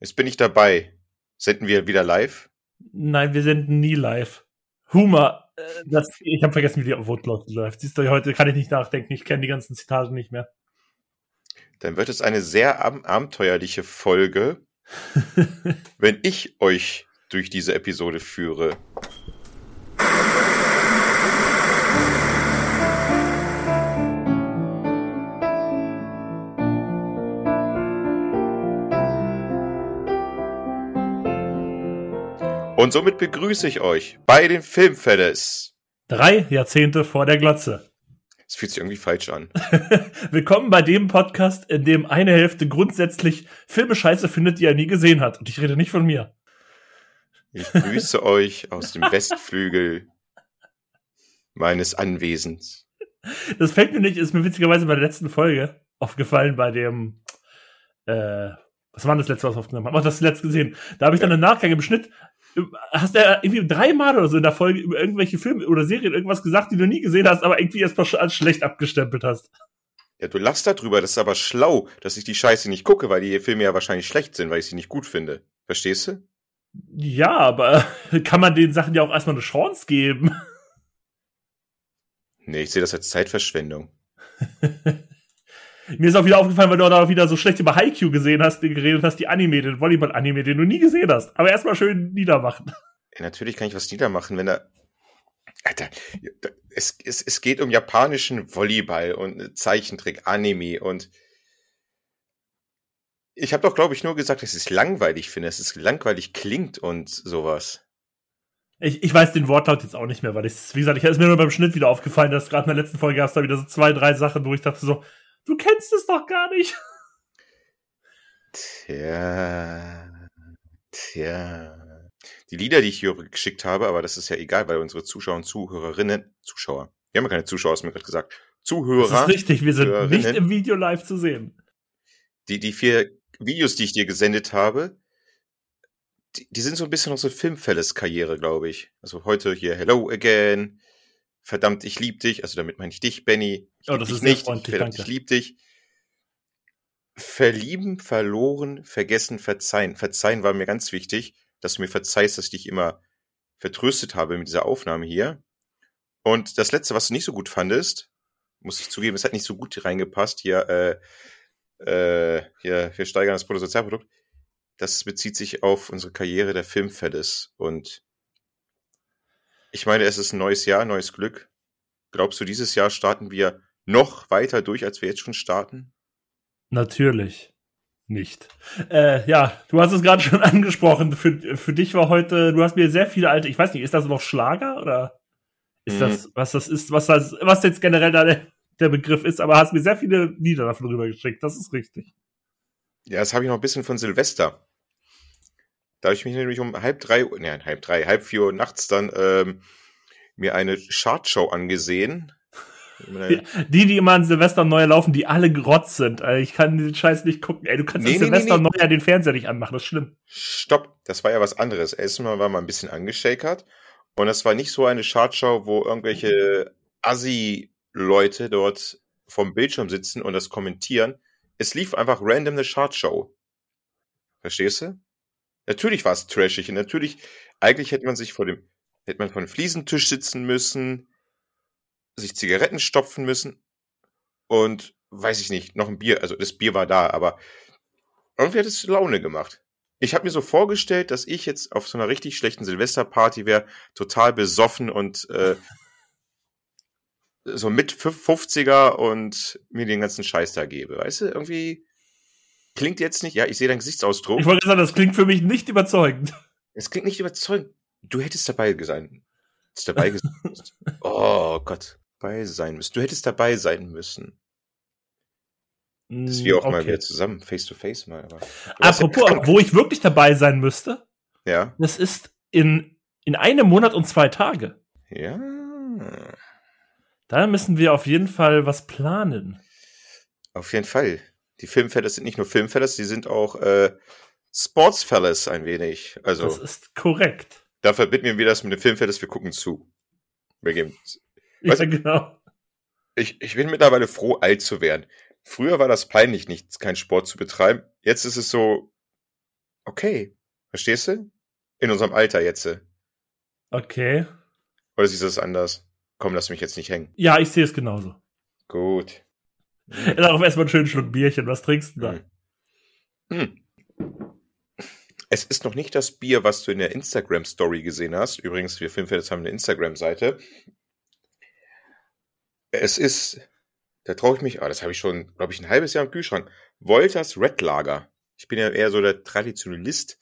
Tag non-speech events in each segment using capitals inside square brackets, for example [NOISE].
Jetzt bin ich dabei. Senden wir wieder live? Nein, wir senden nie live. Humor, äh, das, ich habe vergessen, wie die Wortlaut läuft. Siehst du, heute kann ich nicht nachdenken. Ich kenne die ganzen Zitate nicht mehr. Dann wird es eine sehr ab abenteuerliche Folge, [LAUGHS] wenn ich euch durch diese Episode führe. Und somit begrüße ich euch bei den Filmfellas. Drei Jahrzehnte vor der Glotze. Es fühlt sich irgendwie falsch an. [LAUGHS] Willkommen bei dem Podcast, in dem eine Hälfte grundsätzlich Filme scheiße findet, die er nie gesehen hat. Und ich rede nicht von mir. Ich grüße [LAUGHS] euch aus dem Westflügel meines Anwesens. Das fällt mir nicht, ist mir witzigerweise bei der letzten Folge aufgefallen, bei dem, äh, was war das letzte, was wir aufgenommen haben? Ach, das letzte gesehen. Da habe ich dann im Nachgang im Schnitt hast du ja irgendwie dreimal oder so in der Folge über irgendwelche Filme oder Serien irgendwas gesagt, die du nie gesehen hast, aber irgendwie erst mal als schlecht abgestempelt hast. Ja, du lachst darüber, das ist aber schlau, dass ich die Scheiße nicht gucke, weil die Filme ja wahrscheinlich schlecht sind, weil ich sie nicht gut finde. Verstehst du? Ja, aber [LAUGHS] kann man den Sachen ja auch erstmal eine Chance geben. Nee, ich sehe das als Zeitverschwendung. [LAUGHS] Mir ist auch wieder aufgefallen, weil du da wieder so schlecht über Haikyuu gesehen hast, geredet hast, die Anime, den Volleyball-Anime, den du nie gesehen hast. Aber erstmal schön niedermachen. Ja, natürlich kann ich was niedermachen, wenn da. Alter, es, es, es geht um japanischen Volleyball und Zeichentrick, Anime und. Ich habe doch, glaube ich, nur gesagt, dass ich es langweilig finde, dass es langweilig klingt und sowas. Ich, ich weiß den Wortlaut jetzt auch nicht mehr, weil ich, wie gesagt, ich ist mir nur beim Schnitt wieder aufgefallen, dass gerade in der letzten Folge gab es da wieder so zwei, drei Sachen, wo ich dachte so, Du kennst es doch gar nicht. [LAUGHS] Tja. Tja. Die Lieder, die ich hier geschickt habe, aber das ist ja egal, weil unsere Zuschauer und Zuhörerinnen, Zuschauer, wir haben ja keine Zuschauer, hast du mir gerade gesagt, Zuhörer. Das ist richtig, wir sind nicht im Video live zu sehen. Die, die vier Videos, die ich dir gesendet habe, die, die sind so ein bisschen aus so Filmfälles Karriere, glaube ich. Also heute hier Hello Again, verdammt, ich lieb dich, also damit meine ich dich, Benny. Ich oh, das ist nicht, freundlich, verdammt, danke. ich lieb dich. Verlieben, verloren, vergessen, verzeihen. Verzeihen war mir ganz wichtig, dass du mir verzeihst, dass ich dich immer vertröstet habe mit dieser Aufnahme hier. Und das letzte, was du nicht so gut fandest, muss ich zugeben, es hat nicht so gut reingepasst. Hier, äh, äh, hier, wir steigern das Bruttosozialprodukt. Das bezieht sich auf unsere Karriere der Filmfeddes. Und ich meine, es ist ein neues Jahr, neues Glück. Glaubst du, dieses Jahr starten wir noch weiter durch, als wir jetzt schon starten? Natürlich nicht. Äh, ja, du hast es gerade schon [LAUGHS] angesprochen. Für, für dich war heute, du hast mir sehr viele alte, ich weiß nicht, ist das noch Schlager oder ist mhm. das, was das ist, was das, was jetzt generell da der, der Begriff ist, aber hast mir sehr viele Lieder davon rüber geschickt. Das ist richtig. Ja, das habe ich noch ein bisschen von Silvester. Da habe ich mich nämlich um halb drei, ne, halb drei, halb vier Uhr nachts dann ähm, mir eine Chartshow angesehen. [LAUGHS] Die, die immer an Silvester neu laufen, die alle grotz sind. Also ich kann den Scheiß nicht gucken. Ey, du kannst nee, an nee, Silvester nee, nee. den Fernseher nicht anmachen, das ist schlimm. Stopp, das war ja was anderes. Erstmal war mal ein bisschen angeschakert. Und das war nicht so eine Chartshow, wo irgendwelche Assi-Leute dort vom Bildschirm sitzen und das kommentieren. Es lief einfach random eine Chartshow. Verstehst du? Natürlich war es trashig und natürlich, eigentlich hätte man sich vor dem, hätte man vor dem Fliesentisch sitzen müssen, sich Zigaretten stopfen müssen und weiß ich nicht, noch ein Bier, also das Bier war da, aber irgendwie hat es Laune gemacht. Ich habe mir so vorgestellt, dass ich jetzt auf so einer richtig schlechten Silvesterparty wäre, total besoffen und äh, so mit 50er und mir den ganzen Scheiß da gebe. Weißt du, irgendwie klingt jetzt nicht, ja, ich sehe deinen Gesichtsausdruck. Ich wollte sagen, das klingt für mich nicht überzeugend. Es klingt nicht überzeugend. Du hättest dabei sein. Hättest dabei sein [LAUGHS] Oh Gott, dabei sein müssen. Du hättest dabei sein müssen. Das wir auch okay. mal wieder zusammen, face to face mal. Aber Apropos, ja wo ich wirklich dabei sein müsste. Ja. Das ist in, in einem Monat und zwei Tage. Ja. Da müssen wir auf jeden Fall was planen. Auf jeden Fall die Filmfellas sind nicht nur Filmfellas, die sind auch äh, Sportsfellas ein wenig. Also, das ist korrekt. Da verbinden wir das mit den Filmfellas, wir gucken zu. Wir geben. Ja, weißt, genau. Ich, ich bin mittlerweile froh, alt zu werden. Früher war das peinlich, nicht keinen Sport zu betreiben. Jetzt ist es so, okay. Verstehst du? In unserem Alter jetzt. Okay. Oder siehst du das anders? Komm, lass mich jetzt nicht hängen. Ja, ich sehe es genauso. Gut. Darauf erstmal einen schönen Schluck Bierchen. Was trinkst du da? Hm. Hm. Es ist noch nicht das Bier, was du in der Instagram-Story gesehen hast. Übrigens, wir Filmfans haben eine Instagram-Seite. Es ist, da traue ich mich, ah, das habe ich schon, glaube ich, ein halbes Jahr im Kühlschrank. Wolters Red Lager. Ich bin ja eher so der Traditionalist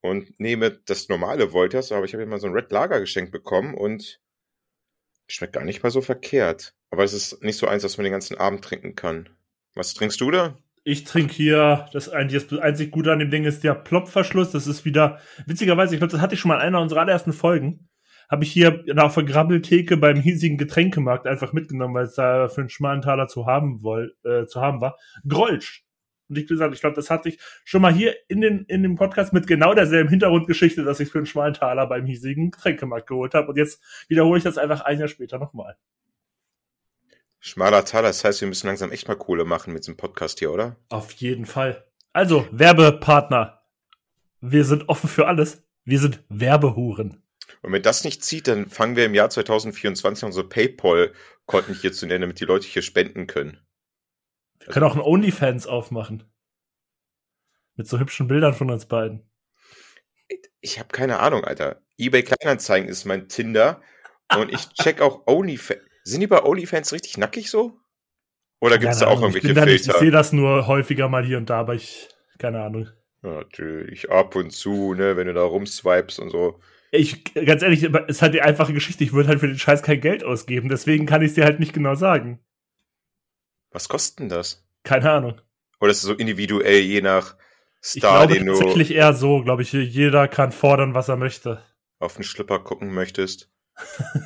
und nehme das normale Wolters, aber ich habe immer so ein Red Lager geschenkt bekommen und schmeckt gar nicht mal so verkehrt. Aber es ist nicht so eins, dass man den ganzen Abend trinken kann. Was trinkst du da? Ich trinke hier, das einzig, das einzig Gute an dem Ding ist der Plopverschluss. Das ist wieder, witzigerweise, ich glaube, das hatte ich schon mal in einer unserer allerersten Folgen. Habe ich hier auf der Grabbeltheke beim hiesigen Getränkemarkt einfach mitgenommen, weil es da für einen schmalen Taler zu haben, woll, äh, zu haben war. Grolsch. Und ich gesagt, ich glaube, das hatte ich schon mal hier in, den, in dem Podcast mit genau derselben Hintergrundgeschichte, dass ich für einen schmalen Taler beim hiesigen Getränkemarkt geholt habe. Und jetzt wiederhole ich das einfach ein Jahr später nochmal. Schmaler Taler, das heißt, wir müssen langsam echt mal Kohle machen mit diesem Podcast hier, oder? Auf jeden Fall. Also, Werbepartner. Wir sind offen für alles. Wir sind Werbehuren. Und wenn das nicht zieht, dann fangen wir im Jahr 2024 unsere Paypal-Konten hier zu nennen, damit die Leute hier spenden können. Wir können auch ein OnlyFans aufmachen. Mit so hübschen Bildern von uns beiden. Ich habe keine Ahnung, Alter. eBay Kleinanzeigen ist mein Tinder und ich check auch OnlyFans. Sind die bei OnlyFans richtig nackig so? Oder gibt es da auch irgendwelche Filter? Nicht, ich sehe das nur häufiger mal hier und da, aber ich, keine Ahnung. Ja, natürlich, ab und zu, ne, wenn du da rumswipes und so. Ich, ganz ehrlich, es ist halt die einfache Geschichte. Ich würde halt für den Scheiß kein Geld ausgeben, deswegen kann ich es dir halt nicht genau sagen. Was kostet denn das? Keine Ahnung. Oder ist es so individuell, je nach Star, ich glaube, den du. Tatsächlich eher so, glaube ich. Jeder kann fordern, was er möchte. Auf den Schlipper gucken möchtest.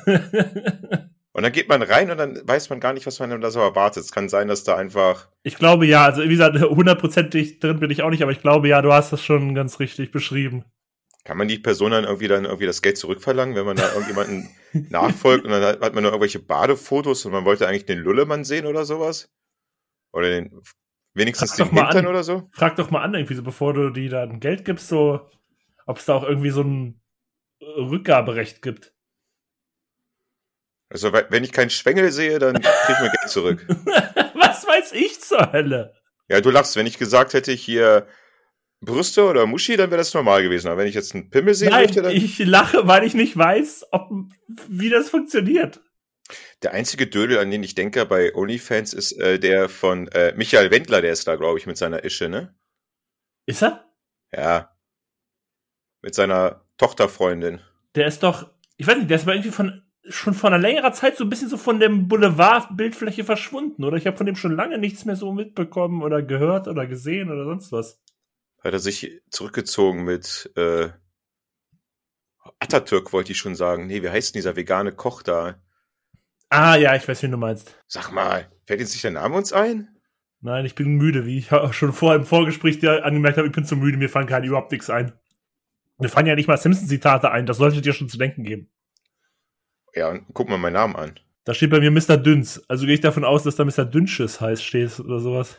[LAUGHS] Und dann geht man rein und dann weiß man gar nicht, was man da so erwartet. Es kann sein, dass da einfach. Ich glaube ja, also wie gesagt, hundertprozentig drin bin ich auch nicht, aber ich glaube ja, du hast das schon ganz richtig beschrieben. Kann man die Person dann irgendwie dann irgendwie das Geld zurückverlangen, wenn man da irgendjemanden [LAUGHS] nachfolgt und dann hat man nur irgendwelche Badefotos und man wollte eigentlich den Lullemann sehen oder sowas? Oder den wenigstens Frag den Hintern oder so? Frag doch mal an, irgendwie so, bevor du die dann Geld gibst, so, ob es da auch irgendwie so ein Rückgaberecht gibt. Also, wenn ich keinen Schwengel sehe, dann krieg ich mein Geld zurück. [LAUGHS] Was weiß ich zur Hölle? Ja, du lachst. Wenn ich gesagt hätte, hier Brüste oder Muschi, dann wäre das normal gewesen. Aber wenn ich jetzt einen Pimmel sehen Nein, möchte, dann. Ich lache, weil ich nicht weiß, ob, wie das funktioniert. Der einzige Dödel, an den ich denke bei OnlyFans, ist äh, der von äh, Michael Wendler, der ist da, glaube ich, mit seiner Ische, ne? Ist er? Ja. Mit seiner Tochterfreundin. Der ist doch, ich weiß nicht, der ist aber irgendwie von schon vor einer längerer Zeit so ein bisschen so von dem Boulevard-Bildfläche verschwunden, oder? Ich habe von dem schon lange nichts mehr so mitbekommen oder gehört oder gesehen oder sonst was. Hat er sich zurückgezogen mit äh, Atatürk, wollte ich schon sagen. Nee, wie heißt denn dieser vegane Koch da? Ah, ja, ich weiß, wen du meinst. Sag mal, fällt jetzt nicht der Name uns ein? Nein, ich bin müde, wie ich schon vorher im Vorgespräch dir angemerkt habe, ich bin zu müde, mir fallen gerade überhaupt nichts ein. Mir fallen ja nicht mal Simpson-Zitate ein, das sollte dir schon zu denken geben. Ja, guck mal meinen Namen an. Da steht bei mir Mr. Dünns. Also gehe ich davon aus, dass da Mr. Dünsches heißt, steht oder sowas.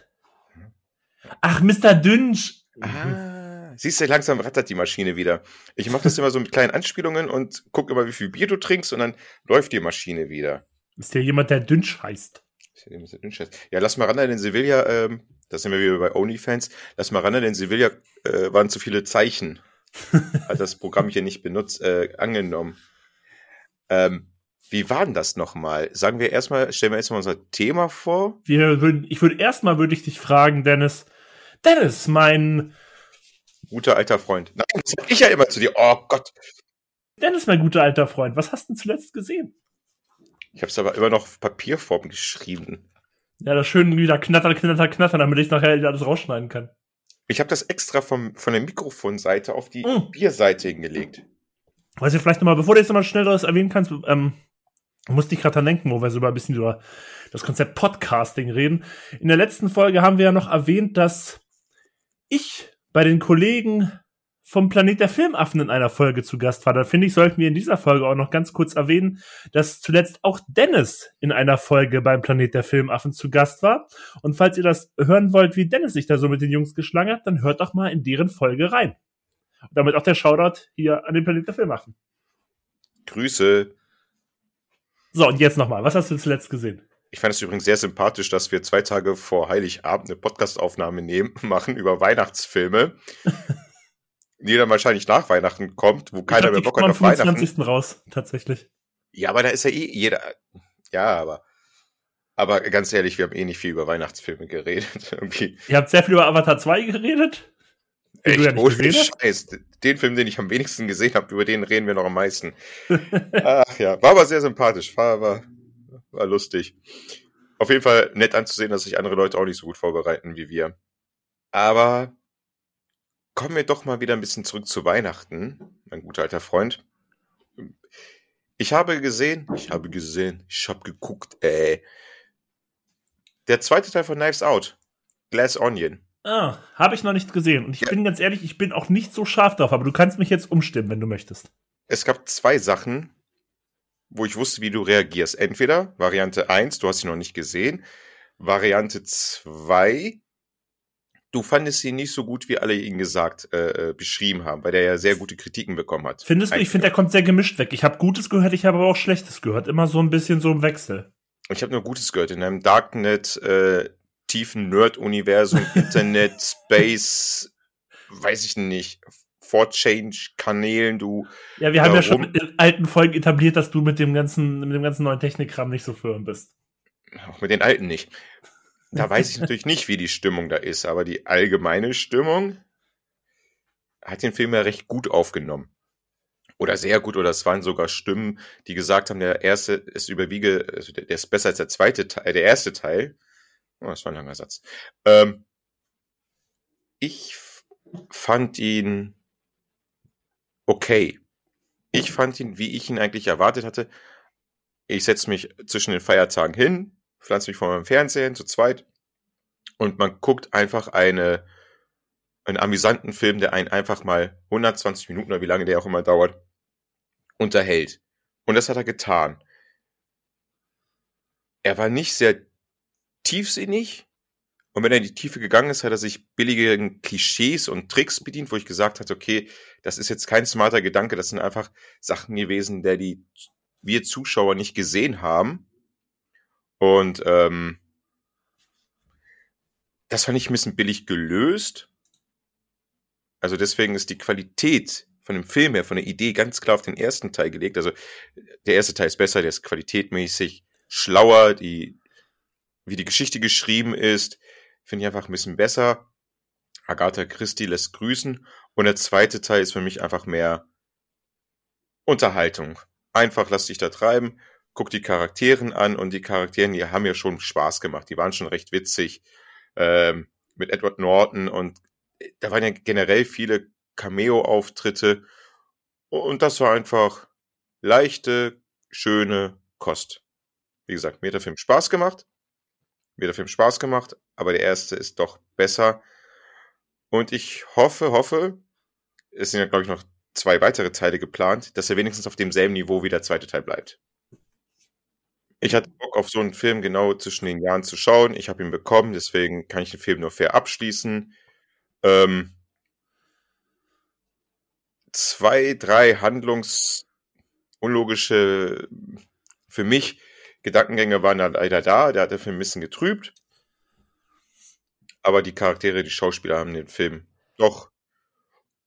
Ach, Mr. Dünsch. Ah, siehst du, langsam rattert die Maschine wieder. Ich mache das immer so mit kleinen Anspielungen und guck immer, wie viel Bier du trinkst und dann läuft die Maschine wieder. Ist ja jemand, der Dünsch heißt. Ist ja, der Dünsch heißt. ja lass mal ran, in Sevilla, ähm, da sind wir wieder bei OnlyFans, lass mal ran, in Sevilla äh, waren zu viele Zeichen. [LAUGHS] Hat das Programm hier nicht benutzt, äh, angenommen. Ähm, wie war denn das nochmal? Sagen wir erstmal, stellen wir erstmal unser Thema vor. Wir würden, ich würde erstmal würde ich dich fragen, Dennis. Dennis, mein guter alter Freund. Nein, das sag ich ja immer zu dir. Oh Gott. Dennis, mein guter alter Freund, was hast du zuletzt gesehen? Ich habe es aber immer noch auf Papierform geschrieben. Ja, das schön wieder knattern, knattern, knattern, damit ich nachher alles rausschneiden kann. Ich habe das extra vom, von der Mikrofonseite auf die mm. Bierseite hingelegt. Was ich vielleicht nochmal, bevor du jetzt nochmal schnell das erwähnen kannst, ähm, musste ich gerade dran denken, wo wir so ein bisschen über das Konzept Podcasting reden. In der letzten Folge haben wir ja noch erwähnt, dass ich bei den Kollegen vom Planet der Filmaffen in einer Folge zu Gast war. Da finde ich, sollten wir in dieser Folge auch noch ganz kurz erwähnen, dass zuletzt auch Dennis in einer Folge beim Planet der Filmaffen zu Gast war. Und falls ihr das hören wollt, wie Dennis sich da so mit den Jungs geschlagen hat, dann hört doch mal in deren Folge rein. Und damit auch der Shoutout hier an den Planet der Filmaffen. Grüße. So, und jetzt nochmal. Was hast du zuletzt gesehen? Ich fand es übrigens sehr sympathisch, dass wir zwei Tage vor Heiligabend eine Podcastaufnahme nehmen, [LAUGHS] machen über Weihnachtsfilme. [LAUGHS] die dann wahrscheinlich nach Weihnachten kommt, wo keiner glaub, mehr Bock hat auf Weihnachten. am 25. raus, tatsächlich. Ja, aber da ist ja eh jeder. Ja, aber. Aber ganz ehrlich, wir haben eh nicht viel über Weihnachtsfilme geredet. [LAUGHS] Irgendwie. Ihr habt sehr viel über Avatar 2 geredet? Echt, ja ohne Scheiß. Den Film, den ich am wenigsten gesehen habe, über den reden wir noch am meisten. Ach ja, war aber sehr sympathisch, war, war, war lustig. Auf jeden Fall nett anzusehen, dass sich andere Leute auch nicht so gut vorbereiten wie wir. Aber kommen wir doch mal wieder ein bisschen zurück zu Weihnachten, mein guter alter Freund. Ich habe gesehen, ich habe gesehen, ich habe geguckt, ey. Der zweite Teil von Knives Out, Glass Onion. Ah, habe ich noch nicht gesehen. Und ich ja. bin ganz ehrlich, ich bin auch nicht so scharf drauf, aber du kannst mich jetzt umstimmen, wenn du möchtest. Es gab zwei Sachen, wo ich wusste, wie du reagierst. Entweder Variante 1, du hast sie noch nicht gesehen. Variante 2, du fandest ihn nicht so gut, wie alle ihn gesagt, äh, äh, beschrieben haben, weil der ja sehr gute Kritiken bekommen hat. Findest du? Ich finde, der kommt sehr gemischt weg. Ich habe Gutes gehört, ich habe aber auch Schlechtes gehört. Immer so ein bisschen so im Wechsel. Ich habe nur Gutes gehört. In einem Darknet, äh, tiefen Nerd-Universum, Internet, [LAUGHS] Space, weiß ich nicht, for Change-Kanälen, du. Ja, wir haben ja schon in alten Folgen etabliert, dass du mit dem ganzen, mit dem ganzen neuen Technikkram nicht so firm bist. Auch mit den alten nicht. Da [LAUGHS] weiß ich natürlich nicht, wie die Stimmung da ist, aber die allgemeine Stimmung hat den Film ja recht gut aufgenommen. Oder sehr gut, oder es waren sogar Stimmen, die gesagt haben, der erste ist überwiege, also der, ist besser als der zweite Teil, der erste Teil. Oh, das war ein langer Satz. Ähm, ich fand ihn okay. Ich fand ihn, wie ich ihn eigentlich erwartet hatte. Ich setze mich zwischen den Feiertagen hin, pflanze mich vor meinem Fernsehen zu zweit und man guckt einfach eine, einen amüsanten Film, der einen einfach mal 120 Minuten oder wie lange der auch immer dauert, unterhält. Und das hat er getan. Er war nicht sehr tiefsinnig. Und wenn er in die Tiefe gegangen ist, hat er sich billige Klischees und Tricks bedient, wo ich gesagt hatte, okay, das ist jetzt kein smarter Gedanke, das sind einfach Sachen gewesen, der die wir Zuschauer nicht gesehen haben. Und ähm, das fand ich ein bisschen billig gelöst. Also deswegen ist die Qualität von dem Film her, von der Idee ganz klar auf den ersten Teil gelegt. Also der erste Teil ist besser, der ist qualitätmäßig schlauer, die, wie die Geschichte geschrieben ist, finde ich einfach ein bisschen besser. Agatha Christie lässt grüßen. Und der zweite Teil ist für mich einfach mehr Unterhaltung. Einfach lass dich da treiben guck die Charakteren an und die Charakteren, die haben mir schon Spaß gemacht. Die waren schon recht witzig ähm, mit Edward Norton und äh, da waren ja generell viele Cameo-Auftritte und das war einfach leichte, schöne Kost. Wie gesagt, mir hat der Film Spaß gemacht. Mir hat der Film Spaß gemacht, aber der erste ist doch besser. Und ich hoffe, hoffe, es sind ja, glaube ich, noch zwei weitere Teile geplant, dass er wenigstens auf demselben Niveau wie der zweite Teil bleibt. Ich hatte Bock auf so einen Film genau zwischen den Jahren zu schauen. Ich habe ihn bekommen, deswegen kann ich den Film nur fair abschließen. Ähm, zwei, drei handlungsunlogische, für mich, Gedankengänge waren da leider da. Der hat den Film ein bisschen getrübt. Aber die Charaktere, die Schauspieler haben den Film doch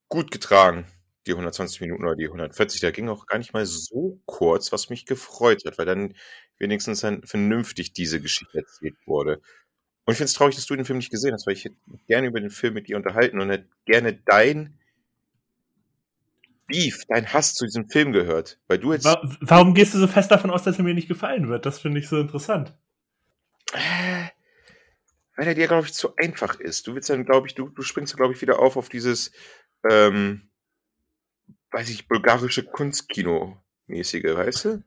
gut getragen die 120 Minuten oder die 140, da ging auch gar nicht mal so kurz, was mich gefreut hat, weil dann wenigstens dann vernünftig diese Geschichte erzählt wurde. Und ich finde es traurig, dass du den Film nicht gesehen hast, weil ich hätte gerne über den Film mit dir unterhalten und hätte gerne dein Beef, dein Hass zu diesem Film gehört. Weil du jetzt. Warum gehst du so fest davon aus, dass er mir nicht gefallen wird? Das finde ich so interessant. Äh, weil er dir, glaube ich, zu einfach ist. Du willst dann, glaube ich, du, du springst, glaube ich, wieder auf auf dieses, ähm, weiß ich, bulgarische Kunstkino-mäßige, weißt du?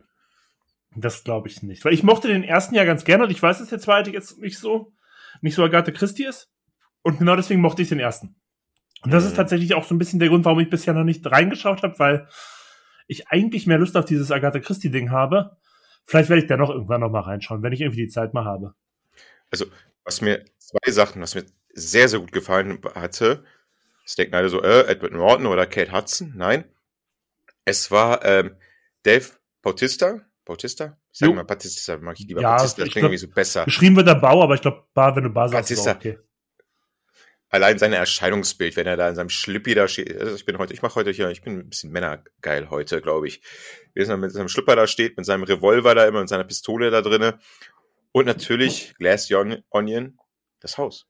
Das glaube ich nicht. Weil ich mochte den ersten ja ganz gerne und ich weiß, dass der zweite jetzt nicht so, nicht so Agathe Christie ist. Und genau deswegen mochte ich den ersten. Und das mhm. ist tatsächlich auch so ein bisschen der Grund, warum ich bisher noch nicht reingeschaut habe, weil ich eigentlich mehr Lust auf dieses Agatha Christie-Ding habe. Vielleicht werde ich da noch irgendwann noch mal reinschauen, wenn ich irgendwie die Zeit mal habe. Also, was mir zwei Sachen, was mir sehr, sehr gut gefallen hatte, es denken alle so, äh, Edward Norton oder Kate Hudson. Nein. Es war ähm, Dave Bautista. Bautista? Ich sage mal Bautista, mag ich lieber ja, Bautista, das klingt irgendwie so besser. Geschrieben wird der Bau, aber ich glaube, wenn du Bar sagst, Bautista. Okay allein sein Erscheinungsbild, wenn er da in seinem Schlippi da steht. Also ich bin heute, ich mache heute hier, ich bin ein bisschen männergeil heute, glaube ich. Wie er mit seinem Schlipper da steht, mit seinem Revolver da immer, mit seiner Pistole da drinne. Und natürlich Glass Onion, das Haus.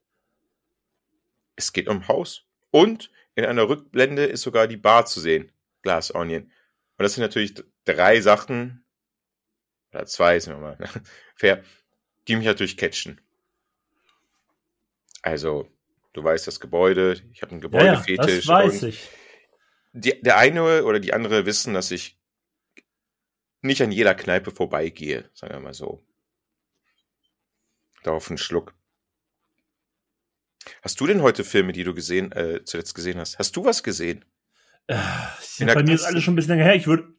Es geht um Haus. Und in einer Rückblende ist sogar die Bar zu sehen. Glass Onion. Und das sind natürlich drei Sachen, oder zwei, sind wir mal [LAUGHS] fair, die mich natürlich catchen. Also, Du weißt das Gebäude, ich habe einen Gebäudefetisch. Ja, das weiß ich. Die, der eine oder die andere wissen, dass ich nicht an jeder Kneipe vorbeigehe, sagen wir mal so. Darauf einen Schluck. Hast du denn heute Filme, die du gesehen, äh, zuletzt gesehen hast? Hast du was gesehen? Äh, bei mir ist alles schon ein bisschen länger her. Ich würde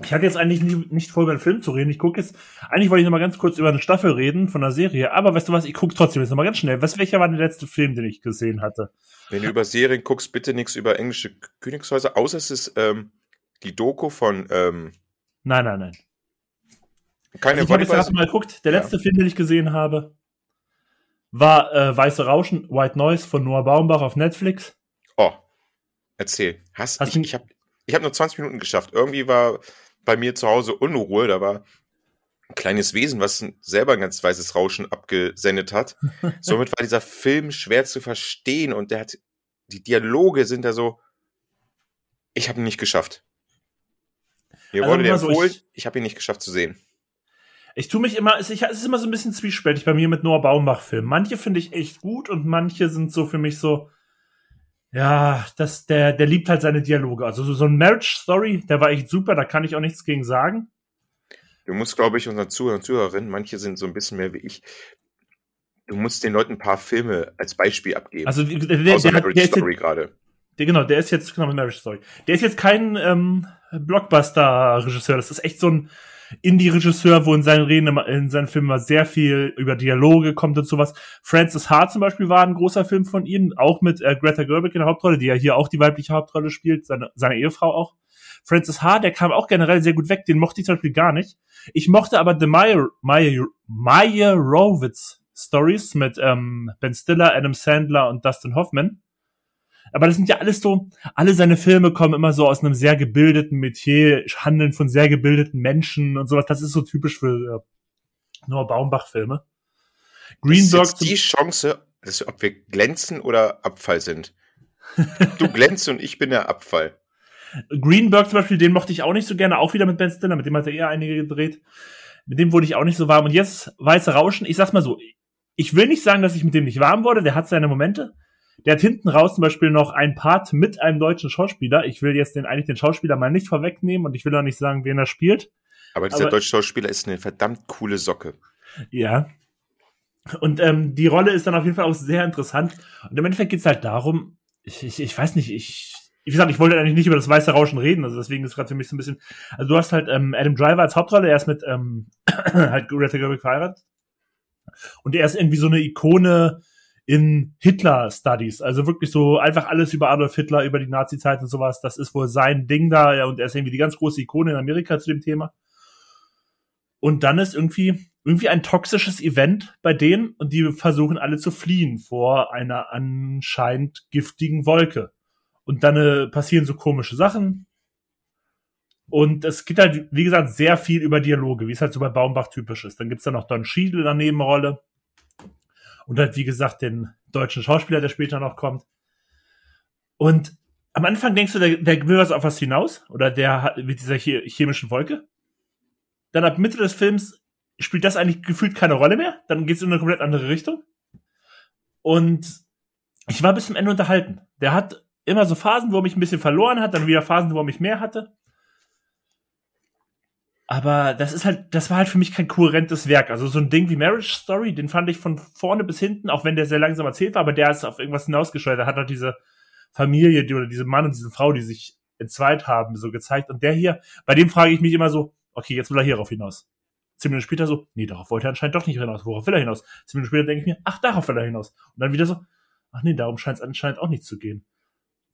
ich hatte jetzt eigentlich nie, nicht vor, über einen Film zu reden. Ich gucke jetzt, eigentlich wollte ich noch mal ganz kurz über eine Staffel reden von einer Serie, aber weißt du was, ich gucke trotzdem jetzt noch mal ganz schnell. Was, welcher war der letzte Film, den ich gesehen hatte? Wenn du über Serien guckst, bitte nichts über englische Königshäuser, außer es ist ähm, die Doku von. Ähm, nein, nein, nein. Keine also ich habe jetzt mal geguckt. Der letzte ja. Film, den ich gesehen habe, war äh, Weiße Rauschen, White Noise von Noah Baumbach auf Netflix. Oh, erzähl. Hast, Hast ich, ich habe ich hab nur 20 Minuten geschafft. Irgendwie war bei mir zu Hause Unruhe. Da war ein kleines Wesen, was selber ein ganz weißes Rauschen abgesendet hat. [LAUGHS] Somit war dieser Film schwer zu verstehen und der hat, die Dialoge sind da so, ich habe ihn nicht geschafft. Mir also wurde der empfohlen, so, ich, ich habe ihn nicht geschafft zu sehen. Ich tue mich immer, es ist immer so ein bisschen zwiespältig bei mir mit Noah Baumbach-Filmen. Manche finde ich echt gut und manche sind so für mich so, ja, das, der, der liebt halt seine Dialoge. Also so, so ein Marriage Story, der war echt super, da kann ich auch nichts gegen sagen. Du musst, glaube ich, unseren Zuhörern und Zuhörerinnen, manche sind so ein bisschen mehr wie ich, du musst den Leuten ein paar Filme als Beispiel abgeben. Also der, der, Außer der, Marriage der Story gerade. Der, genau, der ist jetzt, genau, Marriage Story. Der ist jetzt kein ähm, Blockbuster-Regisseur, das ist echt so ein Indie-Regisseur, wo in seinen Reden, in seinen Filmen immer sehr viel über Dialoge kommt und sowas. Francis Ha zum Beispiel war ein großer Film von ihnen, auch mit äh, Greta Gerwig in der Hauptrolle, die ja hier auch die weibliche Hauptrolle spielt, seine, seine Ehefrau auch. Francis Ha, der kam auch generell sehr gut weg, den mochte ich zum Beispiel gar nicht. Ich mochte aber The Meyer, Meyer, Meyerowitz Stories mit ähm, Ben Stiller, Adam Sandler und Dustin Hoffman. Aber das sind ja alles so, alle seine Filme kommen immer so aus einem sehr gebildeten Metier, handeln von sehr gebildeten Menschen und sowas. Das ist so typisch für äh, Noah Baumbach-Filme. Greenberg. Das ist die Chance, dass, ob wir glänzen oder Abfall sind. Du glänzt und ich bin der Abfall. Greenberg zum Beispiel, den mochte ich auch nicht so gerne, auch wieder mit Ben Stiller, mit dem hat er eher einige gedreht. Mit dem wurde ich auch nicht so warm. Und jetzt Weiße Rauschen, ich sag's mal so, ich will nicht sagen, dass ich mit dem nicht warm wurde, der hat seine Momente. Der hat hinten raus zum Beispiel noch ein Part mit einem deutschen Schauspieler. Ich will jetzt den eigentlich den Schauspieler mal nicht vorwegnehmen und ich will auch nicht sagen, wen er spielt. Aber dieser Aber, deutsche Schauspieler ist eine verdammt coole Socke. Ja. Und ähm, die Rolle ist dann auf jeden Fall auch sehr interessant. Und im Endeffekt geht's halt darum, ich, ich, ich weiß nicht, ich, wie gesagt, ich wollte eigentlich nicht über das weiße Rauschen reden, also deswegen ist es gerade für mich so ein bisschen. Also du hast halt ähm, Adam Driver als Hauptrolle, er ist mit ähm, [CLEARS THROAT] halt Greta Gerwig verheiratet. Und er ist irgendwie so eine Ikone in Hitler-Studies. Also wirklich so einfach alles über Adolf Hitler, über die Nazi-Zeit und sowas. Das ist wohl sein Ding da. Und er ist irgendwie die ganz große Ikone in Amerika zu dem Thema. Und dann ist irgendwie, irgendwie ein toxisches Event bei denen und die versuchen alle zu fliehen vor einer anscheinend giftigen Wolke. Und dann äh, passieren so komische Sachen. Und es geht halt, wie gesagt, sehr viel über Dialoge, wie es halt so bei Baumbach typisch ist. Dann gibt's da noch Don Schiedel in der Nebenrolle und halt, wie gesagt, den deutschen Schauspieler, der später noch kommt. Und am Anfang denkst du, der, der will was auf was hinaus oder der hat mit dieser chemischen Wolke. Dann ab Mitte des Films spielt das eigentlich gefühlt keine Rolle mehr. Dann geht es in eine komplett andere Richtung. Und ich war bis zum Ende unterhalten. Der hat immer so Phasen, wo er mich ein bisschen verloren hat, dann wieder Phasen, wo er mich mehr hatte. Aber das ist halt, das war halt für mich kein kohärentes Werk. Also so ein Ding wie Marriage Story, den fand ich von vorne bis hinten, auch wenn der sehr langsam erzählt war, aber der ist auf irgendwas hinausgesteuert. Der hat halt diese Familie, die, oder diese Mann und diese Frau, die sich entzweit haben, so gezeigt. Und der hier, bei dem frage ich mich immer so, okay, jetzt will er hierauf hinaus. Zehn Minuten später so, nee, darauf wollte er anscheinend doch nicht hinaus. Worauf will er hinaus? Zehn Minuten später denke ich mir, ach, darauf will er hinaus. Und dann wieder so, ach nee, darum scheint es anscheinend auch nicht zu gehen.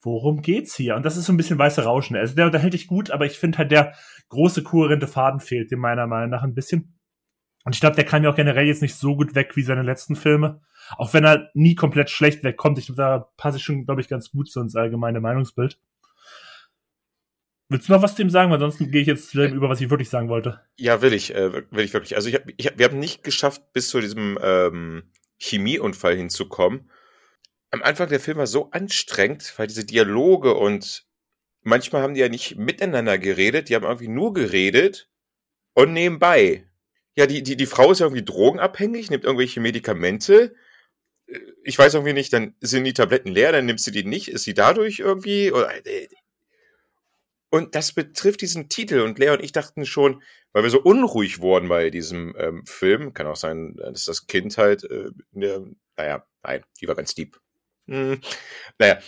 Worum geht's hier? Und das ist so ein bisschen weiße Rauschen. Also der unterhält dich gut, aber ich finde halt, der große, kohärente Faden fehlt dem meiner Meinung nach ein bisschen. Und ich glaube, der kam ja auch generell jetzt nicht so gut weg wie seine letzten Filme. Auch wenn er nie komplett schlecht wegkommt. Ich glaube, da passe ich schon, glaube ich, ganz gut zu ins allgemeine Meinungsbild. Willst du noch was zu ihm sagen? Weil sonst gehe ich jetzt über, was ich wirklich sagen wollte. Ja, will ich, äh, will ich wirklich. Also ich, hab, ich hab, wir haben nicht geschafft, bis zu diesem ähm, Chemieunfall hinzukommen. Am Anfang der Film war so anstrengend, weil diese Dialoge und manchmal haben die ja nicht miteinander geredet, die haben irgendwie nur geredet und nebenbei. Ja, die, die, die Frau ist ja irgendwie drogenabhängig, nimmt irgendwelche Medikamente. Ich weiß irgendwie nicht, dann sind die Tabletten leer, dann nimmst du die nicht. Ist sie dadurch irgendwie? Oder, äh, und das betrifft diesen Titel. Und Lea und ich dachten schon, weil wir so unruhig wurden bei diesem ähm, Film, kann auch sein, dass das Kind halt, äh, naja, nein, die war ganz deep. Hm, naja,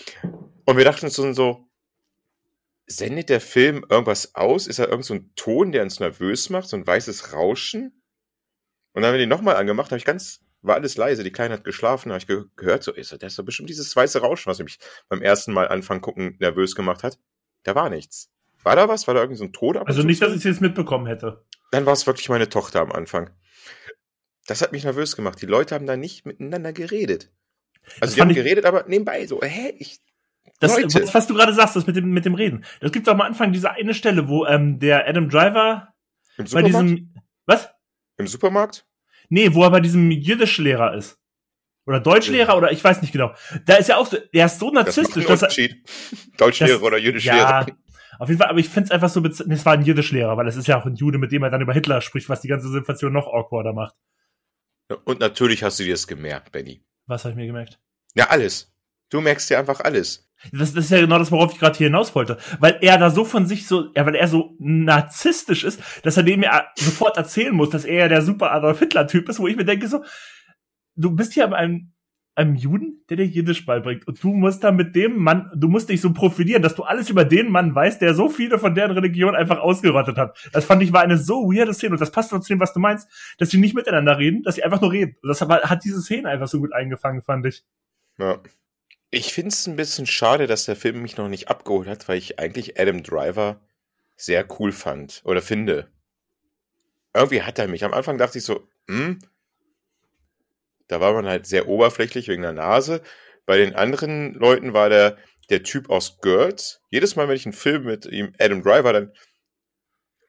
und wir dachten schon so, sendet der Film irgendwas aus? Ist da irgend so ein Ton, der uns nervös macht, so ein weißes Rauschen? Und dann haben wir den nochmal angemacht, habe ich ganz, war alles leise, die Kleine hat geschlafen, habe ich ge gehört, so ist er, das ist doch bestimmt dieses weiße Rauschen, was mich beim ersten Mal anfangen gucken nervös gemacht hat. Da war nichts. War da was? War da irgendein so ein Tod? Also nicht, dass ich es jetzt mitbekommen hätte. Dann war es wirklich meine Tochter am Anfang. Das hat mich nervös gemacht. Die Leute haben da nicht miteinander geredet. Also die haben geredet, aber nebenbei so, hä, ich. Das, was, was, du gerade sagst, das mit dem, mit dem Reden. Das gibt auch am Anfang diese eine Stelle, wo ähm, der Adam Driver Im bei diesem. Was? Im Supermarkt? Nee, wo er bei diesem Jiddisch-Lehrer ist. Oder Deutschlehrer oder ich weiß nicht genau. Da ist ja auch so, der ist so narzisstisch. Das dass er, [LAUGHS] Deutschlehrer das, oder Jiddischlehrer. Ja, auf jeden Fall, aber ich finde es einfach so, nee, es war ein Jiddischlehrer, weil es ist ja auch ein Jude, mit dem er dann über Hitler spricht, was die ganze Situation noch awkwarder macht. Und natürlich hast du dir das gemerkt, Benny. Was habe ich mir gemerkt? Ja, alles. Du merkst dir einfach alles. Das, das ist ja genau das, worauf ich gerade hier hinaus wollte. Weil er da so von sich so, ja, weil er so narzisstisch ist, dass er dem ja sofort erzählen muss, dass er ja der super Adolf Hitler-Typ ist, wo ich mir denke so, du bist hier einem, einem Juden, der dir Jiddisch beibringt. Und du musst da mit dem Mann, du musst dich so profilieren, dass du alles über den Mann weißt, der so viele von deren Religion einfach ausgerottet hat. Das fand ich war eine so weirde Szene. Und das passt doch zu dem, was du meinst, dass sie nicht miteinander reden, dass sie einfach nur reden. Und das hat diese Szene einfach so gut eingefangen, fand ich. Ja. Ich finde es ein bisschen schade, dass der Film mich noch nicht abgeholt hat, weil ich eigentlich Adam Driver sehr cool fand oder finde. Irgendwie hat er mich. Am Anfang dachte ich so, hm, da war man halt sehr oberflächlich wegen der Nase. Bei den anderen Leuten war der, der Typ aus Girls. Jedes Mal, wenn ich einen Film mit ihm, Adam Driver, dann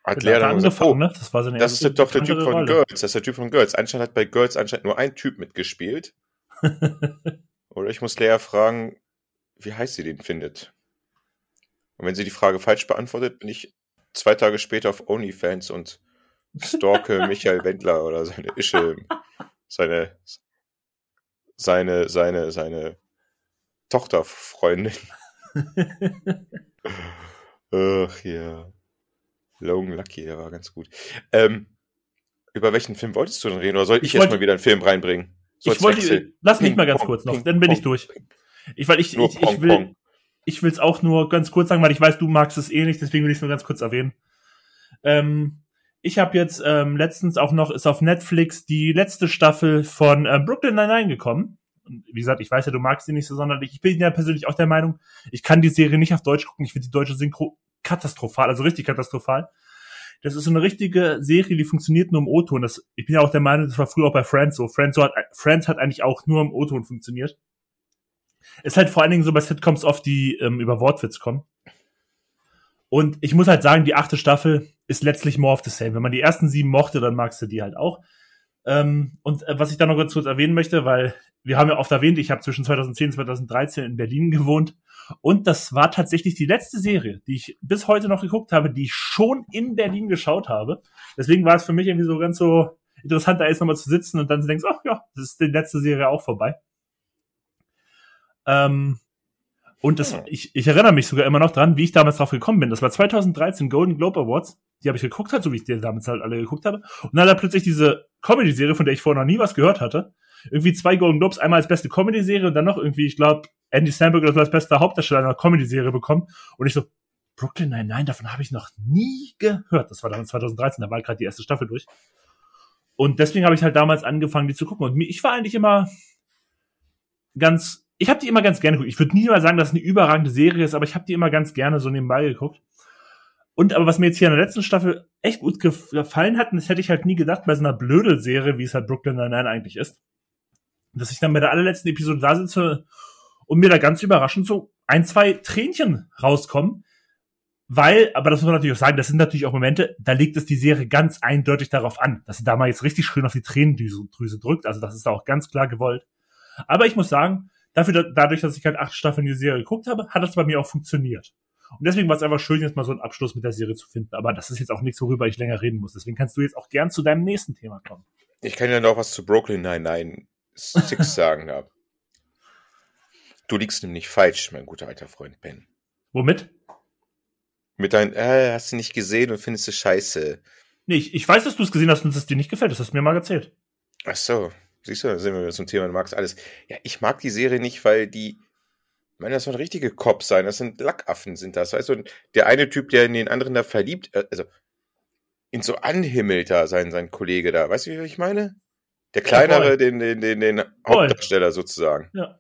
hat Lea dann gesagt, oh, ne? das, war seine das ist doch der Typ von Rolle. Girls. Das ist der Typ von Girls. Anscheinend hat bei Girls anscheinend nur ein Typ mitgespielt. [LAUGHS] Oder ich muss Lea fragen, wie heiß sie den findet. Und wenn sie die Frage falsch beantwortet, bin ich zwei Tage später auf OnlyFans und stalke [LAUGHS] Michael Wendler oder seine Ische, seine, seine, seine, seine Tochterfreundin. [LAUGHS] Ach ja. Long Lucky, der war ganz gut. Ähm, über welchen Film wolltest du denn reden? Oder soll ich, ich jetzt mal wieder einen Film reinbringen? So ich wollte, lass mich mal ganz kurz noch, dann bin ich durch. Ich, weil ich, ich, ich will, ich will es auch nur ganz kurz sagen, weil ich weiß, du magst es eh nicht, deswegen will ich es nur ganz kurz erwähnen. Ähm, ich habe jetzt ähm, letztens auch noch, ist auf Netflix die letzte Staffel von äh, Brooklyn Nine-Nine gekommen. Und wie gesagt, ich weiß ja, du magst sie nicht so sonderlich. Ich bin ja persönlich auch der Meinung, ich kann die Serie nicht auf Deutsch gucken. Ich finde die deutsche Synchro katastrophal, also richtig katastrophal. Das ist so eine richtige Serie, die funktioniert nur im O-Ton. Ich bin ja auch der Meinung, das war früher auch bei Friends so. Friends, so hat, Friends hat eigentlich auch nur im O-Ton funktioniert. Ist halt vor allen Dingen so bei Sitcoms oft, die ähm, über Wortwitz kommen. Und ich muss halt sagen, die achte Staffel ist letztlich more of the same. Wenn man die ersten sieben mochte, dann magst du die halt auch. Ähm, und äh, was ich da noch ganz kurz erwähnen möchte, weil wir haben ja oft erwähnt, ich habe zwischen 2010 und 2013 in Berlin gewohnt und das war tatsächlich die letzte Serie, die ich bis heute noch geguckt habe, die ich schon in Berlin geschaut habe. Deswegen war es für mich irgendwie so ganz so interessant, da jetzt nochmal zu sitzen und dann zu denken, ach ja, das ist die letzte Serie auch vorbei. Ähm, und das, ich, ich erinnere mich sogar immer noch dran, wie ich damals drauf gekommen bin. Das war 2013 Golden Globe Awards. Die habe ich geguckt, halt, so wie ich die damals halt alle geguckt habe. Und dann hat er plötzlich diese Comedy-Serie, von der ich vorher noch nie was gehört hatte, irgendwie zwei Golden Globes, einmal als beste Comedy-Serie und dann noch irgendwie, ich glaube, Andy Samberg als bester Hauptdarsteller einer Comedy-Serie bekommen. Und ich so, Brooklyn nein, nein, davon habe ich noch nie gehört. Das war dann 2013, da war gerade die erste Staffel durch. Und deswegen habe ich halt damals angefangen, die zu gucken. Und ich war eigentlich immer ganz, ich habe die immer ganz gerne geguckt. Ich würde nie mal sagen, dass es eine überragende Serie ist, aber ich habe die immer ganz gerne so nebenbei geguckt. Und aber was mir jetzt hier in der letzten Staffel echt gut gefallen hat, und das hätte ich halt nie gedacht bei so einer Blödel-Serie, wie es halt Brooklyn Nine-Nine eigentlich ist, dass ich dann bei der allerletzten Episode da sitze und mir da ganz überraschend so ein, zwei Tränchen rauskommen, weil, aber das muss man natürlich auch sagen, das sind natürlich auch Momente, da legt es die Serie ganz eindeutig darauf an, dass sie da mal jetzt richtig schön auf die Tränendrüse drückt. Also das ist auch ganz klar gewollt. Aber ich muss sagen, dafür, dadurch, dass ich halt acht Staffeln die Serie geguckt habe, hat das bei mir auch funktioniert. Und deswegen war es einfach schön, jetzt mal so einen Abschluss mit der Serie zu finden. Aber das ist jetzt auch nichts, worüber ich länger reden muss. Deswegen kannst du jetzt auch gern zu deinem nächsten Thema kommen. Ich kann ja noch was zu Brooklyn 99 Six [LAUGHS] sagen. Ja. Du liegst nämlich falsch, mein guter alter Freund Ben. Womit? Mit deinem, äh, hast du nicht gesehen und findest du scheiße. Nee, ich, ich weiß, dass du es gesehen hast und es dir nicht gefällt. Das hast du mir mal erzählt. Ach so. Siehst du, da sind wir wieder zum Thema, du magst alles. Ja, ich mag die Serie nicht, weil die, ich meine, das sollen richtige Cops sein. Das sind Lackaffen, sind das. Weißt du, der eine Typ, der in den anderen da verliebt, äh, also, ihn so anhimmelt da, sein, sein Kollege da. Weißt du, wie ich meine? Der kleinere, ja, den, den, den, den Hauptdarsteller sozusagen. Ja.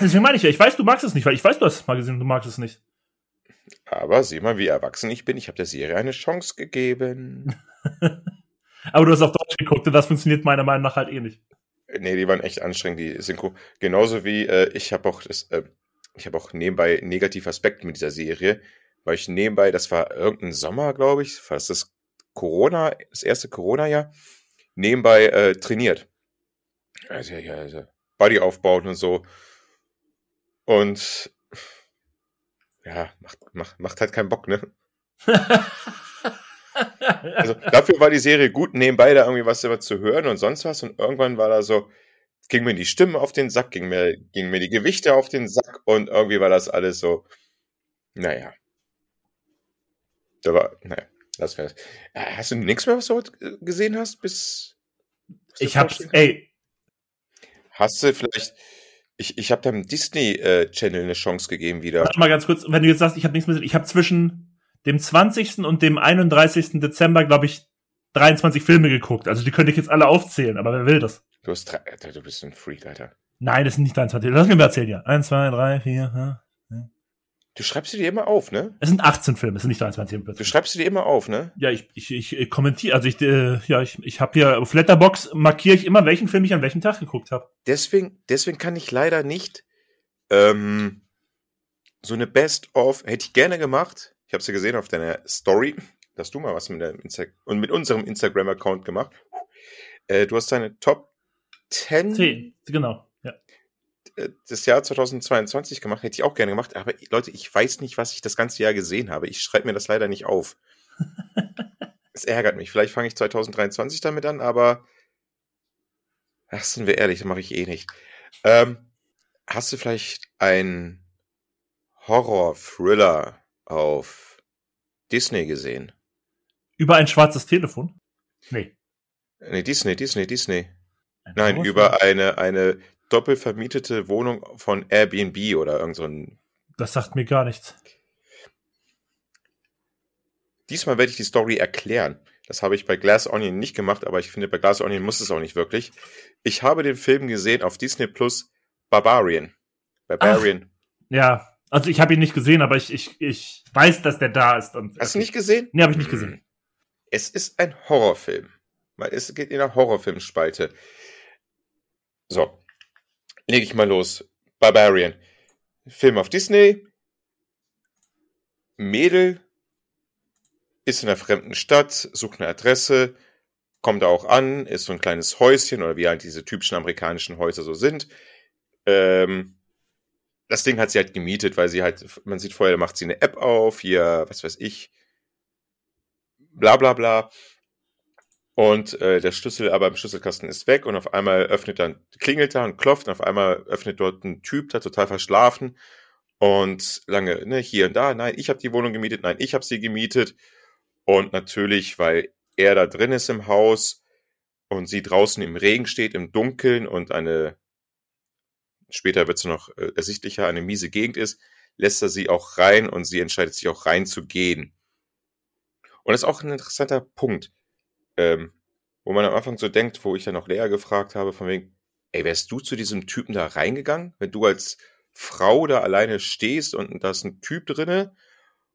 Deswegen meine ich ja, ich weiß, du magst es nicht, weil ich weiß, du hast es mal gesehen du magst es nicht. Aber sieh mal, wie erwachsen ich bin. Ich habe der Serie eine Chance gegeben. [LAUGHS] Aber du hast auf Deutsch geguckt und das funktioniert meiner Meinung nach halt eh nicht. Nee, die waren echt anstrengend, die Synchro. Genauso wie äh, ich habe auch das, äh, ich habe auch nebenbei negative Aspekte mit dieser Serie, weil ich nebenbei, das war irgendein Sommer, glaube ich, fast das Corona, das erste Corona-Jahr, nebenbei äh, trainiert. Also ja, also Body aufbauen und so. Und ja, macht, macht, macht halt keinen Bock, ne? [LAUGHS] also dafür war die Serie gut, nebenbei da irgendwie was zu hören und sonst was. Und irgendwann war da so, ging mir die Stimmen auf den Sack, ging mir, ging mir die Gewichte auf den Sack und irgendwie war das alles so, naja. Da war, naja, das wär's. Hast du nichts mehr, was du heute gesehen hast, bis. Ich hab's, ey. Hast du vielleicht, ich, ich habe dem Disney äh, Channel eine Chance gegeben wieder. Warte mal ganz kurz, wenn du jetzt sagst, ich habe nichts mehr, ich habe zwischen dem 20. und dem 31. Dezember, glaube ich, 23 Filme geguckt. Also die könnte ich jetzt alle aufzählen, aber wer will das? Du, hast drei, du bist ein Freak, Alter. Nein, das sind nicht 23. Lass mich mal erzählen, ja. 1, 2, 3, 4, Du schreibst sie dir immer auf, ne? Es sind 18 Filme, es sind nicht 23 Filme. Du schreibst sie dir immer auf, ne? Ja, ich, ich, ich, ich kommentiere, also ich, äh, ja, ich, ich habe hier auf Letterbox markiere ich immer, welchen Film ich an welchem Tag geguckt habe. Deswegen, deswegen kann ich leider nicht ähm, so eine Best-of, hätte ich gerne gemacht. Ich habe sie ja gesehen auf deiner Story. Dass du mal was mit, der Insta und mit unserem Instagram-Account gemacht. Äh, du hast deine Top 10. 10, genau. Äh, das Jahr 2022 gemacht, hätte ich auch gerne gemacht, aber Leute, ich weiß nicht, was ich das ganze Jahr gesehen habe. Ich schreibe mir das leider nicht auf. [LAUGHS] Es ärgert mich. Vielleicht fange ich 2023 damit an, aber ach, sind wir ehrlich, das mache ich eh nicht. Ähm, hast du vielleicht ein Horror-Thriller auf Disney gesehen? Über ein schwarzes Telefon? Nee. Nee, Disney, Disney, Disney. Ein Nein, über eine, eine doppelvermietete Wohnung von Airbnb oder irgend so ein. Das sagt mir gar nichts. Diesmal werde ich die Story erklären. Das habe ich bei Glass Onion nicht gemacht, aber ich finde, bei Glass Onion muss es auch nicht wirklich. Ich habe den Film gesehen auf Disney Plus Barbarian. Barbarian. Ach, ja, also ich habe ihn nicht gesehen, aber ich, ich, ich weiß, dass der da ist. Und, Hast du nicht gesehen? Nee, habe ich nicht gesehen. Es ist ein Horrorfilm. Weil es geht in der Horrorfilmspalte. So, leg ich mal los. Barbarian. Film auf Disney. Mädel ist in einer fremden Stadt, sucht eine Adresse, kommt da auch an, ist so ein kleines Häuschen oder wie halt diese typischen amerikanischen Häuser so sind. Ähm, das Ding hat sie halt gemietet, weil sie halt, man sieht vorher, macht sie eine App auf, hier, was weiß ich, bla bla bla. Und äh, der Schlüssel aber im Schlüsselkasten ist weg und auf einmal öffnet dann, klingelt da und klopft und auf einmal öffnet dort ein Typ, der total verschlafen und lange, ne, hier und da, nein, ich habe die Wohnung gemietet, nein, ich habe sie gemietet. Und natürlich, weil er da drin ist im Haus, und sie draußen im Regen steht, im Dunkeln und eine, später wird es noch äh, ersichtlicher, eine miese Gegend ist, lässt er sie auch rein und sie entscheidet sich auch reinzugehen. Und das ist auch ein interessanter Punkt, ähm, wo man am Anfang so denkt, wo ich dann auch Lea gefragt habe, von wegen, ey, wärst du zu diesem Typen da reingegangen, wenn du als Frau da alleine stehst und da ist ein Typ drinne?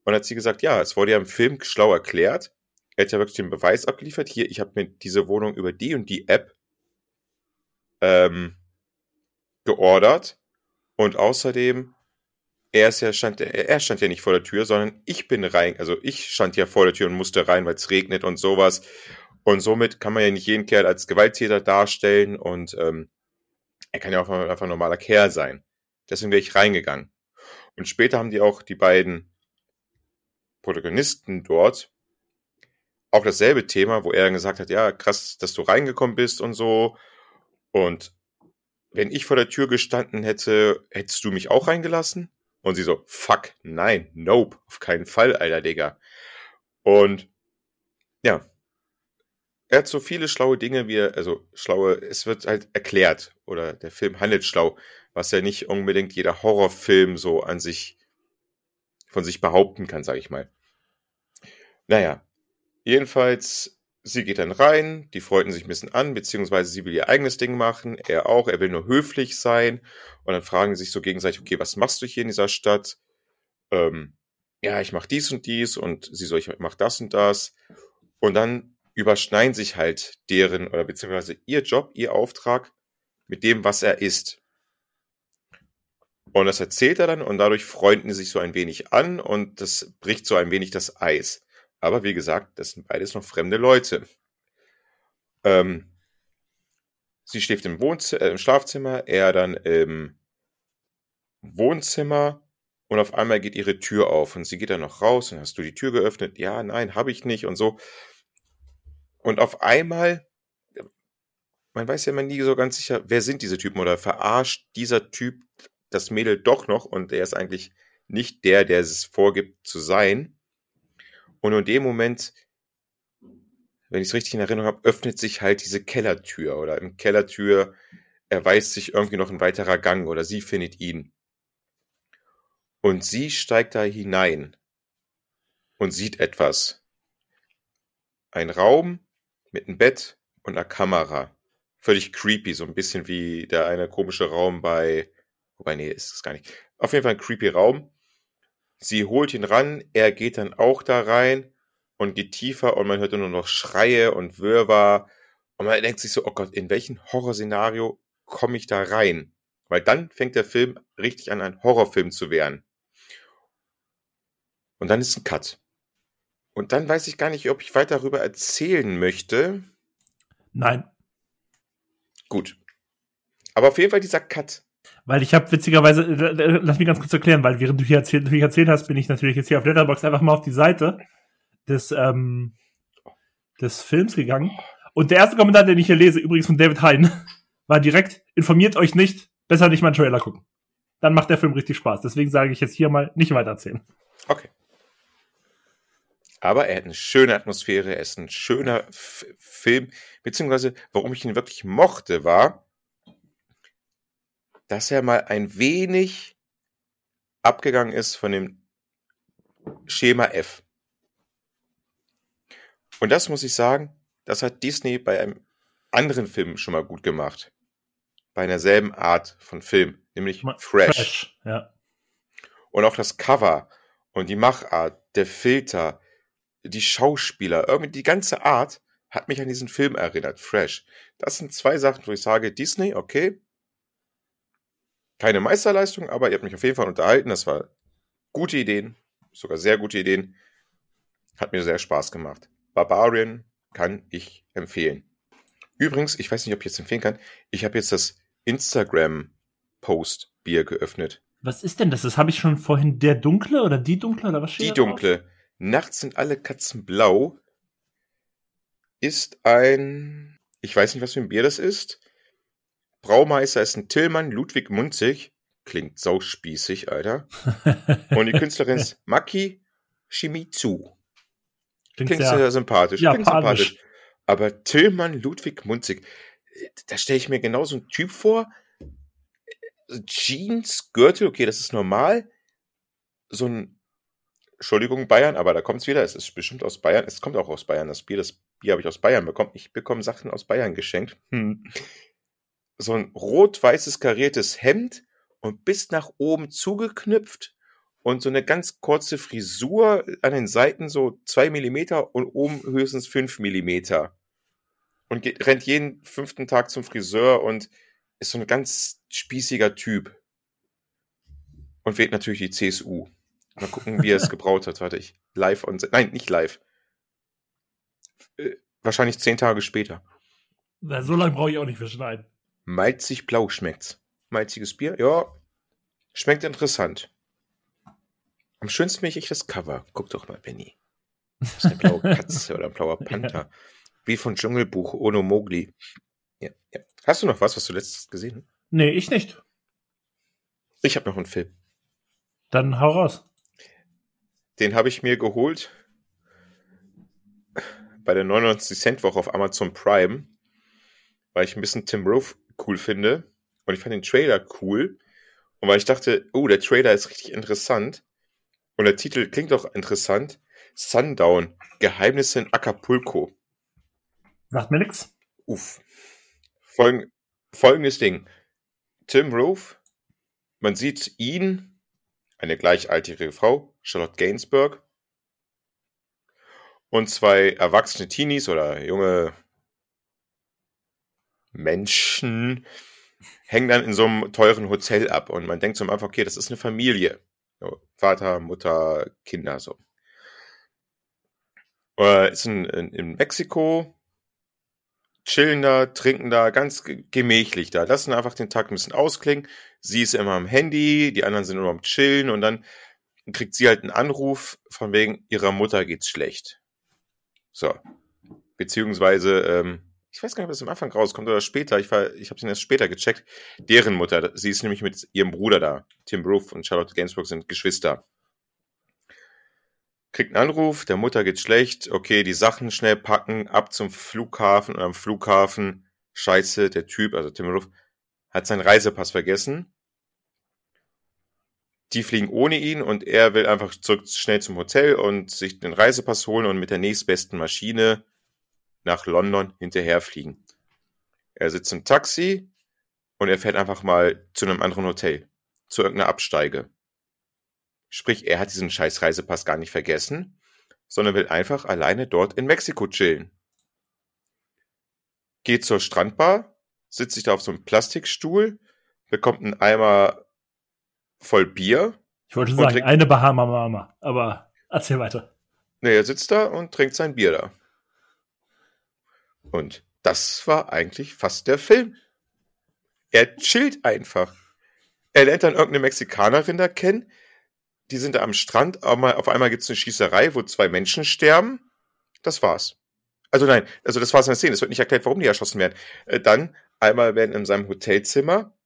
Und hat sie gesagt, ja, es wurde ja im Film schlau erklärt. Er hat ja wirklich den Beweis abgeliefert. Hier, ich habe mir diese Wohnung über die und die App ähm, geordert. Und außerdem er ist ja stand, er stand ja nicht vor der Tür, sondern ich bin rein, also ich stand ja vor der Tür und musste rein, weil es regnet und sowas. Und somit kann man ja nicht jeden Kerl als Gewalttäter darstellen und ähm, er kann ja auch einfach ein normaler Kerl sein. Deswegen wäre ich reingegangen. Und später haben die auch die beiden Protagonisten dort auch dasselbe Thema, wo er dann gesagt hat, ja, krass, dass du reingekommen bist und so. Und wenn ich vor der Tür gestanden hätte, hättest du mich auch reingelassen? Und sie so, fuck, nein, nope, auf keinen Fall, alter Digga. Und ja, er hat so viele schlaue Dinge, wie er, also schlaue, es wird halt erklärt oder der Film handelt schlau, was ja nicht unbedingt jeder Horrorfilm so an sich von sich behaupten kann, sag ich mal. Naja, jedenfalls, sie geht dann rein, die freuten sich ein bisschen an, beziehungsweise sie will ihr eigenes Ding machen, er auch, er will nur höflich sein und dann fragen sie sich so gegenseitig, okay, was machst du hier in dieser Stadt? Ähm, ja, ich mach dies und dies und sie so, ich mach das und das und dann überschneiden sich halt deren oder beziehungsweise ihr Job, ihr Auftrag mit dem, was er ist. Und das erzählt er dann und dadurch freunden sie sich so ein wenig an und das bricht so ein wenig das Eis. Aber wie gesagt, das sind beides noch fremde Leute. Ähm, sie schläft im, Wohnzimmer, äh, im Schlafzimmer, er dann im Wohnzimmer und auf einmal geht ihre Tür auf und sie geht dann noch raus und hast du die Tür geöffnet? Ja, nein, habe ich nicht und so. Und auf einmal, man weiß ja immer nie so ganz sicher, wer sind diese Typen oder verarscht dieser Typ das Mädel doch noch und er ist eigentlich nicht der, der es vorgibt zu sein. Und in dem Moment, wenn ich es richtig in Erinnerung habe, öffnet sich halt diese Kellertür oder im Kellertür erweist sich irgendwie noch ein weiterer Gang oder sie findet ihn. Und sie steigt da hinein und sieht etwas. Ein Raum mit einem Bett und einer Kamera. Völlig creepy, so ein bisschen wie der eine komische Raum bei, wobei, nee, ist es gar nicht. Auf jeden Fall ein creepy Raum. Sie holt ihn ran, er geht dann auch da rein und geht tiefer und man hört nur noch Schreie und Wirrwarr. Und man denkt sich so, oh Gott, in welchen Horrorszenario komme ich da rein? Weil dann fängt der Film richtig an, ein Horrorfilm zu werden. Und dann ist ein Cut. Und dann weiß ich gar nicht, ob ich weiter darüber erzählen möchte. Nein. Gut. Aber auf jeden Fall dieser Cut. Weil ich habe witzigerweise, äh, äh, lass mich ganz kurz erklären, weil während du hier erzählt, hier erzählt hast, bin ich natürlich jetzt hier auf Letterbox einfach mal auf die Seite des, ähm, des Films gegangen. Und der erste Kommentar, den ich hier lese, übrigens von David Hein, [LAUGHS] war direkt, informiert euch nicht, besser nicht mal einen Trailer gucken. Dann macht der Film richtig Spaß. Deswegen sage ich jetzt hier mal nicht weiter erzählen. Okay. Aber er hat eine schöne Atmosphäre, er ist ein schöner F Film, beziehungsweise warum ich ihn wirklich mochte, war, dass er mal ein wenig abgegangen ist von dem Schema F. Und das muss ich sagen, das hat Disney bei einem anderen Film schon mal gut gemacht. Bei einer selben Art von Film, nämlich Fresh. Fresh ja. Und auch das Cover und die Machart, der Filter, die Schauspieler, irgendwie die ganze Art hat mich an diesen Film erinnert, Fresh. Das sind zwei Sachen, wo ich sage, Disney, okay, keine Meisterleistung, aber ihr habt mich auf jeden Fall unterhalten. Das war gute Ideen, sogar sehr gute Ideen. Hat mir sehr Spaß gemacht. Barbarian kann ich empfehlen. Übrigens, ich weiß nicht, ob ich jetzt empfehlen kann, ich habe jetzt das Instagram-Post-Bier geöffnet. Was ist denn das? Das habe ich schon vorhin. Der dunkle oder die dunkle oder was steht Die dunkle. Drauf? Nachts sind alle Katzen blau. Ist ein, ich weiß nicht, was für ein Bier das ist. Braumeister ist ein Tillmann Ludwig Munzig. Klingt sauspießig, Alter. [LAUGHS] Und die Künstlerin ist Maki Shimizu. Klingt, Klingt sehr, sehr, sympathisch. Ja, Klingt sympathisch. Aber Tillmann Ludwig Munzig, da stelle ich mir genau so einen Typ vor. Jeans, Gürtel, okay, das ist normal. So ein, Entschuldigung, Bayern, aber da kommt es wieder. Es ist bestimmt aus Bayern. Es kommt auch aus Bayern, das Bier. Das Bier habe ich aus Bayern bekommen. Ich bekomme Sachen aus Bayern geschenkt. Hm. So ein rot-weißes kariertes Hemd und bis nach oben zugeknüpft und so eine ganz kurze Frisur an den Seiten so zwei Millimeter und oben höchstens fünf Millimeter. Und geht, rennt jeden fünften Tag zum Friseur und ist so ein ganz spießiger Typ. Und wählt natürlich die CSU. Mal gucken, wie er es [LAUGHS] gebraut hat. Warte ich. Live und. Nein, nicht live. Äh, wahrscheinlich zehn Tage später. Na, so lange brauche ich auch nicht für schneiden. Malzig blau schmeckt's. Malziges Bier, ja. Schmeckt interessant. Am schönsten finde ich das Cover. Guck doch mal, Benny. Das ist eine blaue [LAUGHS] Katze oder ein blauer Panther. Ja. Wie von Dschungelbuch ohne Mowgli. Ja, ja. Hast du noch was, was du letztes gesehen hast? Nee, ich nicht. Ich habe noch einen Film. Dann hau raus. Den habe ich mir geholt bei der 99 Cent Woche auf Amazon Prime, weil ich ein bisschen Tim Roth cool finde und ich fand den Trailer cool und weil ich dachte, oh, der Trailer ist richtig interessant und der Titel klingt auch interessant. Sundown, Geheimnisse in Acapulco. Sagt mir nix. Uff. Folg folgendes Ding. Tim Roth, man sieht ihn, eine gleichaltrige Frau, Charlotte Gainsbourg, und zwei erwachsene Teenies oder junge Menschen hängen dann in so einem teuren Hotel ab und man denkt so Anfang, okay, das ist eine Familie. Vater, Mutter, Kinder, so. Äh, ist in, in, in Mexiko, chillen da, trinken da, ganz gemächlich da, lassen einfach den Tag ein bisschen ausklingen. Sie ist immer am Handy, die anderen sind nur am Chillen und dann kriegt sie halt einen Anruf von wegen ihrer Mutter geht's schlecht. So. Beziehungsweise, ähm, ich weiß gar nicht, ob das am Anfang rauskommt oder später. Ich, war, ich habe es erst später gecheckt. Deren Mutter, sie ist nämlich mit ihrem Bruder da. Tim Roof und Charlotte Gainsbourg sind Geschwister. Kriegt einen Anruf, der Mutter geht schlecht. Okay, die Sachen schnell packen, ab zum Flughafen und am Flughafen. Scheiße, der Typ, also Tim Roof, hat seinen Reisepass vergessen. Die fliegen ohne ihn und er will einfach zurück schnell zum Hotel und sich den Reisepass holen und mit der nächstbesten Maschine nach London hinterherfliegen. Er sitzt im Taxi und er fährt einfach mal zu einem anderen Hotel, zu irgendeiner Absteige. Sprich, er hat diesen scheiß Reisepass gar nicht vergessen, sondern will einfach alleine dort in Mexiko chillen. Geht zur Strandbar, sitzt sich da auf so einem Plastikstuhl, bekommt einen Eimer voll Bier. Ich wollte sagen, eine Bahama Mama, aber erzähl weiter. Nee, er sitzt da und trinkt sein Bier da. Und das war eigentlich fast der Film. Er chillt einfach. Er lernt dann irgendeine Mexikanerin da kennen. Die sind da am Strand. Auf einmal gibt es eine Schießerei, wo zwei Menschen sterben. Das war's. Also nein, also das war's in der Szene. Es wird nicht erklärt, warum die erschossen werden. Äh, dann einmal werden in seinem Hotelzimmer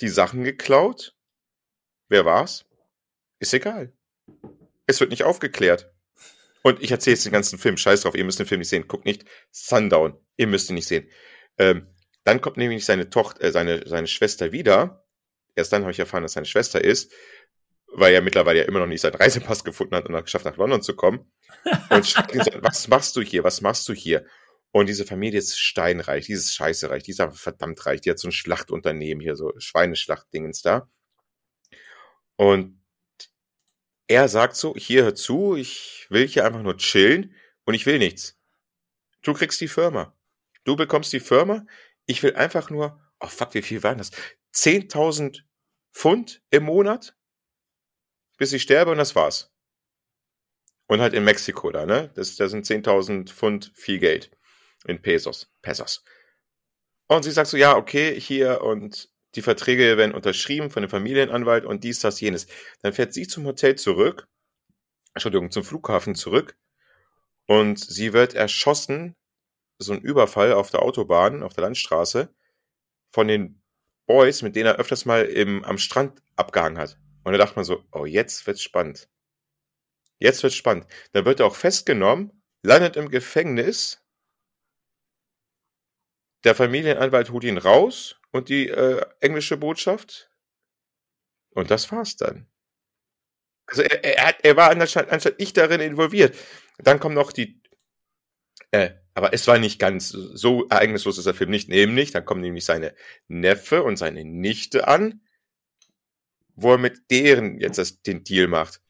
die Sachen geklaut. Wer war's? Ist egal. Es wird nicht aufgeklärt. Und ich erzähle jetzt den ganzen Film. Scheiß drauf, ihr müsst den Film nicht sehen. Guckt nicht. Sundown. Ihr müsst ihn nicht sehen. Ähm, dann kommt nämlich seine Tochter, äh, seine, seine Schwester wieder. Erst dann habe ich erfahren, dass seine Schwester ist, weil er mittlerweile ja immer noch nicht seinen Reisepass gefunden hat und hat geschafft, nach London zu kommen. Und sagt, [LAUGHS] was machst du hier? Was machst du hier? Und diese Familie ist steinreich, dieses Scheißereich, die ist einfach verdammt reich. Die hat so ein Schlachtunternehmen hier, so Schweineschlachtdingens da. Und er sagt so, hier hör zu, ich will hier einfach nur chillen und ich will nichts. Du kriegst die Firma. Du bekommst die Firma. Ich will einfach nur, oh fuck, wie viel waren das? 10.000 Pfund im Monat, bis ich sterbe und das war's. Und halt in Mexiko da, ne? Das, das sind 10.000 Pfund viel Geld. In Pesos. Pesos. Und sie sagt so, ja, okay, hier und die Verträge werden unterschrieben von dem Familienanwalt und dies, das, jenes. Dann fährt sie zum Hotel zurück, Entschuldigung, zum Flughafen zurück und sie wird erschossen, so ein Überfall auf der Autobahn, auf der Landstraße, von den Boys, mit denen er öfters mal im, am Strand abgehangen hat. Und da dachte man so, oh, jetzt wird's spannend. Jetzt wird's spannend. Dann wird er auch festgenommen, landet im Gefängnis der Familienanwalt holt ihn raus und die äh, englische Botschaft. Und das war's dann. Also er, er, hat, er war anstatt, anstatt nicht darin involviert. Dann kommen noch die. Äh, aber es war nicht ganz so ereignislos ist der Film nicht. Nämlich, dann kommen nämlich seine Neffe und seine Nichte an, wo er mit deren jetzt das, den Deal macht.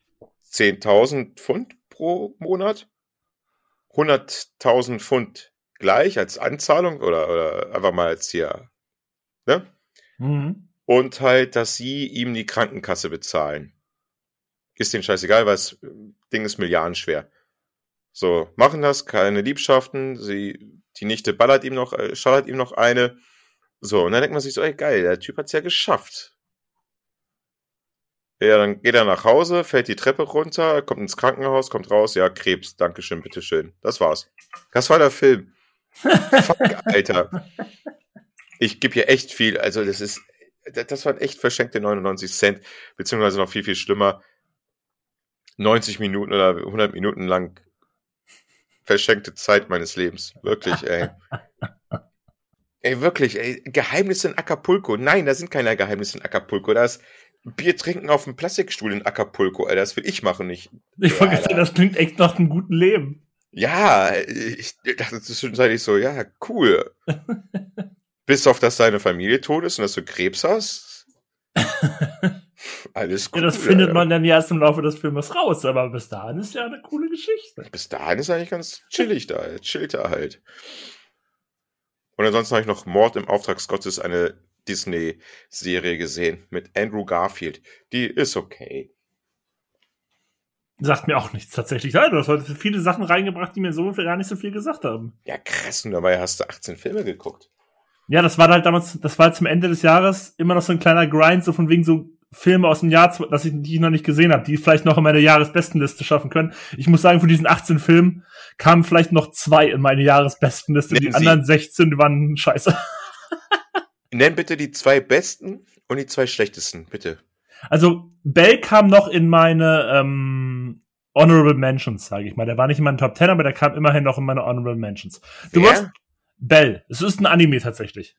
10.000 Pfund pro Monat, 100.000 Pfund gleich als Anzahlung oder, oder einfach mal als hier, ne? Mhm. Und halt, dass sie ihm die Krankenkasse bezahlen. Ist denen scheißegal, weil das Ding ist milliardenschwer. So, machen das, keine Liebschaften, sie, die Nichte ballert ihm noch, äh, schallert ihm noch eine. So, und dann denkt man sich so, ey, geil, der Typ hat's ja geschafft. Ja, dann geht er nach Hause, fällt die Treppe runter, kommt ins Krankenhaus, kommt raus, ja, Krebs, Dankeschön, bitteschön. Das war's. Das war der Film. [LAUGHS] Fuck, Alter. Ich gebe hier echt viel, also das ist, das waren echt verschenkte 99 Cent, beziehungsweise noch viel, viel schlimmer. 90 Minuten oder 100 Minuten lang verschenkte Zeit meines Lebens. Wirklich, ey. [LAUGHS] ey, wirklich, ey. Geheimnisse in Acapulco. Nein, da sind keine Geheimnisse in Acapulco. Da ist Bier trinken auf dem Plastikstuhl in Acapulco, Alter. Das will ich machen, nicht. Ich wollte sagen, das klingt echt nach einem guten Leben. Ja, ich dachte zwischenzeitlich so, ja, cool. [LAUGHS] Bis auf, dass deine Familie tot ist und dass du Krebs hast. [LAUGHS] Alles cool. Ja, das findet man dann erst im Laufe des Filmes raus, aber bis dahin ist ja eine coole Geschichte. Bis dahin ist eigentlich ganz chillig da, chillt er halt. Und ansonsten habe ich noch Mord im Auftrag Gottes, eine Disney-Serie gesehen mit Andrew Garfield. Die ist okay. Sagt mir auch nichts tatsächlich. du hast heute viele Sachen reingebracht, die mir so gar nicht so viel gesagt haben. Ja, krass, und dabei hast du 18 Filme geguckt. Ja, das war halt damals, das war zum Ende des Jahres immer noch so ein kleiner Grind, so von wegen so Filme aus dem Jahr, dass ich, die ich noch nicht gesehen habe, die vielleicht noch in meine Jahresbestenliste schaffen können. Ich muss sagen, von diesen 18 Filmen kamen vielleicht noch zwei in meine Jahresbestenliste. Nennen die anderen 16 die waren scheiße. [LAUGHS] Nenn bitte die zwei besten und die zwei schlechtesten, bitte. Also Bell kam noch in meine ähm, Honorable Mentions, sage ich mal. Der war nicht in meinen Top 10, aber der kam immerhin noch in meine Honorable Mentions. Du Wer? hast Bell. Es ist ein Anime tatsächlich.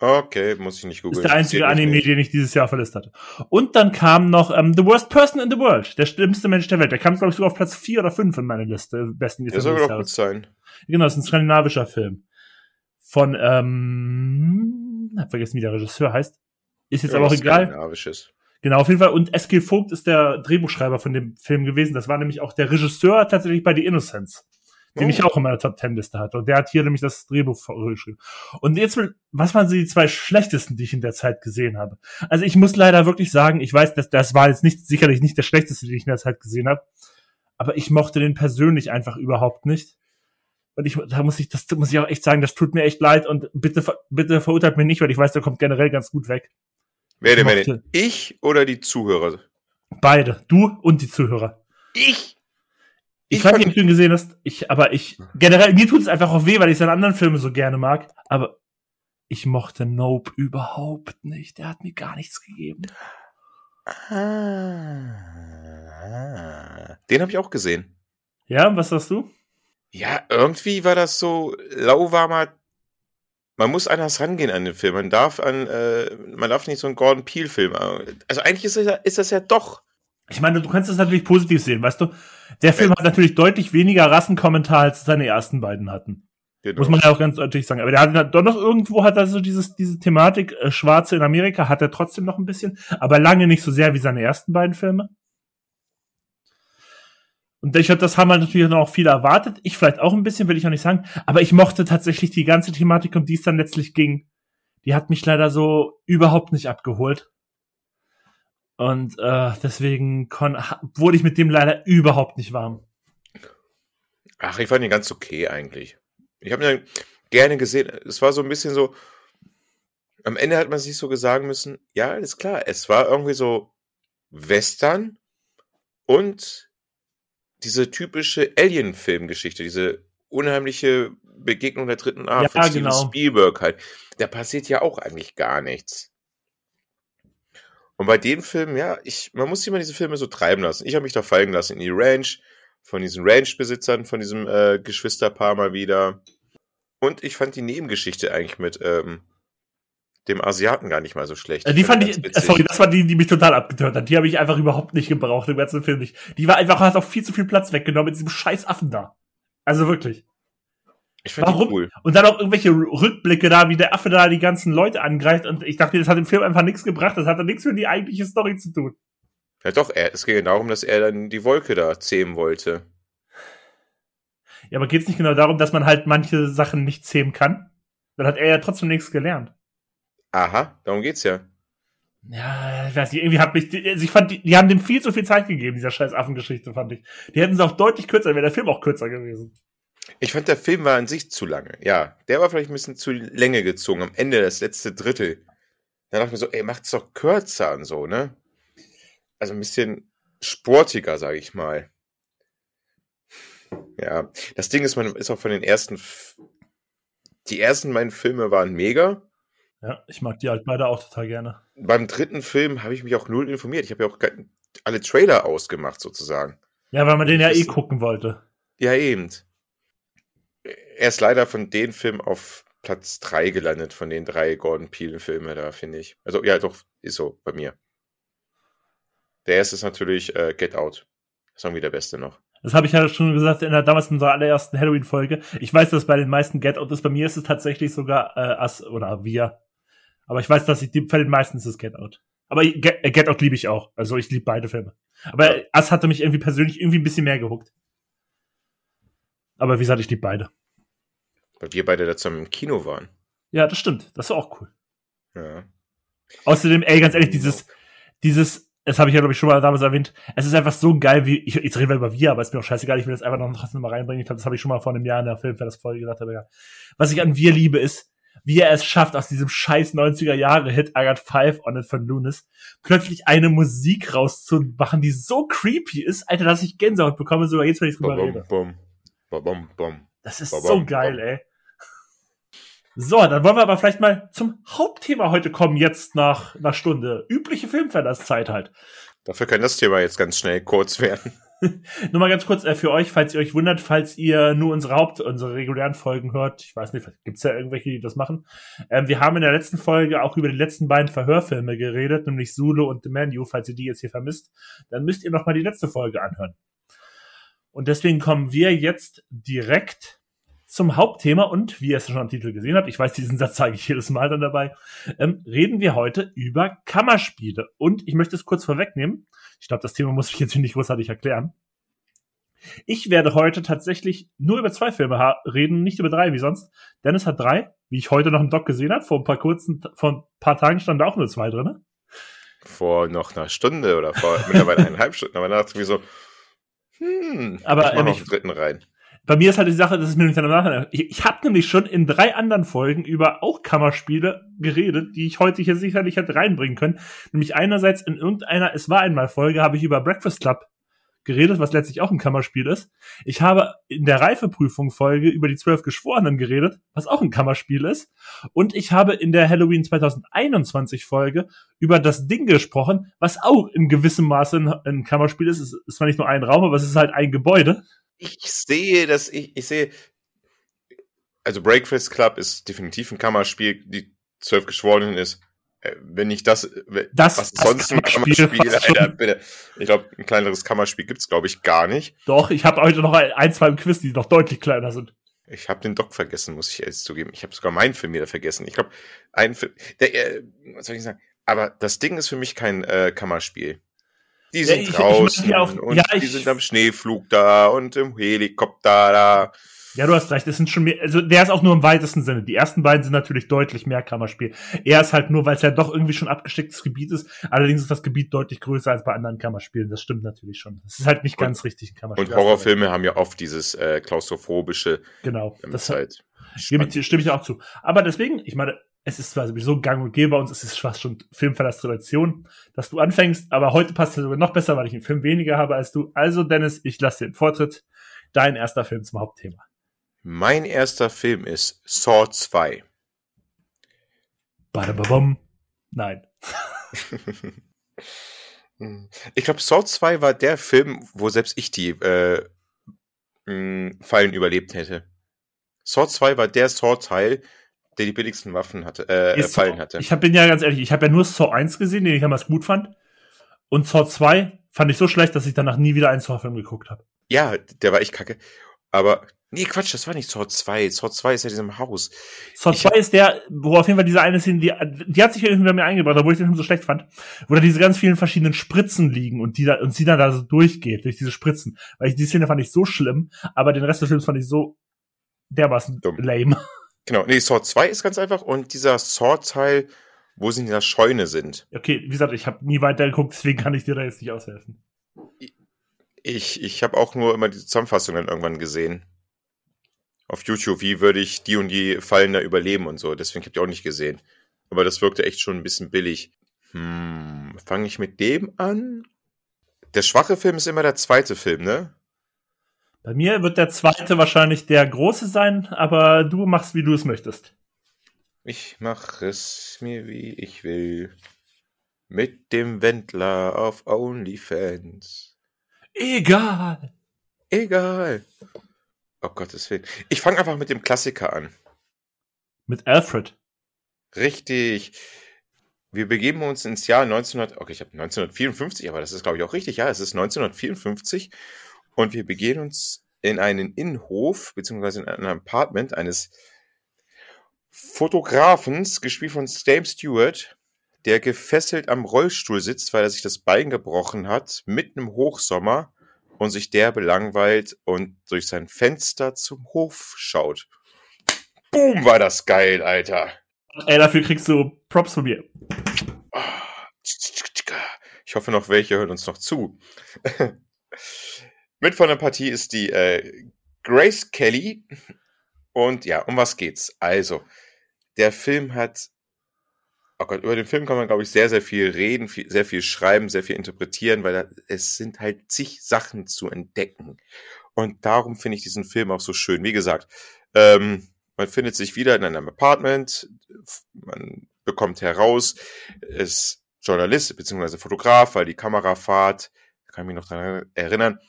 Okay, muss ich nicht googeln. Ist der einzige Anime, den ich dieses Jahr verlistet hatte. Und dann kam noch ähm, The Worst Person in the World, der schlimmste Mensch der Welt. Der kam, glaube ich, sogar auf Platz 4 oder 5 in meiner Liste. Besten Der soll doch gut sein. Genau, das ist ein skandinavischer Film. Von, ähm, hab vergessen, wie der Regisseur heißt. Ist jetzt ja, aber auch egal. Skandinavisches. Genau, auf jeden Fall. Und S.G. Vogt ist der Drehbuchschreiber von dem Film gewesen. Das war nämlich auch der Regisseur tatsächlich bei The Innocents den oh. ich auch in meiner Top Ten Liste hatte. Und der hat hier nämlich das Drehbuch geschrieben. Und jetzt, was waren die zwei schlechtesten, die ich in der Zeit gesehen habe? Also ich muss leider wirklich sagen, ich weiß, dass das war jetzt nicht, sicherlich nicht der schlechteste, den ich in der Zeit gesehen habe. Aber ich mochte den persönlich einfach überhaupt nicht. Und ich, da muss ich, das muss ich auch echt sagen, das tut mir echt leid und bitte, bitte verurteilt mich nicht, weil ich weiß, der kommt generell ganz gut weg. Wer denn, wer denn? Ich oder die Zuhörer? Beide. Du und die Zuhörer. Ich? Ich, ich ob du ihn gesehen hast. Ich, aber ich, generell, mir tut es einfach auch weh, weil ich seine anderen Filme so gerne mag. Aber ich mochte Nope überhaupt nicht. Der hat mir gar nichts gegeben. Ah, den habe ich auch gesehen. Ja, was sagst du? Ja, irgendwie war das so lauwarmer. Man muss anders rangehen an den Film. Man darf an, äh, man darf nicht so einen Gordon Peel Film. Also eigentlich ist das, ja, ist das ja doch ich meine, du kannst es natürlich positiv sehen, weißt du? Der Film hat natürlich deutlich weniger Rassenkommentar, als seine ersten beiden hatten. Genau. Muss man ja auch ganz deutlich sagen. Aber der hat doch noch irgendwo hat er so dieses, diese Thematik, äh, Schwarze in Amerika, hat er trotzdem noch ein bisschen, aber lange nicht so sehr wie seine ersten beiden Filme. Und ich glaube, das haben halt natürlich noch viele erwartet. Ich vielleicht auch ein bisschen, will ich auch nicht sagen. Aber ich mochte tatsächlich die ganze Thematik, um die es dann letztlich ging. Die hat mich leider so überhaupt nicht abgeholt. Und äh, deswegen wurde ich mit dem leider überhaupt nicht warm. Ach, ich fand ihn ganz okay eigentlich. Ich habe ihn gerne gesehen. Es war so ein bisschen so. Am Ende hat man sich so sagen müssen, ja, ist klar, es war irgendwie so Western und diese typische Alien-Film-Geschichte, diese unheimliche Begegnung der dritten Art ja, von Steven genau. Spielberg halt. Da passiert ja auch eigentlich gar nichts. Und bei dem Film, ja, ich, man muss sich mal diese Filme so treiben lassen. Ich habe mich da fallen lassen in die Ranch, von diesen Ranch-Besitzern, von diesem äh, Geschwisterpaar mal wieder. Und ich fand die Nebengeschichte eigentlich mit ähm, dem Asiaten gar nicht mal so schlecht. Äh, die fand ich, sorry, das war die, die mich total abgetört hat. Die habe ich einfach überhaupt nicht gebraucht im ganzen Film nicht. Die war einfach, hat auch viel zu viel Platz weggenommen mit diesem scheiß Affen da. Also wirklich. Ich fand Warum? cool. Und dann auch irgendwelche Rückblicke da, wie der Affe da die ganzen Leute angreift. Und ich dachte, das hat im Film einfach nichts gebracht. Das hatte nichts für die eigentliche Story zu tun. Ja doch, er, es ging darum, dass er dann die Wolke da zähmen wollte. Ja, aber geht es nicht genau darum, dass man halt manche Sachen nicht zähmen kann? Dann hat er ja trotzdem nichts gelernt. Aha, darum geht's ja. Ja, ich weiß nicht, irgendwie hat mich, also ich fand, die, die haben dem viel zu viel Zeit gegeben, dieser scheiß Affengeschichte, fand ich. Die hätten es auch deutlich kürzer, wäre der Film auch kürzer gewesen. Ich fand, der Film war an sich zu lange. Ja, der war vielleicht ein bisschen zu Länge gezogen, am Ende, das letzte Drittel. Da dachte ich mir so, ey, macht's doch kürzer und so, ne? Also ein bisschen sportiger, sag ich mal. Ja, das Ding ist, man ist auch von den ersten, die ersten beiden Filme waren mega. Ja, ich mag die halt beide auch total gerne. Beim dritten Film habe ich mich auch null informiert. Ich habe ja auch alle Trailer ausgemacht, sozusagen. Ja, weil man den ja eh gucken wollte. Ja, eben. Er ist leider von den Filmen auf Platz 3 gelandet, von den drei Gordon Peele-Filmen da, finde ich. Also, ja, doch, ist so bei mir. Der erste ist natürlich äh, Get Out. Das ist irgendwie der beste noch. Das habe ich ja schon gesagt in der damals in unserer allerersten Halloween-Folge. Ich weiß, dass bei den meisten Get Out ist. Bei mir ist es tatsächlich sogar äh, Us oder Wir. Aber ich weiß, dass ich die, bei den meisten ist es Get Out. Aber Get, äh, Get Out liebe ich auch. Also ich liebe beide Filme. Aber ja. Us hatte mich irgendwie persönlich irgendwie ein bisschen mehr gehuckt. Aber wie gesagt, ich liebe beide. Weil wir beide dazu im Kino waren. Ja, das stimmt. Das war auch cool. Ja. Außerdem, ey, ganz ehrlich, dieses, dieses das habe ich ja, glaube ich, schon mal damals erwähnt, es ist einfach so geil, wie, ich, jetzt reden wir über wir, aber ist mir auch scheißegal, ich will das einfach noch trotzdem mal reinbringen. Ich glaube, das habe ich schon mal vor einem Jahr in der Film, das Folge gesagt habe. Ja. Was ich an wir liebe, ist, wie er es schafft, aus diesem scheiß 90er-Jahre-Hit I Got Five on It von Lunis plötzlich eine Musik rauszumachen, die so creepy ist, Alter, dass ich Gänsehaut bekomme, sogar jetzt, wenn ich drüber rede. Bum, bum, bum, das ist so geil, ey. So, dann wollen wir aber vielleicht mal zum Hauptthema heute kommen, jetzt nach einer Stunde. Übliche Filmverlasszeit halt. Dafür kann das Thema jetzt ganz schnell kurz werden. [LAUGHS] nur mal ganz kurz äh, für euch, falls ihr euch wundert, falls ihr nur unsere Haupt-, unsere regulären Folgen hört. Ich weiß nicht, gibt's ja irgendwelche, die das machen. Ähm, wir haben in der letzten Folge auch über die letzten beiden Verhörfilme geredet, nämlich Zulu und The Menu. Falls ihr die jetzt hier vermisst, dann müsst ihr noch mal die letzte Folge anhören. Und deswegen kommen wir jetzt direkt zum Hauptthema und wie ihr es schon am Titel gesehen habt, ich weiß, diesen Satz zeige ich jedes Mal dann dabei, ähm, reden wir heute über Kammerspiele. Und ich möchte es kurz vorwegnehmen. Ich glaube, das Thema muss ich jetzt nicht großartig erklären. Ich werde heute tatsächlich nur über zwei Filme reden, nicht über drei wie sonst. Dennis hat drei, wie ich heute noch im Doc gesehen habe. Vor ein paar kurzen, vor ein paar Tagen standen da auch nur zwei drin. Vor noch einer Stunde oder vor mittlerweile eineinhalb Stunden. Aber ich mir so, hm, aber ich mach noch einen dritten rein. Bei mir ist halt die Sache, das ist mir nicht danach. Ich, ich habe nämlich schon in drei anderen Folgen über auch Kammerspiele geredet, die ich heute hier sicherlich hätte reinbringen können. Nämlich einerseits in irgendeiner Es war einmal Folge habe ich über Breakfast Club geredet, was letztlich auch ein Kammerspiel ist. Ich habe in der Reifeprüfung Folge über die zwölf Geschworenen geredet, was auch ein Kammerspiel ist. Und ich habe in der Halloween 2021 Folge über das Ding gesprochen, was auch in gewissem Maße ein Kammerspiel ist. Es ist zwar nicht nur ein Raum, aber es ist halt ein Gebäude ich sehe das, ich, ich sehe, also Breakfast Club ist definitiv ein Kammerspiel, die zwölf Geschworenen ist. Äh, wenn ich das, das was das sonst ein Kammerspiel, Alter, bitte. Ich glaube, ein kleineres Kammerspiel gibt's glaube ich, gar nicht. Doch, ich habe heute noch ein, zwei im Quiz, die noch deutlich kleiner sind. Ich habe den Doc vergessen, muss ich jetzt zugeben. Ich habe sogar meinen Film wieder vergessen. Ich glaube, ein Film, der, äh, was soll ich sagen? Aber das Ding ist für mich kein äh, Kammerspiel. Die sind ja, ich, draußen ich auch, und ja, die sind am Schneeflug da und im Helikopter da. Ja, du hast recht, es sind schon mehr, also der ist auch nur im weitesten Sinne. Die ersten beiden sind natürlich deutlich mehr Kammerspiel. Er ist halt nur, weil es ja doch irgendwie schon abgestecktes Gebiet ist. Allerdings ist das Gebiet deutlich größer als bei anderen Kammerspielen. Das stimmt natürlich schon. Das ist halt nicht und, ganz richtig ein Kammerspiel. Und Horrorfilme haben ja oft dieses äh, klaustrophobische. Genau. Das halt stimme ich auch zu. Aber deswegen, ich meine, es ist zwar sowieso gang und gäbe bei uns, es ist fast schon Filmverlass-Tradition, dass du anfängst, aber heute passt es sogar noch besser, weil ich einen Film weniger habe als du. Also, Dennis, ich lasse dir den Vortritt. Dein erster Film zum Hauptthema. Mein erster Film ist Saw 2. Badababum. Nein. [LAUGHS] ich glaube, Saw 2 war der Film, wo selbst ich die äh, Fallen überlebt hätte. Saw 2 war der Saw-Teil, der die billigsten Waffen hatte, äh, Ist Fallen hatte. Ich hab, bin ja ganz ehrlich, ich habe ja nur Saw 1 gesehen, den ich damals gut fand. Und Saw 2 fand ich so schlecht, dass ich danach nie wieder einen Saw-Film geguckt habe. Ja, der war echt kacke. Aber, nee, Quatsch, das war nicht Saw 2. Saw 2 ist ja in diesem Haus. Saw Ich 2 ist der, wo auf jeden Fall diese eine Szene, die, die hat sich irgendwie bei mir eingebracht, obwohl ich den Film so schlecht fand, wo da diese ganz vielen verschiedenen Spritzen liegen und die da, und sie dann da so durchgeht, durch diese Spritzen. Weil ich, die Szene fand ich so schlimm, aber den Rest des Films fand ich so dermaßen Dumm. lame. Genau, nee, Saw 2 ist ganz einfach und dieser Saw-Teil, wo sie in der Scheune sind. Okay, wie gesagt, ich habe nie weiter geguckt, deswegen kann ich dir da jetzt nicht aushelfen. Ich, ich habe auch nur immer die Zusammenfassung dann irgendwann gesehen. Auf YouTube, wie würde ich die und die Fallen da überleben und so. Deswegen habe ich auch nicht gesehen. Aber das wirkte echt schon ein bisschen billig. Hm, fange ich mit dem an? Der schwache Film ist immer der zweite Film, ne? Bei mir wird der zweite wahrscheinlich der große sein, aber du machst, wie du es möchtest. Ich mach es mir wie ich will. Mit dem Wendler auf OnlyFans. Egal. Egal. Oh Gottes Willen. Ich fange einfach mit dem Klassiker an. Mit Alfred. Richtig. Wir begeben uns ins Jahr 1900, okay, ich habe 1954, aber das ist glaube ich auch richtig, ja, es ist 1954 und wir begeben uns in einen Innenhof, beziehungsweise in ein Apartment eines Fotografens, gespielt von Stame Stewart, der gefesselt am Rollstuhl sitzt, weil er sich das Bein gebrochen hat, mitten im Hochsommer und sich derbe langweilt und durch sein Fenster zum Hof schaut. Boom, war das geil, Alter. Ey, dafür kriegst du Props von mir. Ich hoffe noch, welche hören uns noch zu. [LAUGHS] Mit von der Partie ist die äh, Grace Kelly. Und ja, um was geht's? Also, der Film hat. Oh Gott, über den Film kann man, glaube ich, sehr, sehr viel reden, viel, sehr viel schreiben, sehr viel interpretieren, weil da, es sind halt zig Sachen zu entdecken. Und darum finde ich diesen Film auch so schön. Wie gesagt, ähm, man findet sich wieder in einem Apartment, man bekommt heraus, ist Journalist bzw. Fotograf, weil die Kamerafahrt, kann ich mich noch daran erinnern,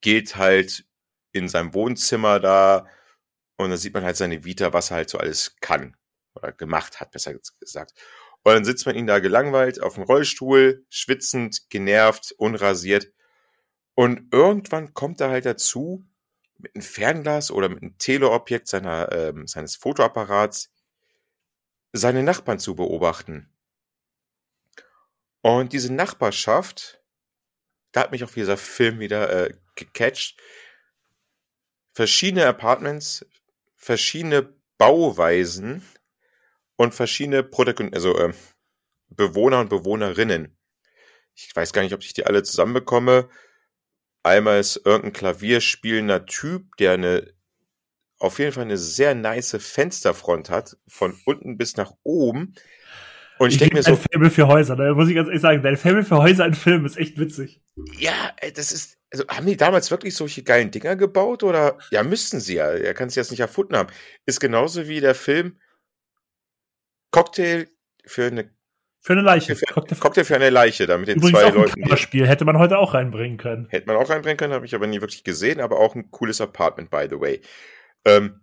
geht halt in seinem Wohnzimmer da und da sieht man halt seine Vita, was er halt so alles kann oder gemacht hat, besser gesagt. Und dann sitzt man ihn da gelangweilt auf dem Rollstuhl, schwitzend, genervt, unrasiert. Und irgendwann kommt er halt dazu, mit einem Fernglas oder mit einem Teleobjekt seiner, ähm, seines Fotoapparats seine Nachbarn zu beobachten. Und diese Nachbarschaft, da hat mich auch dieser Film wieder äh, gecatcht. Verschiedene Apartments, verschiedene Bauweisen und verschiedene Protagon also äh, Bewohner und Bewohnerinnen. Ich weiß gar nicht, ob ich die alle zusammenbekomme. Einmal ist irgendein klavierspielender Typ, der eine auf jeden Fall eine sehr nice Fensterfront hat, von unten bis nach oben. Und ich, Ich denke mir so, dein Faible für Häuser, da muss ich ganz ehrlich sagen, dein Faible für Häuser in Filmen ist echt witzig. ja, das ist, also haben die damals wirklich solche geilen Dinger gebaut oder, ja, müssten sie ja, er kann es jetzt nicht erfunden haben. Ist genauso wie der Film Cocktail für eine, Für eine Leiche. für, Cocktail- Cocktail für eine Leiche, da mit den Übrigens zwei auch ein Leuten, die, Kammerspiel, hätte man heute auch reinbringen können. hätte man auch reinbringen können, habe ich aber nie wirklich gesehen, aber auch ein cooles Apartment, by the way. Ähm,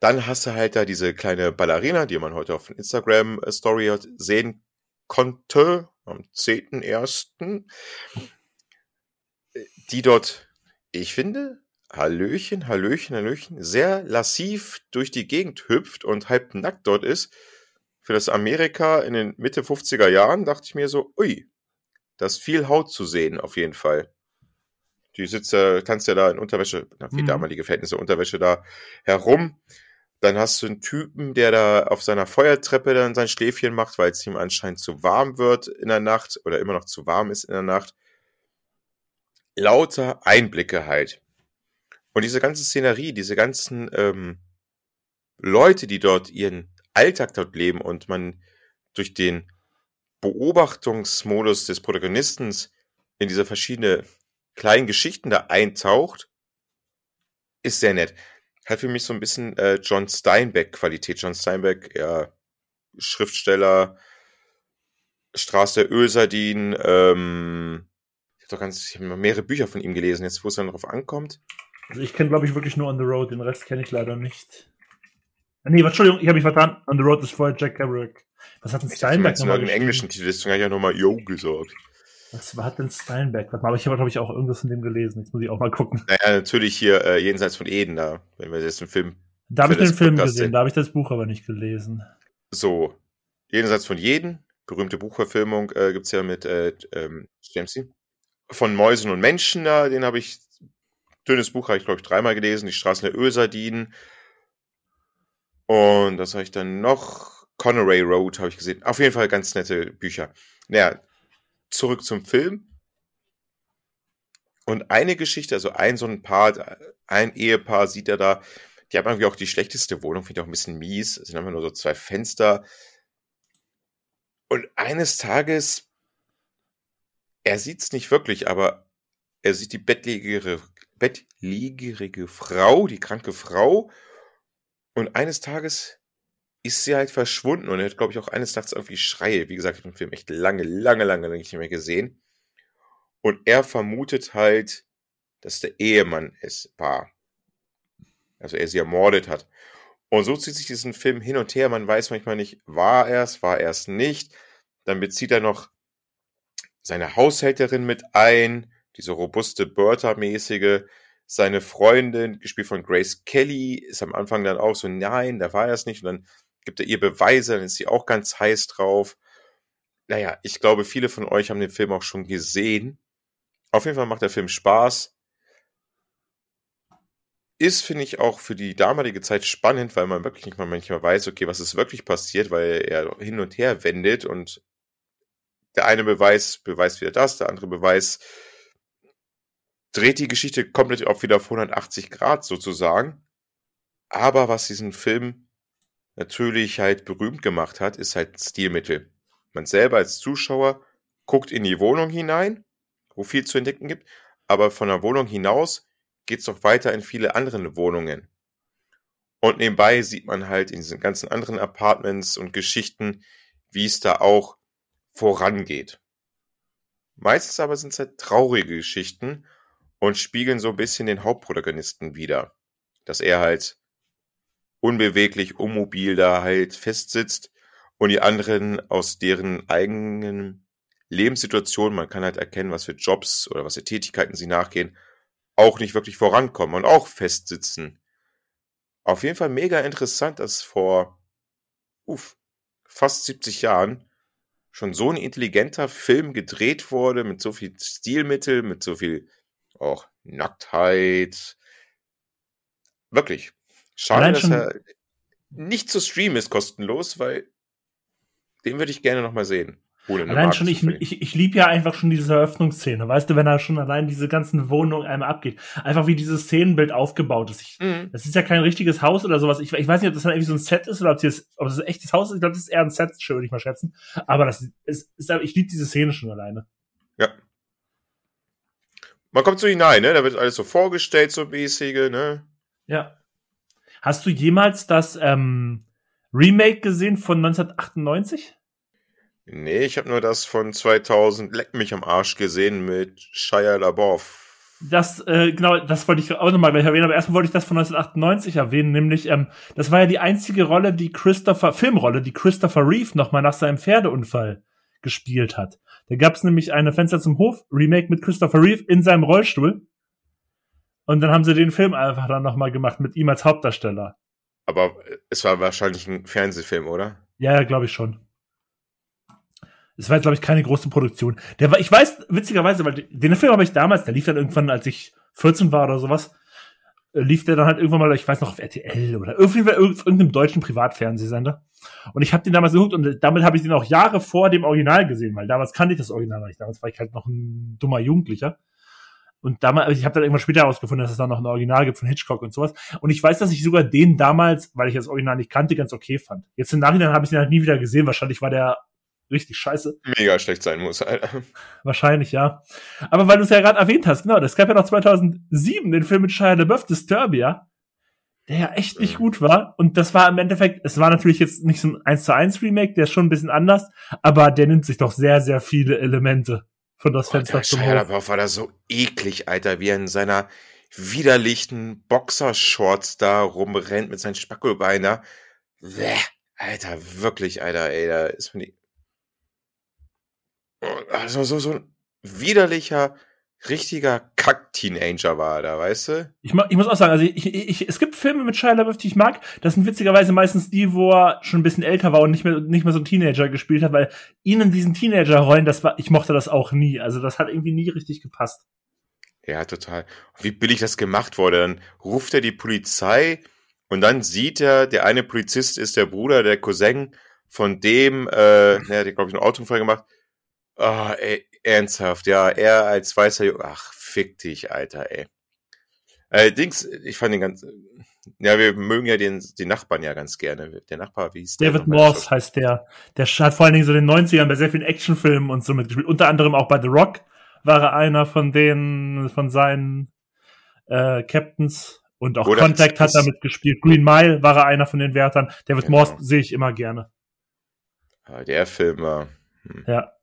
dann hast du halt da diese kleine Ballerina, die man heute auf Instagram äh, Story sehen konnte, am 10.01., die dort, ich finde, Hallöchen, Hallöchen, Hallöchen, sehr lassiv durch die Gegend hüpft und halb nackt dort ist. Für das Amerika in den Mitte 50er Jahren dachte ich mir so, ui, da ist viel Haut zu sehen, auf jeden Fall. Die sitzt ja, tanzt ja da in Unterwäsche, na, wie Mhm. damalige Verhältnisse, Unterwäsche da herum. Dann hast du einen Typen, der da auf seiner Feuertreppe dann sein Schläfchen macht, weil es ihm anscheinend zu warm wird in der Nacht oder immer noch zu warm ist in der Nacht. Lauter Einblicke halt. Und diese ganze Szenerie, diese ganzen ähm, Leute, die dort ihren Alltag dort leben und man durch den Beobachtungsmodus des Protagonisten in diese verschiedenen kleinen Geschichten da eintaucht, ist sehr nett. Hat für mich so ein bisschen äh, John Steinbeck-Qualität. John Steinbeck, ja, Schriftsteller, Straße der Ölsardin, ähm, ich habe doch ganz, ich habe mehrere Bücher von ihm gelesen, jetzt wo es dann darauf ankommt. Also ich kenne, glaube ich, wirklich nur On the Road, den Rest kenne ich leider nicht. Ah, nee, Entschuldigung, ich habe mich vertan. On the Road ist vorher Jack Kerouac. Was hat denn Steinberg nochmal im englischen Titel, deswegen habe ich ja nochmal Yo gesagt. Was hat denn Steinberg? Warte mal, aber ich habe, glaube ich, auch irgendwas von dem gelesen. Jetzt muss ich auch mal gucken. Naja, natürlich hier äh, Jenseits von Eden da, wenn wir jetzt einen Film. Da habe ich den Film Podcast gesehen, da habe ich das Buch aber nicht gelesen. So, Jenseits von Jeden, berühmte Buchverfilmung, äh, gibt es ja mit äh, ähm, Jamesy. Von Mäusen und Menschen da, den habe ich, dünnes Buch habe ich, glaube ich, dreimal gelesen, Die Straßen der Ölsardinen. Und das habe ich dann noch, Conneray Road habe ich gesehen. Auf jeden Fall ganz nette Bücher. Naja, zurück zum Film. Und eine Geschichte, also ein so ein Paar, ein Ehepaar sieht er da, die haben irgendwie auch die schlechteste Wohnung, finde ich auch ein bisschen mies. Es sind einfach nur so zwei Fenster. Und eines Tages, er sieht es nicht wirklich, aber er sieht die bettlägerige, bettlägerige Frau, die kranke Frau. Und eines Tages ist sie halt verschwunden und er hat, glaube ich, auch eines Tages irgendwie Schreie. Wie gesagt, ich habe den Film echt lange, lange, lange nicht mehr gesehen. Und er vermutet halt, dass der Ehemann es war. Also er sie ermordet hat. Und so zieht sich diesen Film hin und her. Man weiß manchmal nicht, war er es, war er es nicht. Dann bezieht er noch seine Haushälterin mit ein, diese robuste Bertha-mäßige. Seine Freundin, gespielt von Grace Kelly, ist am Anfang dann auch so, nein, da war er es nicht. Und dann gibt er ihr Beweise, dann ist sie auch ganz heiß drauf. Naja, ich glaube, viele von euch haben den Film auch schon gesehen. Auf jeden Fall macht der Film Spaß. Ist, finde ich, auch für die damalige Zeit spannend, weil man wirklich nicht mal manchmal weiß, okay, was ist wirklich passiert, weil er hin und her wendet und der eine Beweis beweist wieder das, der andere Beweis dreht die Geschichte komplett auch wieder auf 180 Grad sozusagen. Aber was diesen Film natürlich halt berühmt gemacht hat, ist halt Stilmittel. Man selber als Zuschauer guckt in die Wohnung hinein, wo viel zu entdecken gibt, aber von der Wohnung hinaus geht es doch weiter in viele andere Wohnungen. Und nebenbei sieht man halt in diesen ganzen anderen Apartments und Geschichten, wie es da auch vorangeht. Meistens aber sind es halt traurige Geschichten und spiegeln so ein bisschen den Hauptprotagonisten wider. Dass er halt unbeweglich, unmobil da halt festsitzt und die anderen aus deren eigenen Lebenssituation, man kann halt erkennen, was für Jobs oder was für Tätigkeiten sie nachgehen, auch nicht wirklich vorankommen und auch festsitzen. Auf jeden Fall mega interessant, dass vor uff, fast 70 Jahren schon so ein intelligenter Film gedreht wurde, mit so viel Stilmittel, mit so viel auch Nacktheit. Wirklich, Schade, dass er nicht zu streamen ist kostenlos, weil den würde ich gerne nochmal sehen. Allein schon, ich, ich, ich liebe ja einfach schon diese Eröffnungsszene. Weißt du, wenn er schon allein diese ganzen Wohnungen einmal abgeht. Einfach wie dieses Szenenbild aufgebaut ist. Ich, mhm. Das ist ja kein richtiges Haus oder sowas. Ich, ich weiß nicht, ob das dann irgendwie so ein Set ist oder ob, das, ob das ein echtes Haus ist. Ich glaube, das ist eher ein Set, würde ich mal schätzen. Aber das ist, ist ich liebe diese Szene schon alleine. Ja. Man kommt so hinein, ne? Da wird alles so vorgestellt, so mäßige, ne? Ja. Hast du jemals das ähm, Remake gesehen von 1998? Nee, ich habe nur das von 2000 Leck mich am Arsch gesehen mit Shia LaBeouf. Das, äh, genau, das wollte ich auch nochmal gleich erwähnen, aber erstmal wollte ich das von 1998 erwähnen, nämlich, ähm, das war ja die einzige Rolle, die Christopher, Filmrolle, die Christopher Reeve nochmal nach seinem Pferdeunfall gespielt hat. Da gab es nämlich eine Fenster zum Hof Remake mit Christopher Reeve in seinem Rollstuhl. Und dann haben sie den Film einfach dann nochmal gemacht mit ihm als Hauptdarsteller. Aber es war wahrscheinlich ein Fernsehfilm, oder? Ja, ja, glaube ich schon. Es war jetzt, glaube ich, keine große Produktion. Der war, ich weiß, witzigerweise, weil den Film habe ich damals, der lief dann irgendwann, als ich 14 war oder sowas, äh, lief der dann halt irgendwann mal, ich weiß noch, auf RTL oder irgendwie irgendeinem deutschen Privatfernsehsender. Und ich habe den damals geguckt und damit habe ich den auch Jahre vor dem Original gesehen, weil damals kannte ich das Original nicht. Damals war ich halt noch ein dummer Jugendlicher. Und damals, ich habe dann irgendwann später herausgefunden, dass es da noch ein Original gibt von Hitchcock und sowas. Und ich weiß, dass ich sogar den damals, weil ich das Original nicht kannte, ganz okay fand. Jetzt im Nachhinein habe ich den halt nie wieder gesehen. Wahrscheinlich war der richtig scheiße. Mega schlecht sein muss, Alter. Wahrscheinlich, ja. Aber weil du es ja gerade erwähnt hast, genau, es gab ja noch 2007 den Film mit Shia LaBeouf, Disturbia, der ja echt nicht mhm. gut war. Und das war im Endeffekt, es war natürlich jetzt nicht so ein 1 zu 1 Remake, der ist schon ein bisschen anders, aber der nimmt sich doch sehr, sehr viele Elemente von das Fenster zum Hof. war da so eklig, Alter, wie er in seiner widerlichen Boxershorts da rumrennt mit seinen Spackelbeiner. Bäh, Alter, wirklich, Alter, ey, da ist man die. Also so, so ein widerlicher, richtiger Kack-Teenager war da, weißt du? Ich, ich muss auch sagen, also ich, ich, es gibt Filme mit Shia LaBeouf, die ich mag. Das sind witzigerweise meistens die, wo er schon ein bisschen älter war und nicht mehr, nicht mehr so ein Teenager gespielt hat, weil ihn in diesen Teenager-Rollen, das war, ich mochte das auch nie. Also das hat irgendwie nie richtig gepasst. Ja, total. Wie billig das gemacht wurde. Dann ruft er die Polizei und dann sieht er, der eine Polizist ist der Bruder, der Cousin von dem, äh, der hat, glaube ich, einen Autounfall gemacht. Ah, oh, ey, ernsthaft, ja, er als weißer Junge, ach, fick dich, Alter, ey. Allerdings, ich fand den ganz, ja, wir mögen ja den, den Nachbarn ja ganz gerne. Der Nachbar, wie hieß der? David Morse heißt der. Der hat vor allen Dingen so in den 90ern bei sehr vielen Actionfilmen und so mitgespielt. Unter anderem auch bei The Rock war er einer von den, von seinen äh, Captains. Und auch Oder Contact hat er mitgespielt. Green Mile war er einer von den Wärtern. David genau. Morse sehe ich immer gerne. Der Film war. Hm. Ja.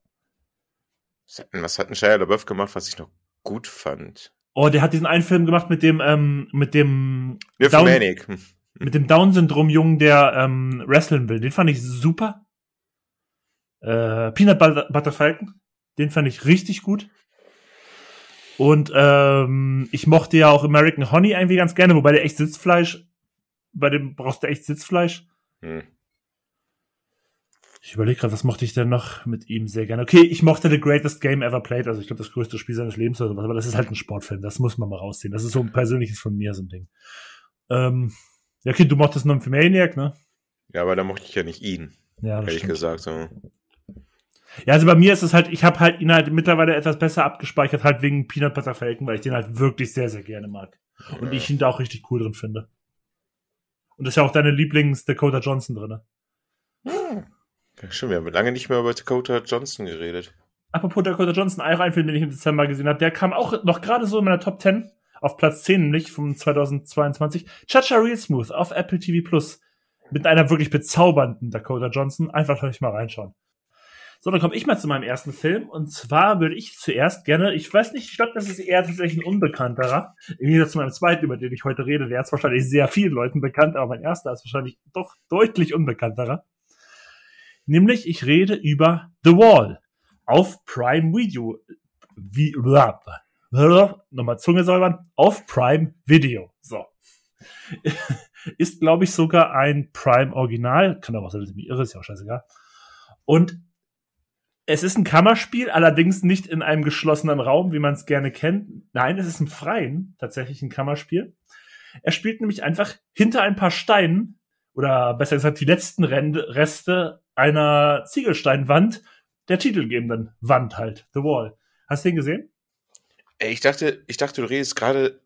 Was hat ein Shia LaBeouf gemacht, was ich noch gut fand? Oh, der hat diesen einen Film gemacht mit dem, ähm, mit dem Down, hm. mit dem Down-Syndrom-Jungen, der ähm, wrestlen will. Den fand ich super. Äh, Peanut Butter Falcon, den fand ich richtig gut. Und ähm, ich mochte ja auch American Honey irgendwie ganz gerne, wobei der echt Sitzfleisch, bei dem brauchst du echt Sitzfleisch. Hm. Ich überlege gerade, was mochte ich denn noch mit ihm sehr gerne? Okay, ich mochte The Greatest Game Ever Played, also ich glaube das größte Spiel seines Lebens oder sowas, aber das ist halt ein Sportfilm, das muss man mal rausziehen. Das ist so ein persönliches von mir, so ein Ding. Ähm, ja, okay, du mochtest Nymphomaniac, ne? Ja, aber da mochte ich ja nicht ihn. Ja, ehrlich stimmt. gesagt. So. Ja, also bei mir ist es halt, ich habe halt ihn halt mittlerweile etwas besser abgespeichert, halt wegen Peanut Butter Falcon, weil ich den halt wirklich sehr, sehr gerne mag. Und ja. ich ihn da auch richtig cool drin finde. Und das ist ja auch deine Lieblings-Dakota Johnson drin. Hm. Ja, stimmt, wir haben lange nicht mehr über Dakota Johnson geredet. Apropos Dakota Johnson, auch ein Film, den ich im Dezember gesehen habe, der kam auch noch gerade so in meiner Top 10 auf Platz 10, nämlich vom 2022. Chacha Real Smooth auf Apple TV Plus. Mit einer wirklich bezaubernden Dakota Johnson. Einfach euch mal reinschauen. So, dann komme ich mal zu meinem ersten Film. Und zwar würde ich zuerst gerne, ich weiß nicht, ich glaube, das ist eher tatsächlich ein unbekannterer. Im Gegensatz zu meinem zweiten, über den ich heute rede, der ist wahrscheinlich sehr vielen Leuten bekannt, aber mein erster ist wahrscheinlich doch deutlich unbekannterer. Nämlich, ich rede über The Wall auf Prime Video. Wie, nochmal Zunge säubern. Auf Prime Video. So. [LAUGHS] ist, glaube ich, sogar ein Prime Original. Kann aber auch sein, dass ich mich irre, ist ja auch scheißegal. Und es ist ein Kammerspiel, allerdings nicht in einem geschlossenen Raum, wie man es gerne kennt. Nein, es ist im Freien tatsächlich ein Kammerspiel. Er spielt nämlich einfach hinter ein paar Steinen oder besser gesagt die letzten Reste einer Ziegelsteinwand, der titelgebenden Wand halt, The Wall. Hast du den gesehen? Ey, ich dachte, ich dachte, du redest gerade,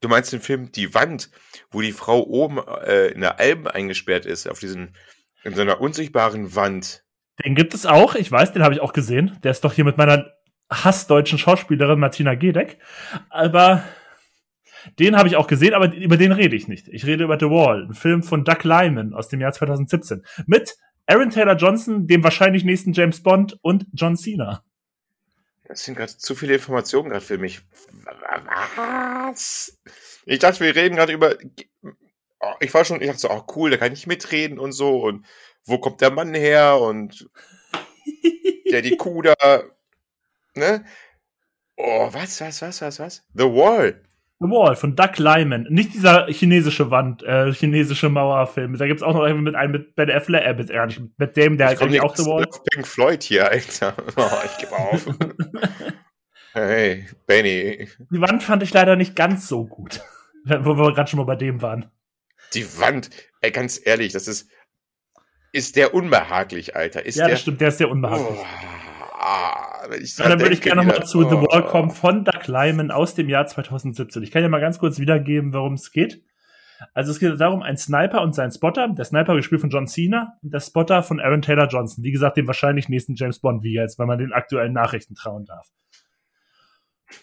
du meinst den Film Die Wand, wo die Frau oben äh, in der Alben eingesperrt ist, auf diesen, in so einer unsichtbaren Wand. Den gibt es auch, ich weiß, den habe ich auch gesehen. Der ist doch hier mit meiner hassdeutschen Schauspielerin Martina Gedeck. Aber den habe ich auch gesehen, aber über den rede ich nicht. Ich rede über The Wall, ein Film von Doug Lyman aus dem Jahr 2017. Mit Aaron Taylor Johnson, dem wahrscheinlich nächsten James Bond und John Cena. Das sind gerade zu viele Informationen gerade für mich. Was? Ich dachte, wir reden gerade über. Oh, ich war schon, ich dachte so, oh cool, da kann ich mitreden und so. Und wo kommt der Mann her und [LAUGHS] der die Kuh da, ne? Oh, was, was, was, was, was? The Wall. The Wall von Doug Lyman. Nicht dieser chinesische Wand, äh, chinesische Mauerfilm. Da gibt's auch noch einen mit einem mit Ben Affleck, äh, mit, äh, mit dem, der halt eigentlich auch The Wall. Pink Floyd hier, Alter. [LAUGHS] Oh, ich gebe auf. [LAUGHS] hey, Benny. Die Wand fand ich leider nicht ganz so gut. [LAUGHS] Wo wir gerade schon mal bei dem waren. Die Wand, ey, ganz ehrlich, das ist, ist der unbehaglich, Alter. Ist ja, der, das stimmt, der ist sehr unbehaglich. Oh, ah, ja, dann würde ich gerne nochmal zu oh, The Wall kommen von Doug Lyman aus dem Jahr 2017. Ich kann ja mal ganz kurz wiedergeben, worum es geht. Also es geht darum, ein Sniper und sein Spotter, der Sniper gespielt von John Cena und der Spotter von Aaron Taylor Johnson. Wie gesagt, dem wahrscheinlich nächsten James Bond, wie jetzt, weil man den aktuellen Nachrichten trauen darf.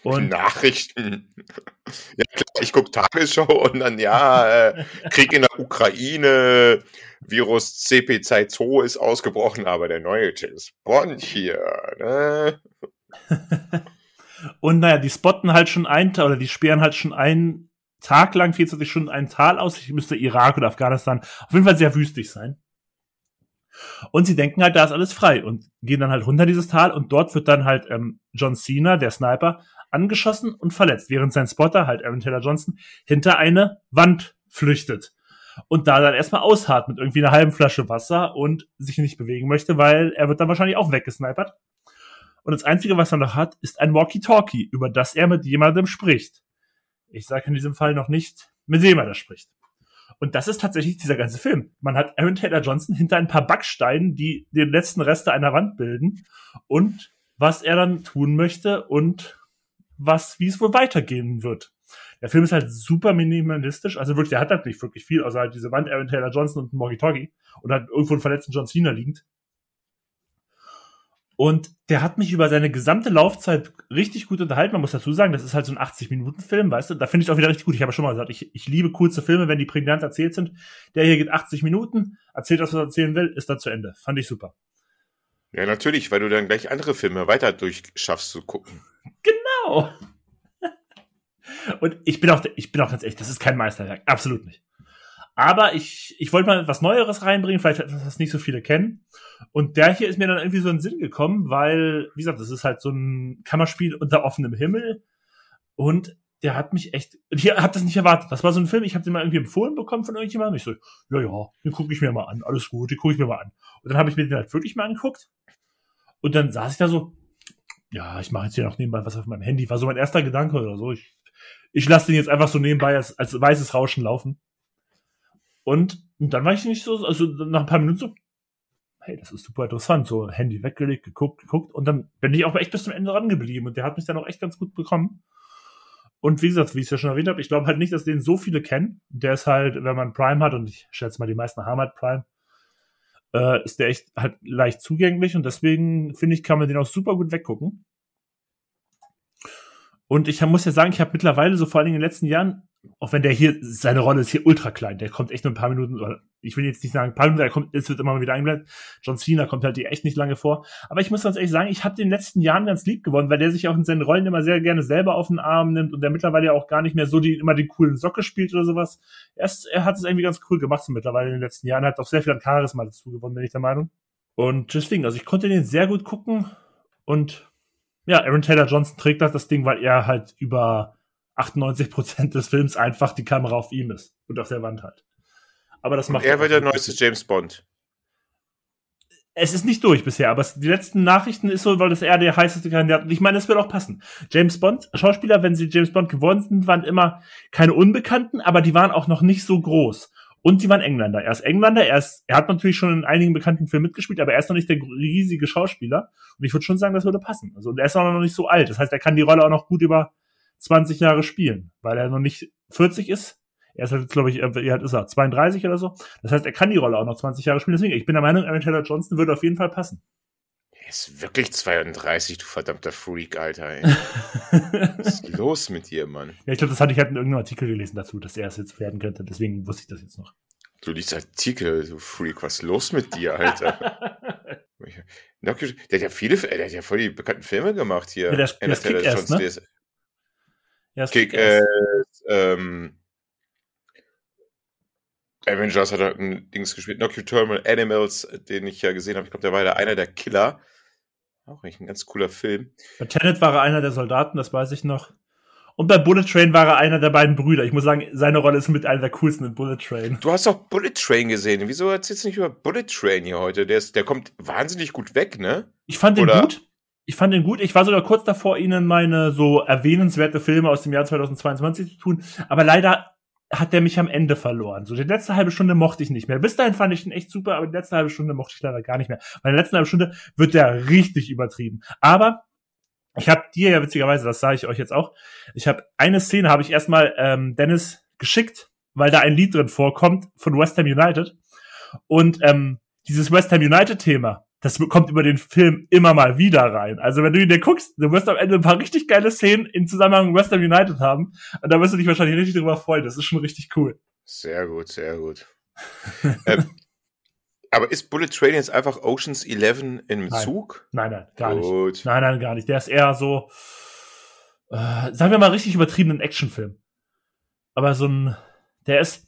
Und Nachrichten. [LAUGHS] Ja, klar, ich gucke Tagesschau und dann, ja, äh, Krieg in der Ukraine, Virus CP2 ist ausgebrochen, aber der neue James Bond hier, ne? [LAUGHS] Und naja, die spotten halt schon einen Tag, oder die sperren halt schon einen Tag lang, 24 Stunden ein Tal aus. Ich müsste Irak oder Afghanistan auf jeden Fall sehr wüstig sein. Und sie denken halt, da ist alles frei und gehen dann halt runter dieses Tal und dort wird dann halt ähm, John Cena, der Sniper, angeschossen und verletzt, während sein Spotter, halt Aaron Taylor Johnson, hinter eine Wand flüchtet. Und da dann erstmal ausharrt mit irgendwie einer halben Flasche Wasser und sich nicht bewegen möchte, weil er wird dann wahrscheinlich auch weggesnipert. Und das Einzige, was er noch hat, ist ein Walkie-Talkie, über das er mit jemandem spricht. Ich sage in diesem Fall noch nicht, mit wem er da spricht. Und das ist tatsächlich dieser ganze Film. Man hat Aaron Taylor Johnson hinter ein paar Backsteinen, die den letzten Reste einer Wand bilden und was er dann tun möchte und was, wie es wohl weitergehen wird. Der Film ist halt super minimalistisch, also wirklich, der hat halt nicht wirklich viel, außer halt diese Wand Aaron Taylor Johnson und ein Walkie-Talkie und hat irgendwo einen verletzten John Cena liegend. Und der hat mich über seine gesamte Laufzeit richtig gut unterhalten. Man muss dazu sagen, das ist halt so ein 80-Minuten-Film, weißt du? Da finde ich auch wieder richtig gut. Ich habe schon mal gesagt, ich, ich liebe kurze Filme, wenn die prägnant erzählt sind. Der hier geht 80 Minuten, erzählt das, was er erzählen will, ist dann zu Ende. Fand ich super. Ja, natürlich, weil du dann gleich andere Filme weiter durchschaffst zu gucken. Genau. [LAUGHS] Und ich bin auch, ich bin auch ganz ehrlich, das ist kein Meisterwerk. Absolut nicht. Aber ich, ich wollte mal was Neueres reinbringen, vielleicht etwas, was nicht so viele kennen. Und der hier ist mir dann irgendwie so in den Sinn gekommen, weil, wie gesagt, das ist halt so ein Kammerspiel unter offenem Himmel. Und der hat mich echt, ich habe das nicht erwartet. Das war so ein Film, ich habe den mal irgendwie empfohlen bekommen von irgendjemandem. Ich so, ja, ja, den gucke ich mir mal an. Alles gut, den gucke ich mir mal an. Und dann habe ich mir den halt wirklich mal angeguckt. Und dann saß ich da so, ja, ich mache jetzt hier noch nebenbei was auf meinem Handy. War so mein erster Gedanke oder so. Ich, ich lasse den jetzt einfach so nebenbei als, als weißes Rauschen laufen. Und, und dann war ich nicht so, also nach ein paar Minuten so, hey, das ist super interessant. So Handy weggelegt, geguckt, geguckt. Und dann bin ich auch echt bis zum Ende rangeblieben. Und der hat mich dann auch echt ganz gut bekommen. Und wie gesagt, wie ich es ja schon erwähnt habe, ich glaube halt nicht, dass den so viele kennen. Der ist halt, wenn man Prime hat, und ich schätze mal, die meisten haben halt Prime, äh, ist der echt halt leicht zugänglich. Und deswegen finde ich, kann man den auch super gut weggucken. Und ich muss ja sagen, ich habe mittlerweile so vor allen Dingen in den letzten Jahren auch wenn der hier, seine Rolle ist hier ultra klein, der kommt echt nur ein paar Minuten, oder ich will jetzt nicht sagen, ein paar Minuten, der kommt, es wird immer mal wieder eingeblendet. John Cena kommt halt hier echt nicht lange vor. Aber ich muss ganz ehrlich sagen, ich habe den letzten Jahren ganz lieb gewonnen, weil der sich auch in seinen Rollen immer sehr gerne selber auf den Arm nimmt und der mittlerweile ja auch gar nicht mehr so die, immer die coolen Socke spielt oder sowas. Er, ist, er hat es irgendwie ganz cool gemacht so mittlerweile in den letzten Jahren, hat auch sehr viel an Charisma dazu gewonnen, bin ich der Meinung. Und deswegen, also ich konnte den sehr gut gucken und ja, Aaron Taylor Johnson trägt das, das Ding, weil er halt über 98 Prozent des Films einfach die Kamera auf ihm ist und auf der Wand hat. Aber das macht. er wird der neueste James Bond. Es ist nicht durch bisher, aber die letzten Nachrichten ist so, weil das eher der heißeste Kandidat. Ich meine, es wird auch passen. James Bond, Schauspieler, wenn sie James Bond geworden sind, waren immer keine Unbekannten, aber die waren auch noch nicht so groß. Und die waren Engländer. Er ist Engländer, er, ist, er hat natürlich schon in einigen bekannten Filmen mitgespielt, aber er ist noch nicht der riesige Schauspieler. Und ich würde schon sagen, das würde passen. Also, und er ist auch noch nicht so alt. Das heißt, er kann die Rolle auch noch gut über 20 Jahre spielen, weil er noch nicht 40 ist. Er ist halt, glaube ich, wie alt ist er? 32 oder so. Das heißt, er kann die Rolle auch noch 20 Jahre spielen. Deswegen, ich bin der Meinung, Aaron Taylor Johnson würde auf jeden Fall passen. Er ist wirklich 32, du verdammter Freak, Alter. Ey. [LAUGHS] Was ist los mit dir, Mann? Ja, ich glaube, das hatte ich halt in irgendeinem Artikel gelesen dazu, dass er es jetzt werden könnte. Deswegen wusste ich das jetzt noch. Du liest Artikel, du Freak. Was ist los mit dir, Alter? [LAUGHS] der hat ja viele, der hat ja voll die bekannten Filme gemacht hier. Ja, der, der, der Taylor Johnson, ne? Ja, Kick, äh, ähm, Avengers hat halt ein Dings gespielt. Nocturnal Animals, den ich ja gesehen habe. Ich glaube, der war ja einer der Killer. Auch eigentlich ein ganz cooler Film. Bei Tenet war er einer der Soldaten, das weiß ich noch. Und bei Bullet Train war er einer der beiden Brüder. Ich muss sagen, seine Rolle ist mit einer der coolsten in Bullet Train. Du hast auch Bullet Train gesehen. Wieso erzählst du nicht über Bullet Train hier heute? Der, ist, der kommt wahnsinnig gut weg, ne? Ich fand den gut ich fand ihn gut. Ich war sogar kurz davor, Ihnen meine so erwähnenswerte Filme aus dem Jahr 2022 zu tun. Aber leider hat der mich am Ende verloren. So die letzte halbe Stunde mochte ich nicht mehr. Bis dahin fand ich ihn echt super, aber die letzte halbe Stunde mochte ich leider gar nicht mehr. In der letzten halben Stunde wird der richtig übertrieben. Aber ich habe dir ja witzigerweise, das sage ich euch jetzt auch, ich habe eine Szene, habe ich erstmal ähm, Dennis geschickt, weil da ein Lied drin vorkommt von West Ham United. Und ähm, dieses West Ham United Thema, das kommt über den Film immer mal wieder rein. Also wenn du ihn dir guckst, du wirst am Ende ein paar richtig geile Szenen in Zusammenhang mit West Ham United haben. Und da wirst du dich wahrscheinlich richtig drüber freuen. Das ist schon richtig cool. Sehr gut, sehr gut. [LAUGHS] ähm, aber ist Bullet Train jetzt einfach Oceans 11 im nein. Zug? Nein, nein, gar gut. nicht. Nein, nein, gar nicht. Der ist eher so, äh, sagen wir mal, richtig übertriebenen Actionfilm. Aber so ein, der ist,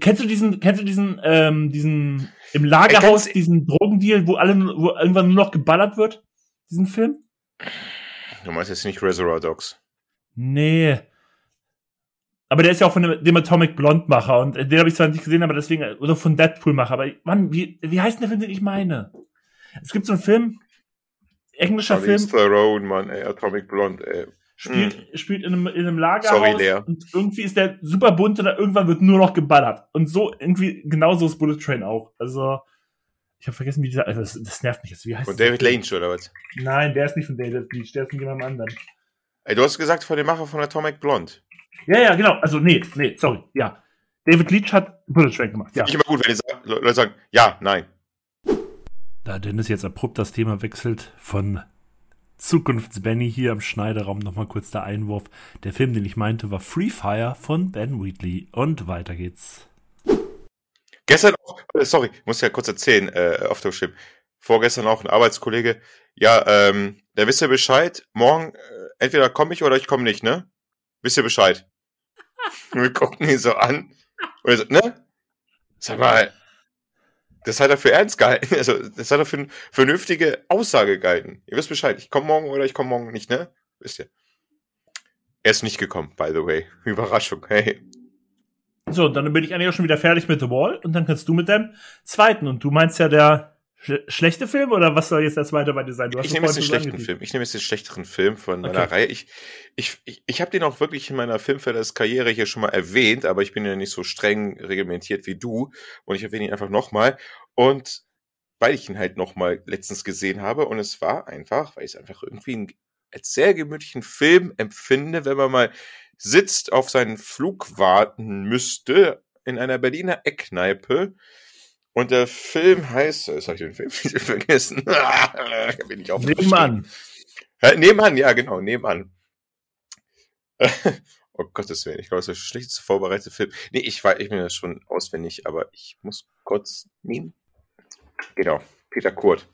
kennst du diesen, kennst du diesen, ähm, diesen, im Lagerhaus, diesen Drogendeal, wo alle, wo irgendwann nur noch geballert wird? Diesen Film? Du meinst jetzt nicht Reservoir Dogs? Nee. Aber der ist ja auch von dem, dem Atomic Blonde Macher und den habe ich zwar nicht gesehen, aber deswegen, oder von Deadpool Macher. Aber Mann, wie, wie heißt denn der Film, den ich meine? Es gibt so einen Film, englischer Film. Theron, Mann, ey, Atomic Blonde, ey. Spielt, mm. spielt in einem, in einem Lagerhaus Sorry, Lea. und irgendwie ist der super bunt und irgendwann wird nur noch geballert. Und so irgendwie genauso ist Bullet Train auch. Also ich habe vergessen, wie dieser. Also das, das, nervt mich jetzt. Wie heißt Von David Lynch oder was? Nein, der ist nicht von David Lynch, der ist von jemandem anderen. Ey, du hast gesagt von dem Macher von Atomic Blonde. Ja, ja, genau. Also nee, nee, sorry. Ja. David Leach hat Bullet Train gemacht. Ja. Ich immer gut, wenn die Leute sagen, ja, nein. Da Dennis jetzt abrupt das Thema wechselt von Zukunfts-Benny hier im Schneideraum nochmal kurz der Einwurf. Der Film, den ich meinte, war Free Fire von Ben Wheatley. Und weiter geht's. Gestern auch, äh, sorry, muss ja kurz erzählen, äh, auf der Chip. Vorgestern auch ein Arbeitskollege. Ja, ähm, der wisst ihr Bescheid. Morgen, äh, entweder komme ich oder ich komme nicht, ne? Wisst ihr Bescheid? [LAUGHS] wir gucken ihn so an. Und so, ne? Sag mal, das hat er für ernst gehalten. [LAUGHS] Also, das hat er für eine vernünftige Aussage gehalten. Ihr wisst Bescheid. Ich komme morgen oder ich komme morgen nicht, ne? Wisst ihr. Er ist nicht gekommen, by the way. [LAUGHS] Überraschung, hey. So, dann bin ich eigentlich auch schon wieder fertig mit The Wall und dann kannst du mit deinem zweiten. Und du meinst ja der schlechte Film oder was soll jetzt der zweite bei dir sein? ich nehme jetzt den schlechten Film. Ich nehme jetzt den schlechteren Film von meiner okay. Reihe. Ich, ich, ich, ich habe den auch wirklich in meiner Filmfellers-Karriere hier schon mal erwähnt, aber ich bin ja nicht so streng reglementiert wie du und ich erwähne ihn einfach nochmal. Und weil ich ihn halt nochmal letztens gesehen habe und es war einfach, weil ich es einfach irgendwie einen, als sehr gemütlichen Film empfinde, wenn man mal sitzt, auf seinen Flug warten müsste in einer Berliner Eckkneipe. Und der Film heißt, jetzt habe ich den Film [LAUGHS] vergessen. [LAUGHS] Ich nebenan. Ja, nebenan, ja genau, nebenan. [LAUGHS] oh Gottes Willen, ich glaube, das ist der schlechteste vorbereitete Film. Nee, ich weiß, ich bin das schon auswendig, aber ich muss kurz nehmen. Genau, Peter Kurt.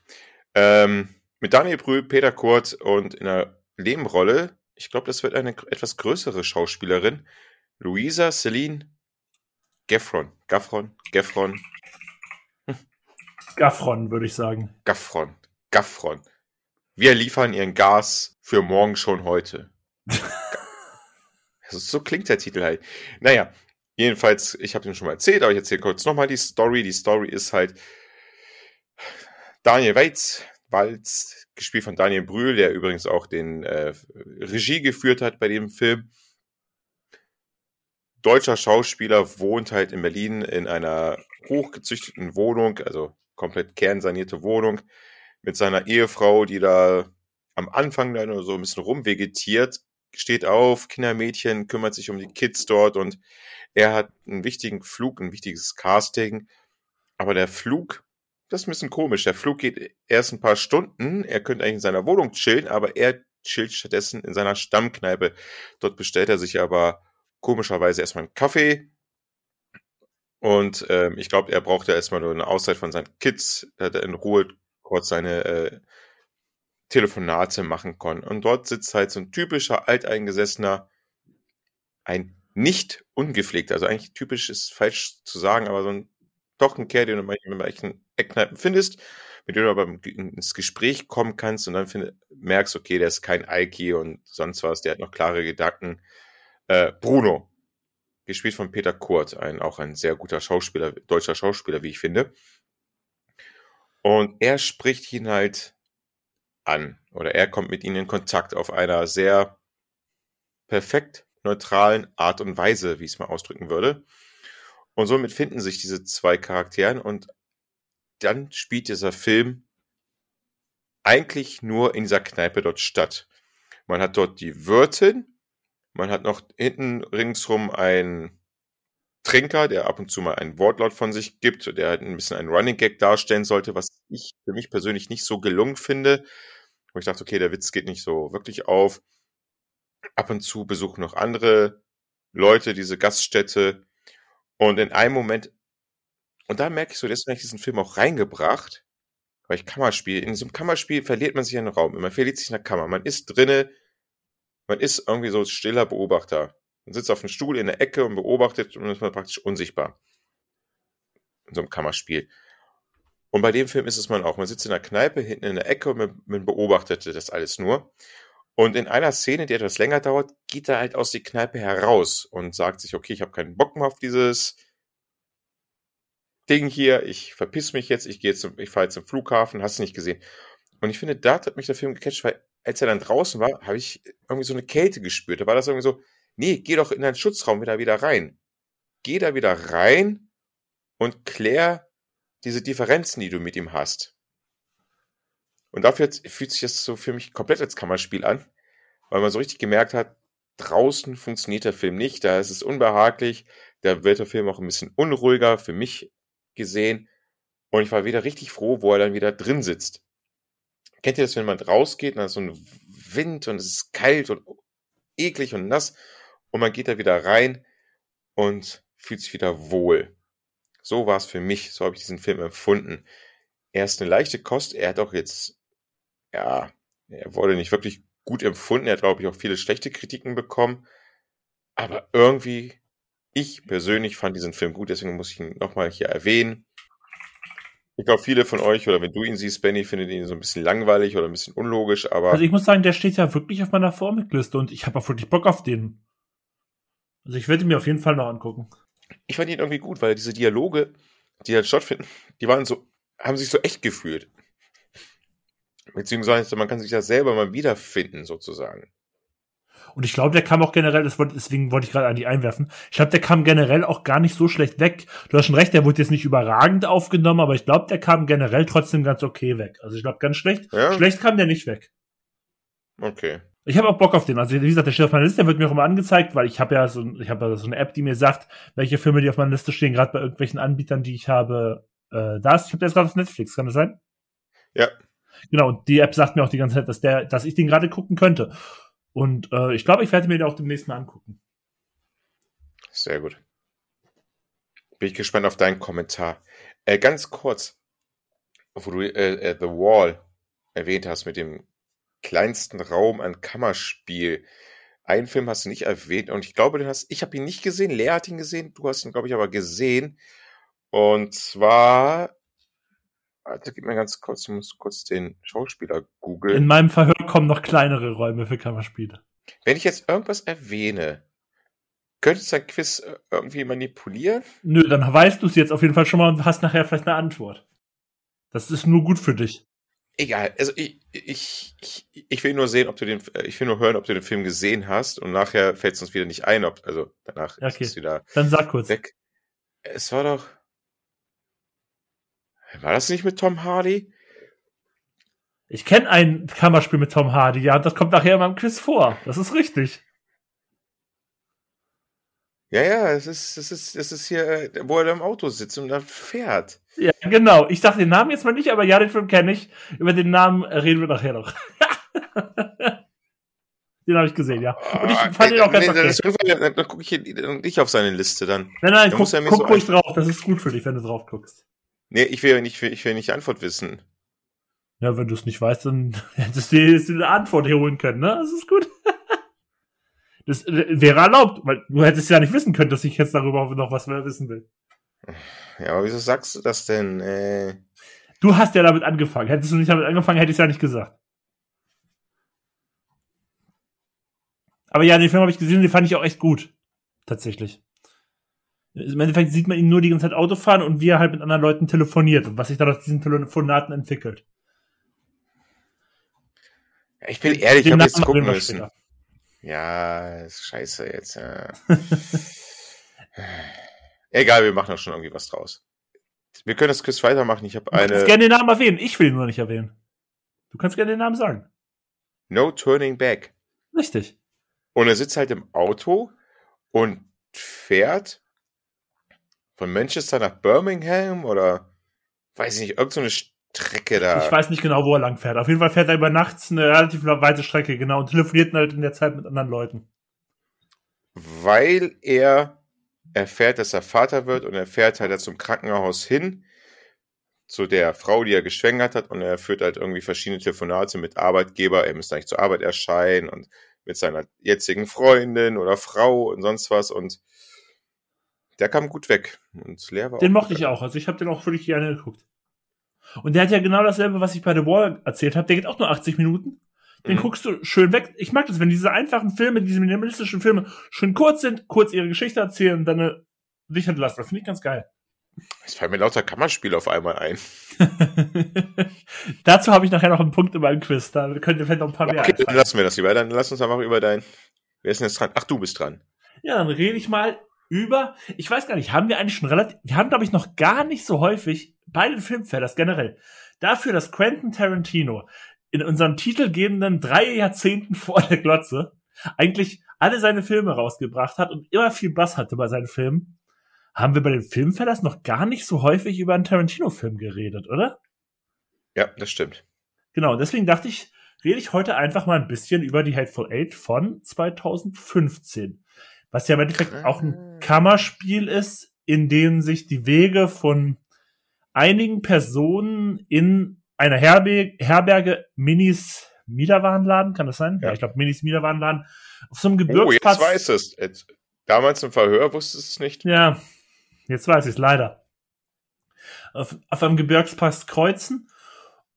Ähm, mit Daniel Brühl, Peter Kurt und in einer Nebenrolle ich glaube, das wird eine etwas größere Schauspielerin. Luisa Celine Geffron. Gaffron, Geffron. Gaffron, würde ich sagen. Gaffron, Gaffron. Wir liefern ihren Gas für morgen schon heute. [LAUGHS] so klingt der Titel halt. Naja, jedenfalls, ich habe den schon mal erzählt, aber ich erzähle kurz nochmal die Story. Die Story ist halt Daniel Weitz, Walz, gespielt von Daniel Brühl, der übrigens auch den äh, Regie geführt hat bei dem Film. Deutscher Schauspieler wohnt halt in Berlin in einer hochgezüchteten Wohnung, also komplett kernsanierte Wohnung, mit seiner Ehefrau, die da am Anfang dann so ein bisschen rumvegetiert, steht auf, Kindermädchen, kümmert sich um die Kids dort und er hat einen wichtigen Flug, ein wichtiges Casting. Aber der Flug das ist ein bisschen komisch. Der Flug geht erst ein paar Stunden. Er könnte eigentlich in seiner Wohnung chillen, aber er chillt stattdessen in seiner Stammkneipe. Dort bestellt er sich aber komischerweise erstmal einen Kaffee. Und ähm, ich glaube, er braucht ja erstmal nur eine Auszeit von seinen Kids, dass er in Ruhe kurz seine äh, Telefonate machen kann. Und dort sitzt halt so ein typischer alteingesessener, ein nicht ungepflegter, also eigentlich typisch ist falsch zu sagen, aber so ein doch ein Kerl, den du in manchen Eckkneipen findest, mit dem du aber ins Gespräch kommen kannst und dann find, merkst, okay, der ist kein Alki und sonst was, der hat noch klare Gedanken. Äh, Bruno, gespielt von Peter Kurt, ein, auch ein sehr guter Schauspieler, deutscher Schauspieler, wie ich finde. Und er spricht ihn halt an oder er kommt mit ihnen in Kontakt auf einer sehr perfekt neutralen Art und Weise, wie ich es mal ausdrücken würde. Und somit finden sich diese zwei Charakteren und dann spielt dieser Film eigentlich nur in dieser Kneipe dort statt. Man hat dort die Wirtin, man hat noch hinten ringsrum einen Trinker, der ab und zu mal ein Wortlaut von sich gibt, der halt ein bisschen ein Running Gag darstellen sollte, was ich für mich persönlich nicht so gelungen finde. Wo ich dachte, okay, der Witz geht nicht so wirklich auf. Ab und zu besuchen noch andere Leute diese Gaststätte. Und in einem Moment, und da merke ich so, deswegen habe ich diesen Film auch reingebracht, weil ich Kammerspiel, in so einem Kammerspiel verliert man sich einen Raum, man verliert sich in der Kammer, man ist drinne, man ist irgendwie so stiller Beobachter. Man sitzt auf einem Stuhl in der Ecke und beobachtet und ist man praktisch unsichtbar. In so einem Kammerspiel. Und bei dem Film ist es man auch. Man sitzt in der Kneipe hinten in der Ecke und man, man beobachtet das alles nur. Und in einer Szene, die etwas länger dauert, geht er halt aus der Kneipe heraus und sagt sich, okay, ich habe keinen Bock mehr auf dieses Ding hier, ich verpiss mich jetzt, ich gehe jetzt, ich fahre jetzt zum Flughafen, hast du nicht gesehen. Und ich finde, da hat mich der Film gecatcht, weil als er dann draußen war, habe ich irgendwie so eine Kälte gespürt. Da war das irgendwie so, nee, geh doch in deinen Schutzraum wieder wieder rein. Geh da wieder rein und klär diese Differenzen, die du mit ihm hast. Und dafür fühlt sich das so für mich komplett als Kammerspiel an, weil man so richtig gemerkt hat, draußen funktioniert der Film nicht, da ist es unbehaglich, da wird der Film auch ein bisschen unruhiger für mich gesehen. Und ich war wieder richtig froh, wo er dann wieder drin sitzt. Kennt ihr das, wenn man rausgeht und da ist so ein Wind und es ist kalt und eklig und nass und man geht da wieder rein und fühlt sich wieder wohl. So war es für mich, so habe ich diesen Film empfunden. Er ist eine leichte Kost, er hat auch jetzt ja, er wurde nicht wirklich gut empfunden. Er hat, glaube ich, auch viele schlechte Kritiken bekommen. Aber irgendwie, ich persönlich fand diesen Film gut, deswegen muss ich ihn nochmal hier erwähnen. Ich glaube, viele von euch, oder wenn du ihn siehst, Benny, findet ihn so ein bisschen langweilig oder ein bisschen unlogisch, aber. Also ich muss sagen, der steht ja wirklich auf meiner Vormitliste und ich habe auch wirklich Bock auf den. Also ich werde ihn mir auf jeden Fall noch angucken. Ich fand ihn irgendwie gut, weil diese Dialoge, die dann stattfinden, die waren so, haben sich so echt gefühlt. Beziehungsweise man kann sich das selber mal wiederfinden, sozusagen. Und ich glaube, der kam auch generell, deswegen wollte ich gerade an die einwerfen, ich glaube, der kam generell auch gar nicht so schlecht weg. Du hast schon recht, der wurde jetzt nicht überragend aufgenommen, aber ich glaube, der kam generell trotzdem ganz okay weg. Also ich glaube, ganz schlecht. Ja? Schlecht kam der nicht weg. Okay. Ich habe auch Bock auf den. Also wie gesagt, der steht auf meiner Liste, der wird mir auch immer angezeigt, weil ich habe ja so, ich habe ja so eine App, die mir sagt, welche Filme, die auf meiner Liste stehen, gerade bei irgendwelchen Anbietern, die ich habe, äh, da ist. Ich habe jetzt gerade auf Netflix, kann das sein? Ja. Genau, und die App sagt mir auch die ganze Zeit, dass der, dass ich den gerade gucken könnte. Und äh, ich glaube, ich werde mir den auch demnächst mal angucken. Sehr gut. Bin ich gespannt auf deinen Kommentar. Äh, ganz kurz, wo du äh, äh, The Wall erwähnt hast mit dem kleinsten Raum an Kammerspiel. Einen Film hast du nicht erwähnt und ich glaube, den hast ich habe ihn nicht gesehen. Lea hat ihn gesehen. Du hast ihn, glaube ich, aber gesehen. Und zwar Alter, gib mir ganz kurz, ich muss kurz den Schauspieler googeln. In meinem Verhör kommen noch kleinere Räume für Kammerspiele. Wenn ich jetzt irgendwas erwähne, könntest du dein Quiz äh, irgendwie manipulieren? Nö, dann weißt du es jetzt auf jeden Fall schon mal und hast nachher vielleicht eine Antwort. Das ist nur gut für dich. Egal, also ich, ich, ich, ich will nur sehen, ob du den, äh, ich will nur hören, ob du den Film gesehen hast und nachher fällt es uns wieder nicht ein, ob, also danach okay. ist es wieder. Dann sag kurz. Weg. Es war doch. War das nicht mit Tom Hardy? Ich kenne ein Kammerspiel mit Tom Hardy, ja, das kommt nachher in meinem Quiz vor. Das ist richtig. Ja, ja, es ist, es ist, es ist hier, wo er im Auto sitzt und dann fährt. Ja, genau. Ich dachte den Namen jetzt mal nicht, aber ja, den Film kenne ich. Über den Namen reden wir nachher noch. [LAUGHS] den habe ich gesehen, ja. Und ich ah, fand ihn auch ganz nee, okay. Dann, dann gucke ich nicht auf seine Liste dann. Nein, nein, guck, guck so ruhig drauf. Das ist gut für dich, wenn du drauf guckst. Nee, ich will nicht, ich will nicht die Antwort wissen. Ja, wenn du es nicht weißt, dann [LAUGHS] hättest du dir eine Antwort holen können, ne? Das ist gut. [LAUGHS] Das äh, wäre erlaubt, weil du hättest ja nicht wissen können, dass ich jetzt darüber noch was mehr wissen will. Ja, aber wieso sagst du das denn? Äh... Du hast ja damit angefangen. Hättest du nicht damit angefangen, hätte ich es ja nicht gesagt. Aber ja, den Film habe ich gesehen, den fand ich auch echt gut. Tatsächlich. Im Endeffekt sieht man ihn nur die ganze Zeit Auto fahren und wie er halt mit anderen Leuten telefoniert und was sich dann aus diesen Telefonaten entwickelt. Ich bin ehrlich, ich habe jetzt gucken müssen. Später. Ja, ist scheiße jetzt. Ja. [LAUGHS] Egal, wir machen doch schon irgendwie was draus. Wir können das Quiz weitermachen. Ich habe eine. Du kannst gerne den Namen erwähnen. Ich will ihn nur nicht erwähnen. Du kannst gerne den Namen sagen. No Turning Back. Richtig. Und er sitzt halt im Auto und fährt von Manchester nach Birmingham oder weiß ich nicht, irgendeine so Strecke da. Ich weiß nicht genau, wo er lang fährt. Auf jeden Fall fährt er über nachts eine relativ weite Strecke, genau, und telefoniert halt in der Zeit mit anderen Leuten. Weil er erfährt, dass er Vater wird und er fährt halt zum Krankenhaus hin zu der Frau, die er geschwängert hat und er führt halt irgendwie verschiedene Telefonate mit Arbeitgeber, er müsste eigentlich zur Arbeit erscheinen und mit seiner jetzigen Freundin oder Frau und sonst was und der kam gut weg. Und leer war den mochte ich auch. Also ich habe den auch wirklich gerne geguckt. Und der hat ja genau dasselbe, was ich bei The Wall erzählt habe. Der geht auch nur 80 Minuten. Den mhm. guckst du schön weg. Ich mag das, wenn diese einfachen Filme, diese minimalistischen Filme schön kurz sind, kurz ihre Geschichte erzählen und dann eine dich entlassen. Das finde ich ganz geil. Es fallen mir lauter Kammerspiele auf einmal ein. [LAUGHS] Dazu habe ich nachher noch einen Punkt in meinem Quiz. Da könnt ihr vielleicht noch ein paar mehr Okay, dann lassen wir das lieber. Dann lass uns einfach über dein. Wer ist denn jetzt dran? Ach, du bist dran. Ja, dann rede ich mal über. Ich weiß gar nicht, haben wir eigentlich schon relativ. Wir haben, glaube ich, noch gar nicht so häufig bei den Filmfelders generell dafür, dass Quentin Tarantino in unseren titelgebenden drei Jahrzehnten vor der Glotze eigentlich alle seine Filme rausgebracht hat und immer viel Bass hatte bei seinen Filmen haben wir bei den Filmfellers noch gar nicht so häufig über einen Tarantino-Film geredet, oder? Ja, das stimmt. Genau, deswegen dachte ich, rede ich heute einfach mal ein bisschen über die Hateful Eight von 2015. Was ja im Endeffekt auch ein ah. Kammerspiel ist, in dem sich die Wege von einigen Personen in einer Herbe Herberge Minis Miederwarenladen, kann das sein? Ja, ja ich glaube Minis Miederwarenladen auf so einem Gebirgsplatz. Oh, jetzt weiß es. Jetzt, damals im Verhör wusste es nicht. Ja, Jetzt weiß ich es leider. Auf, auf einem Gebirgspass kreuzen.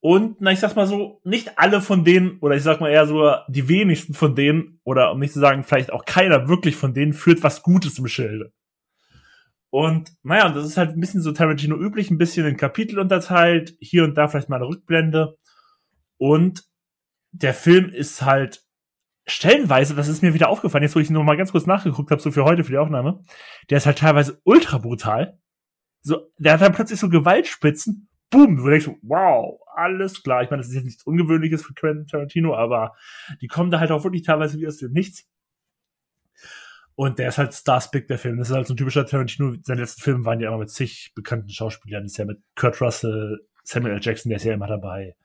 Und, na, ich sag's mal so, nicht alle von denen, oder ich sag mal eher so, die wenigsten von denen, oder um nicht zu sagen, vielleicht auch keiner wirklich von denen, führt was Gutes im Schilde. Und, naja, das ist halt ein bisschen so Tarantino üblich, ein bisschen in Kapitel unterteilt, hier und da vielleicht mal eine Rückblende. Und der Film ist halt stellenweise, das ist mir wieder aufgefallen, jetzt wo ich nur mal ganz kurz nachgeguckt habe, so für heute, für die Aufnahme, der ist halt teilweise ultra brutal. So, der hat dann plötzlich so Gewaltspitzen. Boom, du denkst, wow, alles klar. Ich meine, das ist jetzt nichts Ungewöhnliches für Quentin Tarantino, aber die kommen da halt auch wirklich teilweise wie aus dem Nichts. Und der ist halt Starspick, der Film. Das ist halt so ein typischer Tarantino. Seine letzten Filme waren ja immer mit zig bekannten Schauspielern. Das ist ja mit Kurt Russell, Samuel L. Jackson, der ist ja immer dabei.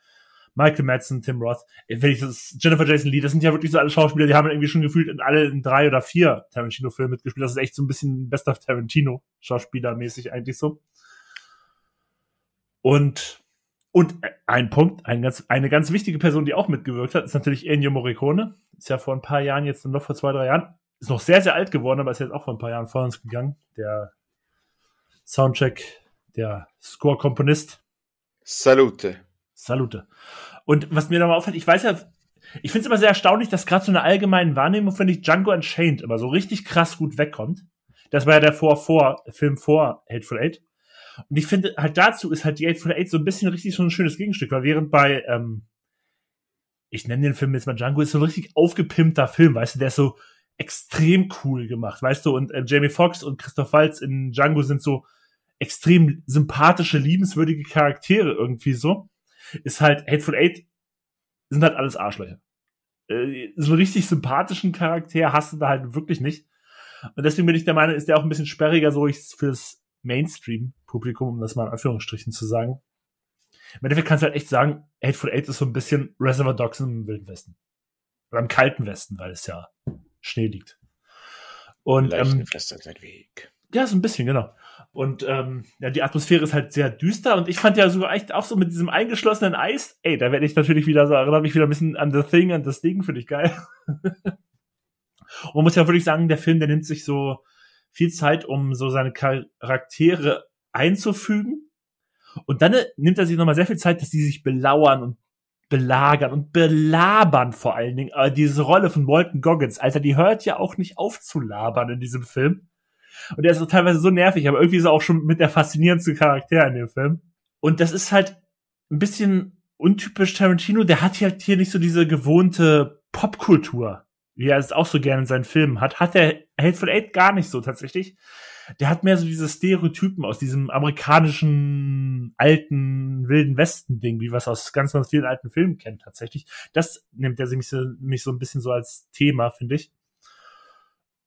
Michael Madsen, Tim Roth, wenn ich das, Jennifer Jason Lee, das sind ja wirklich so alle Schauspieler, die haben irgendwie schon gefühlt in alle in drei oder vier Tarantino-Filmen mitgespielt. Das ist echt so ein bisschen bester Tarantino-Schauspielermäßig eigentlich so. Und, und ein Punkt, ein ganz, eine ganz wichtige Person, die auch mitgewirkt hat, ist natürlich Ennio Morricone. Ist ja vor ein paar Jahren, jetzt noch vor zwei, drei Jahren, ist noch sehr, sehr alt geworden, aber ist jetzt auch vor ein paar Jahren vor uns gegangen. Der Soundtrack, der Score-Komponist. Salute. Salute. Und was mir da mal auffällt, ich weiß ja, ich finde es immer sehr erstaunlich, dass gerade so eine allgemeine Wahrnehmung, finde ich, Django Unchained immer so richtig krass gut wegkommt. Das war ja der vor, vor, Film vor Hateful Eight. Und ich finde, halt dazu ist halt die Hateful Eight so ein bisschen richtig so ein schönes Gegenstück, weil während bei, ähm, ich nenne den Film jetzt mal Django, ist so ein richtig aufgepimpter Film, weißt du, der ist so extrem cool gemacht, weißt du, und äh, Jamie Foxx und Christoph Waltz in Django sind so extrem sympathische, liebenswürdige Charaktere irgendwie so ist halt Hateful Eight sind halt alles Arschlöcher. Äh, so einen richtig sympathischen Charakter hast du da halt wirklich nicht. Und deswegen bin ich der Meinung, ist der auch ein bisschen sperriger so fürs Mainstream-Publikum, um das mal in Anführungsstrichen zu sagen. Im Endeffekt kannst du halt echt sagen, Hateful Eight ist so ein bisschen Reservoir Dogs im Wilden Westen. Oder im Kalten Westen, weil es ja Schnee liegt. Und, ähm, Weg. Ja, so ein bisschen, genau. Und ähm, ja, die Atmosphäre ist halt sehr düster und ich fand ja so echt auch so mit diesem eingeschlossenen Eis, ey, da werde ich natürlich wieder so, erinnere mich wieder ein bisschen an The Thing, an das Ding, finde ich geil. und [LAUGHS] man muss ja wirklich sagen, der Film, der nimmt sich so viel Zeit, um so seine Charaktere einzufügen. Und dann äh, nimmt er sich nochmal sehr viel Zeit, dass die sich belauern und belagern und belabern vor allen Dingen. Aber diese Rolle von Walton Goggins, Alter, die hört ja auch nicht auf zu labern in diesem Film. Und der ist auch teilweise so nervig, aber irgendwie ist er auch schon mit der faszinierendste Charakter in dem Film. Und das ist halt ein bisschen untypisch Tarantino. Der hat halt hier nicht so diese gewohnte Popkultur, wie er es auch so gerne in seinen Filmen hat. Hat der Hateful Eight gar nicht so tatsächlich. Der hat mehr so diese Stereotypen aus diesem amerikanischen alten wilden Westen Ding, wie was aus ganz ganz vielen alten Filmen kennt tatsächlich. Das nimmt er sich so, mich so ein bisschen so als Thema, finde ich.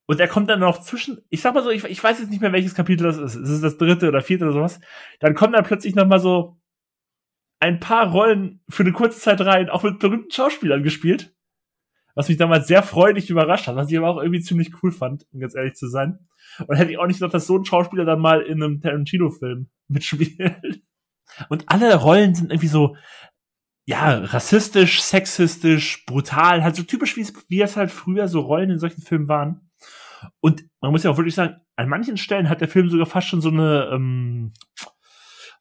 Und er kommt dann noch zwischen, ich sag mal so, ich, ich weiß jetzt nicht mehr, welches Kapitel das ist. Es ist das dritte oder vierte oder sowas. Dann kommen da plötzlich noch mal so ein paar Rollen für eine kurze Zeit rein, auch mit berühmten Schauspielern gespielt. Was mich damals sehr freudig überrascht hat, was ich aber auch irgendwie ziemlich cool fand, um ganz ehrlich zu sein. Und hätte ich auch nicht gedacht, dass so ein Schauspieler dann mal in einem Tarantino-Film [LAUGHS] mitspielt. Und alle Rollen sind irgendwie so, ja, rassistisch, sexistisch, brutal, halt so typisch, wie es, wie es halt früher so Rollen in solchen Filmen waren. Und man muss ja auch wirklich sagen, an manchen Stellen hat der Film sogar fast schon so eine ähm,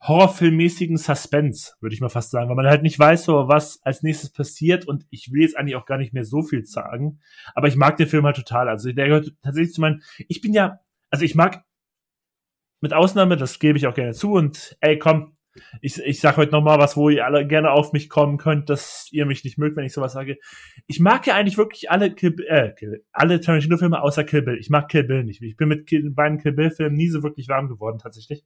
Horrorfilmmäßigen Suspense, würde ich mal fast sagen, weil man halt nicht weiß, so was als nächstes passiert und ich will jetzt eigentlich auch gar nicht mehr so viel sagen, aber ich mag den Film halt total. Also der gehört tatsächlich zu meinen, ich bin ja, also ich mag mit Ausnahme, das gebe ich auch gerne zu und ey, komm, ich, ich sag heute nochmal was, wo ihr alle gerne auf mich kommen könnt, dass ihr mich nicht mögt, wenn ich sowas sage. Ich mag ja eigentlich wirklich alle Kill, äh, Kill, alle Tarantino-Filme außer Kill Bill. Ich mag Kill Bill nicht. Ich bin mit Kill, beiden Kill Bill-Filmen nie so wirklich warm geworden, tatsächlich.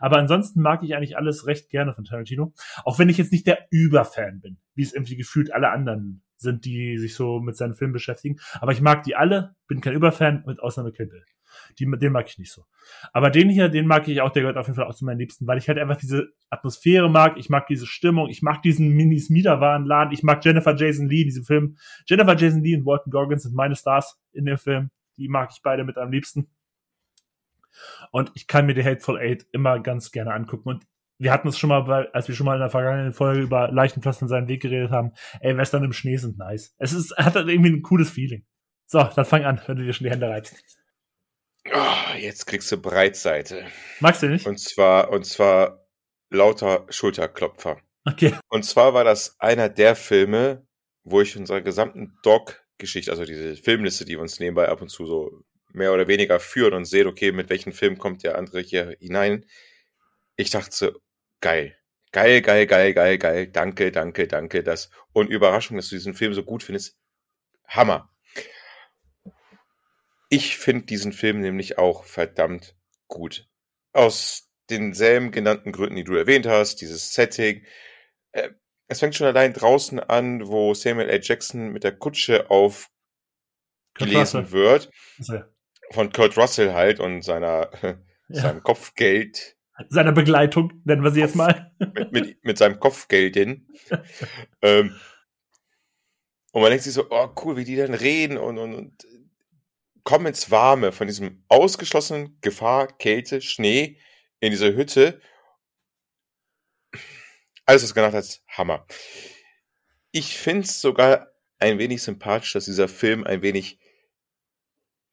Aber ansonsten mag ich eigentlich alles recht gerne von Tarantino. Auch wenn ich jetzt nicht der Überfan bin, wie es irgendwie gefühlt alle anderen sind, die sich so mit seinen Filmen beschäftigen. Aber ich mag die alle, bin kein Überfan, mit Ausnahme Kill Bill. Die, den mag ich nicht so. Aber den hier, den mag ich auch, der gehört auf jeden Fall auch zu meinen Liebsten, weil ich halt einfach diese Atmosphäre mag, ich mag diese Stimmung, ich mag diesen Minis Miederwarenladen, ich mag Jennifer Jason Lee in diesem Film. Jennifer Jason Lee und Walton Goggins sind meine Stars in dem Film. Die mag ich beide mit am liebsten. Und ich kann mir die Hateful Eight immer ganz gerne angucken. Und wir hatten es schon mal, bei, als wir schon mal in der vergangenen Folge über Leichenpflaster in seinen Weg geredet haben. Ey, Western im Schnee sind nice. Es ist, hat halt irgendwie ein cooles Feeling. So, dann fang an, wenn du dir schon die Hände reibst. Oh, jetzt kriegst du Breitseite. Magst du nicht? Und zwar, und zwar lauter Schulterklopfer. Okay. Und zwar war das einer der Filme, wo ich unserer gesamten Dog-Geschichte, also diese Filmliste, die wir uns nebenbei ab und zu so mehr oder weniger führen und sehen, okay, mit welchen Film kommt der andere hier hinein. Ich dachte so, geil. Geil, geil, geil, geil, geil. Danke, danke, danke. Das. Und Überraschung, dass du diesen Film so gut findest. Hammer. Ich finde diesen Film nämlich auch verdammt gut. Aus denselben genannten Gründen, die du erwähnt hast, dieses Setting. Äh, es fängt schon allein draußen an, wo Samuel L. Jackson mit der Kutsche aufgelesen wird. Von Kurt Russell halt und seiner, ja. seinem Kopfgeld. Seiner Begleitung, nennen wir sie jetzt mal. mit, mit, mit seinem Kopfgeldin. [LAUGHS] ähm, und man denkt sich so, oh cool, wie die dann reden und, und, und kommen ins Warme von diesem ausgeschlossenen Gefahr, Kälte, Schnee in diese Hütte. Alles, was du genannt hast, Hammer. Ich finde es sogar ein wenig sympathisch, dass dieser Film ein wenig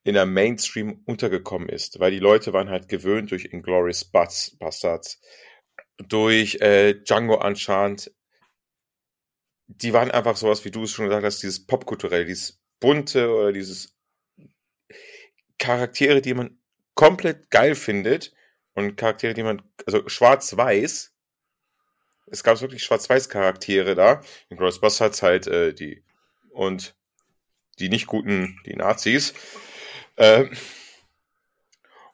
in der Mainstream untergekommen ist, weil die Leute waren halt gewöhnt durch Inglourious Bastards, durch äh, Django Unchained. Die waren einfach sowas, wie du es schon gesagt hast, dieses Popkulturelle, dieses bunte oder dieses Charaktere, die man komplett geil findet und Charaktere, die man, also schwarz-weiß. Es gab wirklich schwarz-weiß Charaktere da. In Ghostbusters halt äh, die und die nicht guten, die Nazis. Äh,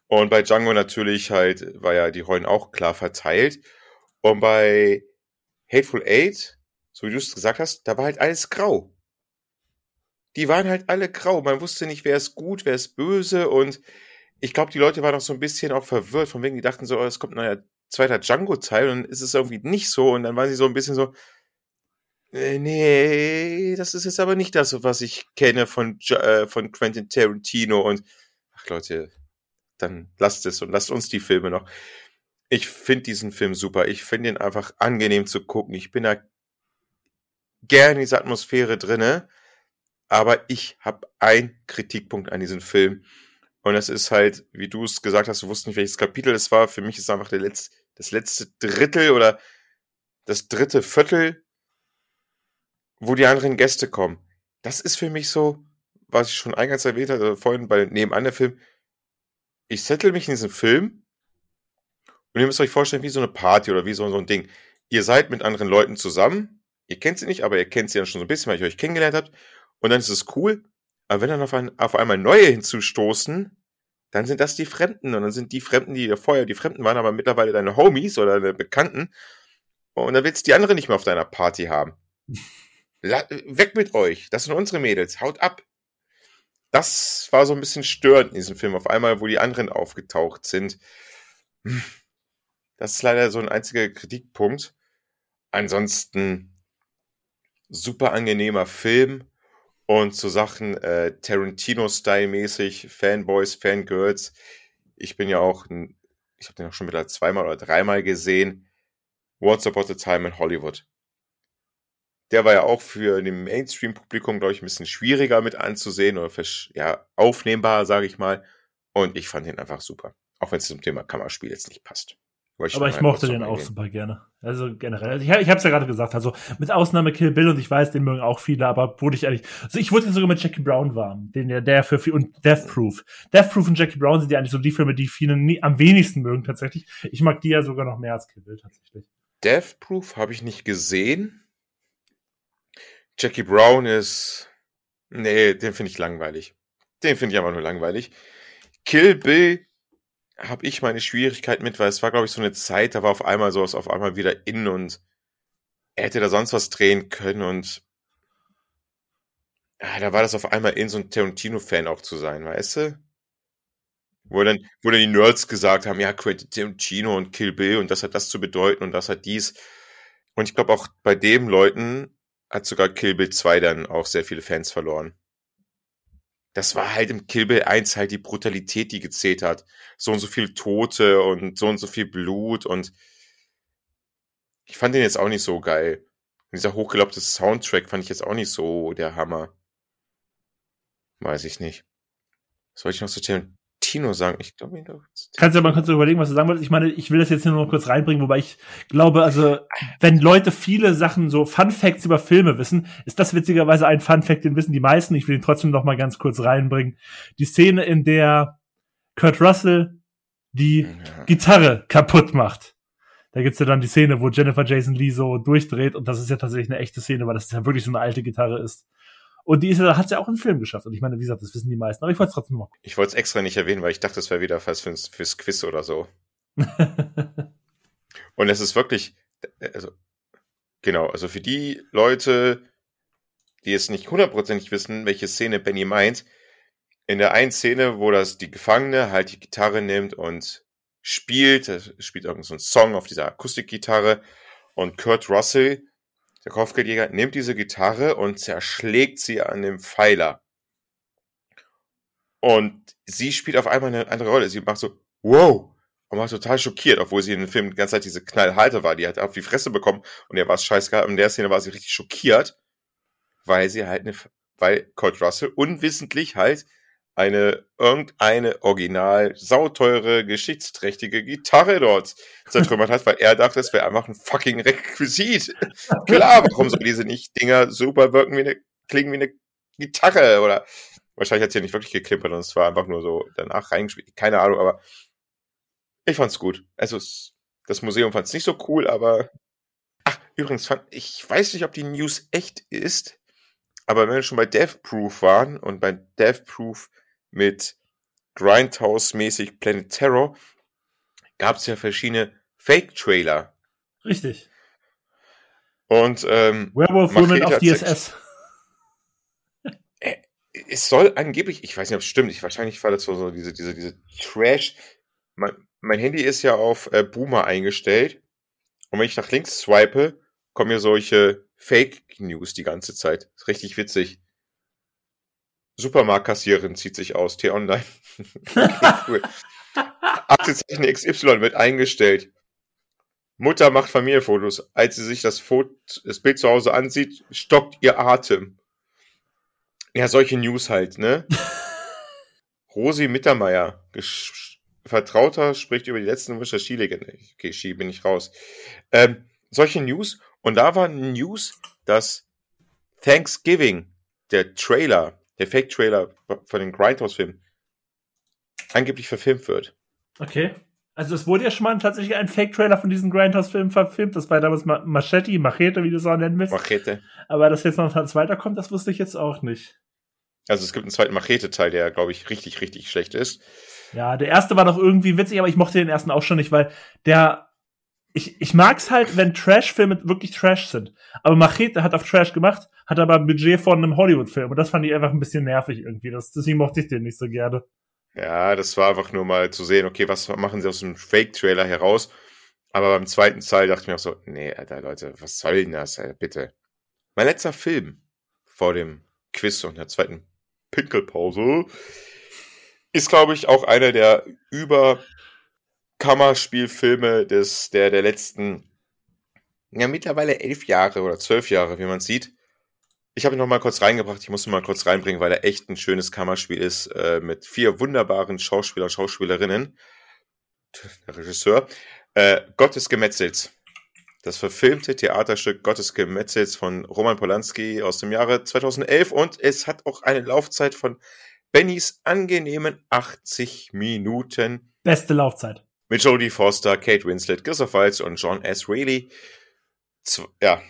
und bei Django natürlich halt war ja die Rollen auch klar verteilt. Und bei Hateful Eight, so wie du es gesagt hast, da war halt alles grau die waren halt alle grau. Man wusste nicht, wer ist gut, wer ist böse und ich glaube, die Leute waren auch so ein bisschen auch verwirrt, von wegen, die dachten so, oh, es kommt ein neuer zweiter Django-Teil und ist es irgendwie nicht so und dann waren sie so ein bisschen so, nee, das ist jetzt aber nicht das, was ich kenne von, äh, von Quentin Tarantino und ach Leute, dann lasst es und lasst uns die Filme noch. Ich finde diesen Film super. Ich finde ihn einfach angenehm zu gucken. Ich bin da gerne in dieser Atmosphäre drinne. Aber ich habe einen Kritikpunkt an diesem Film. Und das ist halt, wie du es gesagt hast, du wusstest nicht, welches Kapitel es war. Für mich ist einfach der Letz-, das letzte Drittel oder das dritte Viertel, wo die anderen Gäste kommen. Das ist für mich so, was ich schon eingangs erwähnt hatte, vorhin bei nebenan der Film. Ich settle mich in diesen Film und ihr müsst euch vorstellen, wie so eine Party oder wie so, so ein Ding. Ihr seid mit anderen Leuten zusammen. Ihr kennt sie nicht, aber ihr kennt sie dann schon so ein bisschen, weil ich euch kennengelernt habt. Und dann ist es cool. Aber wenn dann auf, ein, auf einmal neue hinzustoßen, dann sind das die Fremden. Und dann sind die Fremden, die vorher die Fremden waren, aber mittlerweile deine Homies oder deine Bekannten. Und dann willst du die anderen nicht mehr auf deiner Party haben. [LAUGHS] Weg mit euch. Das sind unsere Mädels. Haut ab. Das war so ein bisschen störend in diesem Film. Auf einmal, wo die anderen aufgetaucht sind. Das ist leider so ein einziger Kritikpunkt. Ansonsten super angenehmer Film und zu Sachen äh, Tarantino-Style-mäßig, Fanboys, Fangirls. Ich bin ja auch, ein, ich habe den auch schon wieder zweimal oder dreimal gesehen. Once Upon a Time in Hollywood. Der war ja auch für den Mainstream-Publikum, glaube ich, ein bisschen schwieriger mit anzusehen oder ja, aufnehmbar, sage ich mal. Und ich fand den einfach super. Auch wenn es zum Thema Kammerspiel jetzt nicht passt. Ich aber ich mochte den auch super gerne. Also generell. Also ich, ich habe es ja gerade gesagt, also mit Ausnahme Kill Bill und ich weiß, den mögen auch viele, aber wurde ich ehrlich. Also ich wurde sogar mit Jackie Brown warm, den der, der für viel und Death Proof. Death Proof und Jackie Brown sind ja eigentlich so die Filme, die viele nie, am wenigsten mögen tatsächlich. Ich mag die ja sogar noch mehr als Kill Bill tatsächlich. Death Proof habe ich nicht gesehen. Jackie Brown ist. Nee, den finde ich langweilig. Den finde ich einfach nur langweilig. Kill Bill habe ich meine Schwierigkeit mit, weil es war, glaube ich, so eine Zeit, da war auf einmal sowas auf einmal wieder in und er hätte da sonst was drehen können und ja, da war das auf einmal in, so ein Tarantino-Fan auch zu sein, weißt du? Wo dann, wo dann die Nerds gesagt haben, ja, Quentin Tarantino und Kill Bill und das hat das zu bedeuten und das hat dies. Und ich glaube auch bei dem Leuten hat sogar Kill Bill 2 dann auch sehr viele Fans verloren das war halt im Kill Bill 1 halt die Brutalität, die gezählt hat. So und so viel Tote und so und so viel Blut und ich fand den jetzt auch nicht so geil. Und dieser hochgelobte Soundtrack fand ich jetzt auch nicht so der Hammer. Weiß ich nicht. Was soll ich noch zu dem Tino sagen. Ich glaube, ihn Kannst du ja mal kurz überlegen, was du sagen wolltest. Ich meine, ich will das jetzt nur noch kurz reinbringen, wobei ich glaube, also, wenn Leute viele Sachen, so Fun Facts über Filme wissen, ist das witzigerweise ein Fun Fact, den wissen die meisten. Ich will ihn trotzdem noch mal ganz kurz reinbringen. Die Szene, in der Kurt Russell die ja. Gitarre kaputt macht. Da gibt's ja dann die Szene, wo Jennifer Jason Lee so durchdreht und das ist ja tatsächlich eine echte Szene, weil das ja wirklich so eine alte Gitarre ist. Und die ist, hat sie ja auch im Film geschafft. Und ich meine, wie gesagt, das wissen die meisten. Aber ich wollte es trotzdem noch. Ich wollte es extra nicht erwähnen, weil ich dachte, das wäre wieder fast fürs, fürs Quiz oder so. [LAUGHS] und es ist wirklich, also, genau, also für die Leute, die jetzt nicht hundertprozentig wissen, welche Szene Benny meint, in der einen Szene, wo das die Gefangene halt die Gitarre nimmt und spielt, spielt irgendein so ein Song auf dieser Akustikgitarre und Kurt Russell der Kopfgeldjäger nimmt diese Gitarre und zerschlägt sie an dem Pfeiler. Und sie spielt auf einmal eine andere Rolle. Sie macht so, wow, und war total schockiert, obwohl sie in dem Film die ganze Zeit diese Knallhalte war. Die hat auf die Fresse bekommen und ihr war es scheißegal. In der Szene war sie richtig schockiert, weil sie halt eine, weil Colt Russell unwissentlich halt eine irgendeine original sauteure geschichtsträchtige Gitarre dort zertrümmert hat, weil er dachte, es wäre einfach ein fucking Requisit. [LAUGHS] Klar, warum soll diese nicht Dinger super wirken wie eine klingen wie eine Gitarre oder wahrscheinlich hat sie ja nicht wirklich geklimpert und es war einfach nur so danach reingespielt. Keine Ahnung, aber ich fand's gut. Also das Museum fand's nicht so cool, aber ach übrigens fand ich weiß nicht, ob die News echt ist, aber wenn wir schon bei Death Proof waren und bei Death Proof mit Grindhouse-mäßig Planet Terror gab es ja verschiedene Fake-Trailer. Richtig. Und ähm, Werewolf Woman auf DSS. [LAUGHS] Äh, es soll angeblich, ich weiß nicht, ob es stimmt, ich, wahrscheinlich war das so, so diese, diese, diese Trash. Mein, mein Handy ist ja auf äh, Boomer eingestellt. Und wenn ich nach links swipe, kommen mir solche Fake News die ganze Zeit. Ist richtig witzig. Supermarktkassiererin zieht sich aus, T-Online. [LAUGHS] cool. Aktenzeichen XY wird eingestellt. Mutter macht Familienfotos. Als sie sich das, Foto, das Bild zu Hause ansieht, stockt ihr Atem. Ja, solche News halt, ne? [LAUGHS] Rosi Mittermeier, Vertrauter, spricht über die letzten Wischer Skilegende. Okay, Ski bin ich raus. Ähm, solche News. Und da war News, dass Thanksgiving, der Trailer der Fake-Trailer von den Grindhouse-Filmen angeblich verfilmt wird. Okay. Also es wurde ja schon mal tatsächlich ein Fake-Trailer von diesen Grindhouse-Filmen verfilmt. Das war damals Machete, Machete, wie du es auch nennen willst. Machete. Aber dass jetzt noch ein zweiter kommt, das wusste ich jetzt auch nicht. Also es gibt einen zweiten Machete-Teil, der, glaube ich, richtig, richtig schlecht ist. Ja, der erste war doch irgendwie witzig, aber ich mochte den ersten auch schon nicht, weil der ich, ich mag's halt, wenn Trash-Filme wirklich Trash sind. Aber Machete hat auf Trash gemacht, hat aber ein Budget von einem Hollywood-Film. Und das fand ich einfach ein bisschen nervig irgendwie. Das, deswegen mochte ich den nicht so gerne. Ja, das war einfach nur mal zu sehen, okay, was machen sie aus dem Fake-Trailer heraus? Aber beim zweiten Teil dachte ich mir auch so, nee, Alter, Leute, was soll denn das, Alter, bitte? Mein letzter Film vor dem Quiz und der zweiten Pinkelpause ist, glaube ich, auch einer der über Kammerspielfilme des, der, der letzten ja mittlerweile elf Jahre oder zwölf Jahre, wie man sieht. Ich habe ihn noch mal kurz reingebracht. Ich muss ihn mal kurz reinbringen, weil er echt ein schönes Kammerspiel ist äh, mit vier wunderbaren Schauspieler, Schauspielerinnen. Der Regisseur. Äh, Gott des Gemetzels. Das verfilmte Theaterstück Gottes Gemetzels von Roman Polanski aus dem Jahre 2011 und es hat auch eine Laufzeit von Bennys angenehmen 80 Minuten. Beste Laufzeit. Mit Jodie Foster, Kate Winslet, Christoph Waltz und John S. Reilly. Z ja,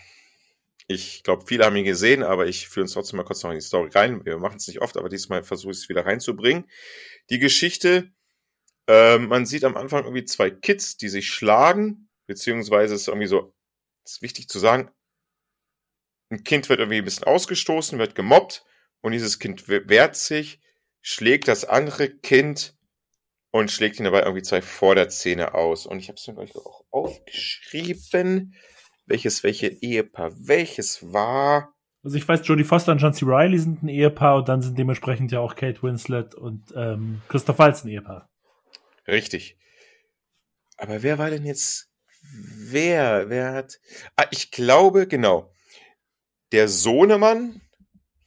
ich glaube, viele haben ihn gesehen, aber ich führe uns trotzdem mal kurz noch in die Story rein. Wir machen es nicht oft, aber diesmal versuche ich es wieder reinzubringen. Die Geschichte, äh, man sieht am Anfang irgendwie zwei Kids, die sich schlagen, beziehungsweise ist irgendwie so, ist wichtig zu sagen, ein Kind wird irgendwie ein bisschen ausgestoßen, wird gemobbt und dieses Kind wehrt sich, schlägt das andere Kind und schlägt ihn dabei irgendwie zwei Vorderzähne aus. Und ich habe es mir gleich auch aufgeschrieben welches welche Ehepaar welches war. Also ich weiß, Jodie Foster und John C. Reilly sind ein Ehepaar und dann sind dementsprechend ja auch Kate Winslet und ähm, Christoph Waltz ein Ehepaar. Richtig. Aber wer war denn jetzt wer? Wer hat. Ah, ich glaube, genau. Der Sohnemann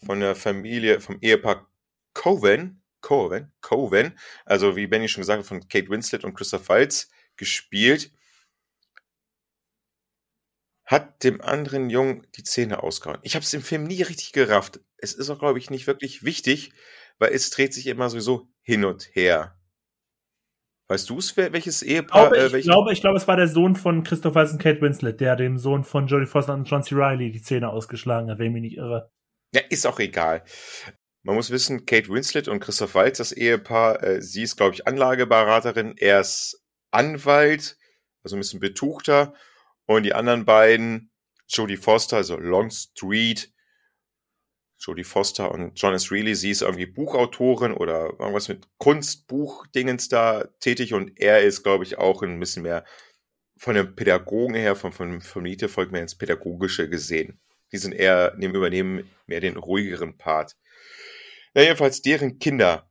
von der Familie, vom Ehepaar Coven, Coven, Coven, also wie Benny schon gesagt hat, von Kate Winslet und Christoph Waltz gespielt, hat dem anderen Jungen die Zähne ausgehauen. Ich habe es im Film nie richtig gerafft. Es ist auch, glaube ich, nicht wirklich wichtig, weil es dreht sich immer sowieso hin und her. Weißt du es, welches Ehepaar? Ich glaube, äh, ich, glaube, ich glaube, es war der Sohn von Christoph Waltz und Kate Winslet, der dem Sohn von Jodie Foster und John C. Reilly die Zähne ausgeschlagen hat, wenn ich mich nicht irre. Ja, ist auch egal. Man muss wissen, Kate Winslet und Christoph Waltz, das Ehepaar, äh, sie ist, glaube ich, Anlageberaterin, er ist Anwalt, also ein bisschen betuchter und die anderen beiden, Jodie Foster, also Longstreet, Jodie Foster und John S. Reilly, sie ist irgendwie Buchautorin oder irgendwas mit Kunstbuchdingens da tätig und er ist, glaube ich, auch ein bisschen mehr von den Pädagogen her, von, von, Miete folgt mehr ins Pädagogische gesehen. Die sind eher, nehmen, übernehmen mehr den ruhigeren Part. Ja, jedenfalls deren Kinder.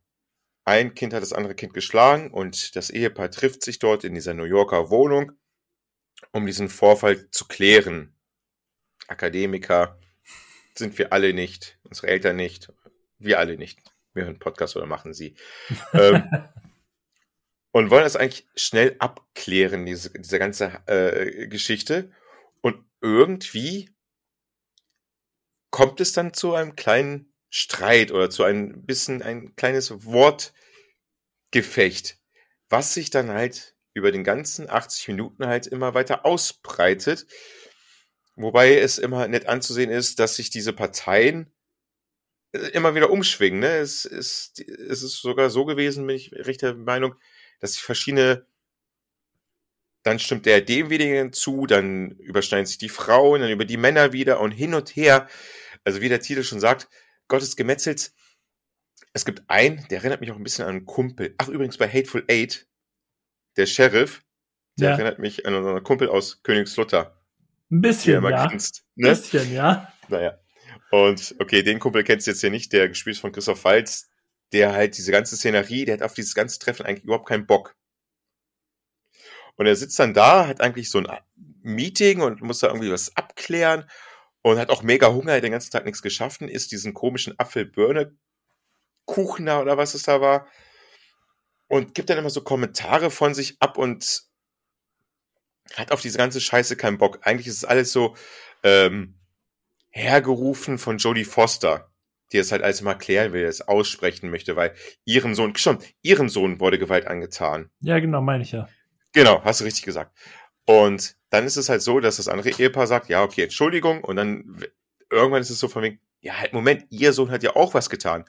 Ein Kind hat das andere Kind geschlagen und das Ehepaar trifft sich dort in dieser New Yorker Wohnung um diesen Vorfall zu klären. Akademiker sind wir alle nicht, unsere Eltern nicht, wir alle nicht. Wir hören Podcast oder machen sie. [LAUGHS] ähm, und wollen das eigentlich schnell abklären, diese, diese ganze äh, Geschichte. Und irgendwie kommt es dann zu einem kleinen Streit oder zu ein bisschen ein kleines Wortgefecht, was sich dann halt über den ganzen 80 Minuten halt immer weiter ausbreitet. Wobei es immer nett anzusehen ist, dass sich diese Parteien äh, immer wieder umschwingen. Ne? Es, ist, es ist sogar so gewesen, bin ich recht der Meinung, dass sich verschiedene, dann stimmt der demjenigen zu, dann überschneiden sich die Frauen, dann über die Männer wieder und hin und her. Also wie der Titel schon sagt, Gottes Gemetzels. Es gibt einen, der erinnert mich auch ein bisschen an einen Kumpel. Ach, übrigens bei Hateful Eight, der Sheriff, der ja. erinnert mich an unseren Kumpel aus Königslutter. Ein bisschen, ja. Kennst, ne? Ein bisschen, ja. Naja. Und okay, den Kumpel kennst du jetzt hier nicht, der gespielt ist von Christoph Waltz, der halt diese ganze Szenerie, der hat auf dieses ganze Treffen eigentlich überhaupt keinen Bock. Und er sitzt dann da, hat eigentlich so ein Meeting und muss da irgendwie was abklären und hat auch mega Hunger, hat den ganzen Tag nichts geschaffen, isst diesen komischen Apfelbirne-Kuchen da oder was es da war und gibt dann immer so Kommentare von sich ab und hat auf diese ganze Scheiße keinen Bock. Eigentlich ist es alles so ähm, hergerufen von Jodie Foster, die es halt alles mal klären will, es aussprechen möchte, weil ihrem Sohn, schon, ihrem Sohn wurde Gewalt angetan. Ja, genau, meine ich ja. Genau, hast du richtig gesagt. Und dann ist es halt so, dass das andere Ehepaar sagt, ja, okay, Entschuldigung, und dann irgendwann ist es so von wegen, ja, halt, Moment, ihr Sohn hat ja auch was getan.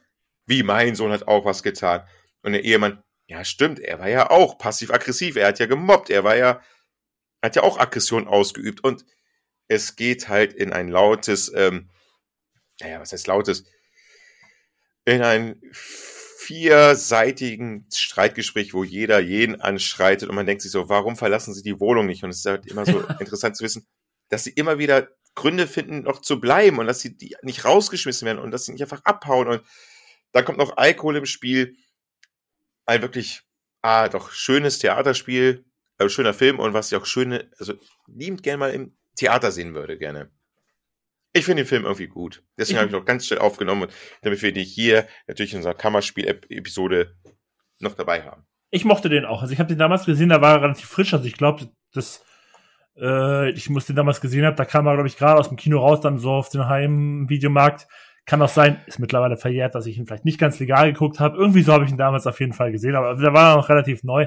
Wie mein Sohn hat auch was getan. Und der Ehemann, ja, stimmt, er war ja auch passiv-aggressiv, er hat ja gemobbt, er war ja, hat ja auch Aggression ausgeübt und es geht halt in ein lautes, ähm, naja, was heißt lautes? In ein vierseitigen Streitgespräch, wo jeder jeden anschreitet und man denkt sich so, warum verlassen sie die Wohnung nicht? Und es ist halt immer so [LAUGHS] interessant zu wissen, dass sie immer wieder Gründe finden, noch zu bleiben und dass sie die nicht rausgeschmissen werden und dass sie nicht einfach abhauen und dann kommt noch Alkohol im Spiel ein wirklich, ah, doch schönes Theaterspiel, äh, schöner Film und was ich auch schöne, also liebend gerne mal im Theater sehen würde, gerne. Ich finde den Film irgendwie gut. Deswegen habe ich noch [LAUGHS] ganz schnell aufgenommen, damit wir den hier natürlich in unserer Kammerspiel-Episode noch dabei haben. Ich mochte den auch. Also ich habe den damals gesehen, da war er relativ frisch. Also ich glaube, das, äh, ich muss den damals gesehen haben, da kam er, glaube ich, gerade aus dem Kino raus, dann so auf den Heimvideomarkt. Kann auch sein, ist mittlerweile verjährt, dass ich ihn vielleicht nicht ganz legal geguckt habe. Irgendwie so habe ich ihn damals auf jeden Fall gesehen, aber da war noch relativ neu.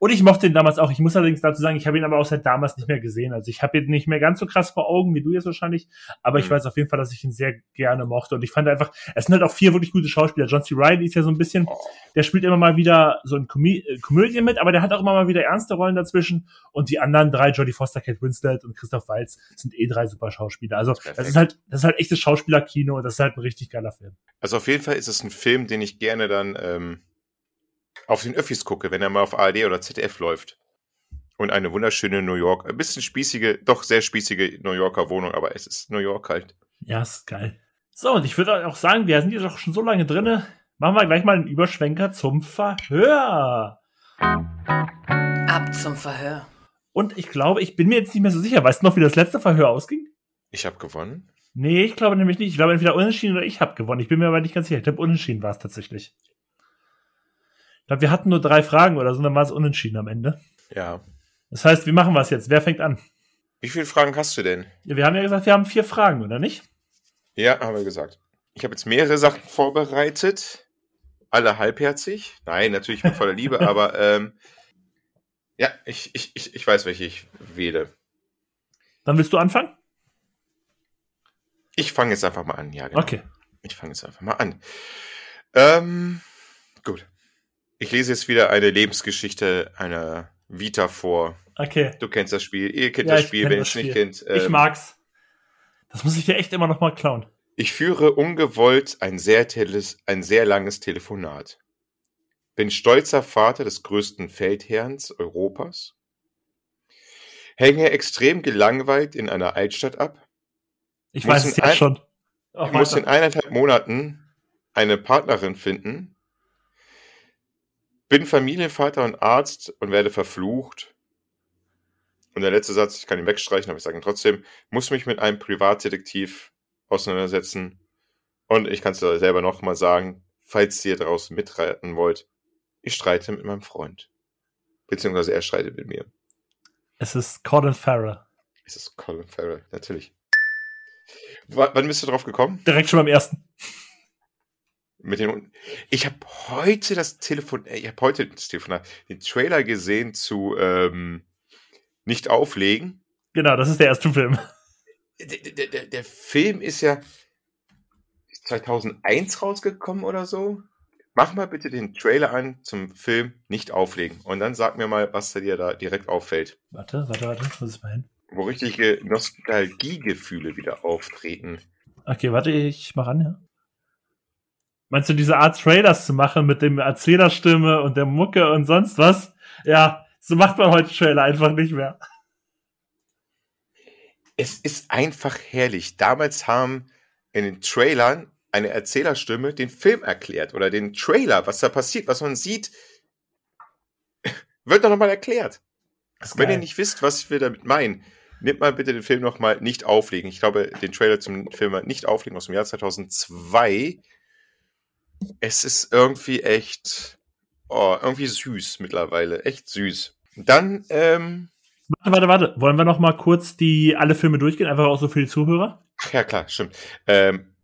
Und ich mochte ihn damals auch. Ich muss allerdings dazu sagen, ich habe ihn aber auch seit damals nicht mehr gesehen. Also ich habe ihn nicht mehr ganz so krass vor Augen wie du jetzt wahrscheinlich, aber ich Mhm. weiß auf jeden Fall, dass ich ihn sehr gerne mochte. Und ich fand einfach, es sind halt auch vier wirklich gute Schauspieler. John C. Reilly ist ja so ein bisschen, Oh, der spielt immer mal wieder so in Komö äh, Komödien mit, aber der hat auch immer mal wieder ernste Rollen dazwischen. Und die anderen drei, Jodie Foster, Kate Winslet und Christoph Waltz, sind eh drei super Schauspieler. Also das Perfekt. ist halt, das ist halt echtes Schauspielerkino und das ist halt ein richtig geiler Film. Also auf jeden Fall ist es ein Film, den ich gerne dann ähm, auf den Öffis gucke, wenn er mal auf ARD oder ZDF läuft. Und eine wunderschöne New York, ein bisschen spießige, doch sehr spießige New Yorker Wohnung, aber es ist New York halt. Ja, ist geil. So, und ich würde auch sagen, wir sind jetzt auch schon so lange drinne. Machen wir gleich mal einen Überschwenker zum Verhör. Ab zum Verhör. Und ich glaube, ich bin mir jetzt nicht mehr so sicher. Weißt du noch, wie das letzte Verhör ausging? Ich habe gewonnen. Nee, ich glaube nämlich nicht. Ich glaube entweder unentschieden oder ich habe gewonnen. Ich bin mir aber nicht ganz sicher. Ich glaube, unentschieden war es tatsächlich. Ich glaube, wir hatten nur drei Fragen oder so, dann war es unentschieden am Ende. Ja. Das heißt, wie machen wir es jetzt? Wer fängt an? Wie viele Fragen hast du denn? Ja, wir haben ja gesagt, wir haben vier Fragen, oder nicht? Ja, haben wir gesagt. Ich habe jetzt mehrere Sachen vorbereitet. Alle halbherzig. Nein, natürlich mit voller Liebe, [LAUGHS] aber ähm, ja, ich, ich, ich, ich weiß, welche ich wähle. Dann willst du anfangen? Ich fange jetzt einfach mal an, ja, genau. Okay. Ich fange jetzt einfach mal an. Ähm, gut. Ich lese jetzt wieder eine Lebensgeschichte einer Vita vor. Okay. Du kennst das Spiel, ihr kennt Ja, das ich Spiel, wenn ihr es nicht kennt. ich ähm, mag's. Das muss ich dir echt immer noch mal klauen. Ich führe ungewollt ein sehr, ein sehr langes Telefonat. Bin stolzer Vater des größten Feldherrns Europas. Hänge extrem gelangweilt in einer Altstadt ab. Ich Muss weiß es jetzt schon. Ich muss in eineinhalb Monaten eine Partnerin finden. Bin Familienvater und Arzt und werde verflucht. Und der letzte Satz, ich kann ihn wegstreichen, aber ich sage ihn trotzdem, muss mich mit einem Privatdetektiv auseinandersetzen. Und ich kann es dir selber nochmal sagen, falls ihr draußen mitreiten wollt, ich streite mit meinem Freund. Beziehungsweise er streitet mit mir. es ist Colin Farrell. Es ist Colin Farrell, natürlich. W wann bist du drauf gekommen? Direkt schon beim ersten. Mit den. Ich habe heute das Telefon, äh, ich habe heute das Telefonat, den Trailer gesehen zu ähm, Nicht auflegen. Genau, das ist der erste Film. Der, der, der, der Film ist ja 2001 rausgekommen oder so. Mach mal bitte den Trailer an zum Film Nicht auflegen und dann sag mir mal, was dir da direkt auffällt. Warte, warte, warte. Muss ich mal hin. Wo richtige Nostalgiegefühle wieder auftreten. Okay, warte, ich mach an, ja. Meinst du diese Art Trailers zu machen mit dem Erzählerstimme und der Mucke und sonst was? Ja, so macht man heute Trailer einfach nicht mehr. Es ist einfach herrlich. Damals haben in den Trailern eine Erzählerstimme den Film erklärt oder den Trailer, was da passiert, was man sieht, wird doch nochmal erklärt. Wenn ihr nicht wisst, was wir damit meinen, nehmt mal bitte den Film nochmal nicht auflegen. Ich glaube, den Trailer zum Film nicht auflegen aus dem Jahr 2002. Es ist irgendwie echt, oh, irgendwie süß mittlerweile. Echt süß. Dann, ähm, Warte, warte, warte. Wollen wir noch mal kurz die alle Filme durchgehen? Einfach auch so für die Zuhörer? Ja, klar, stimmt. Ähm,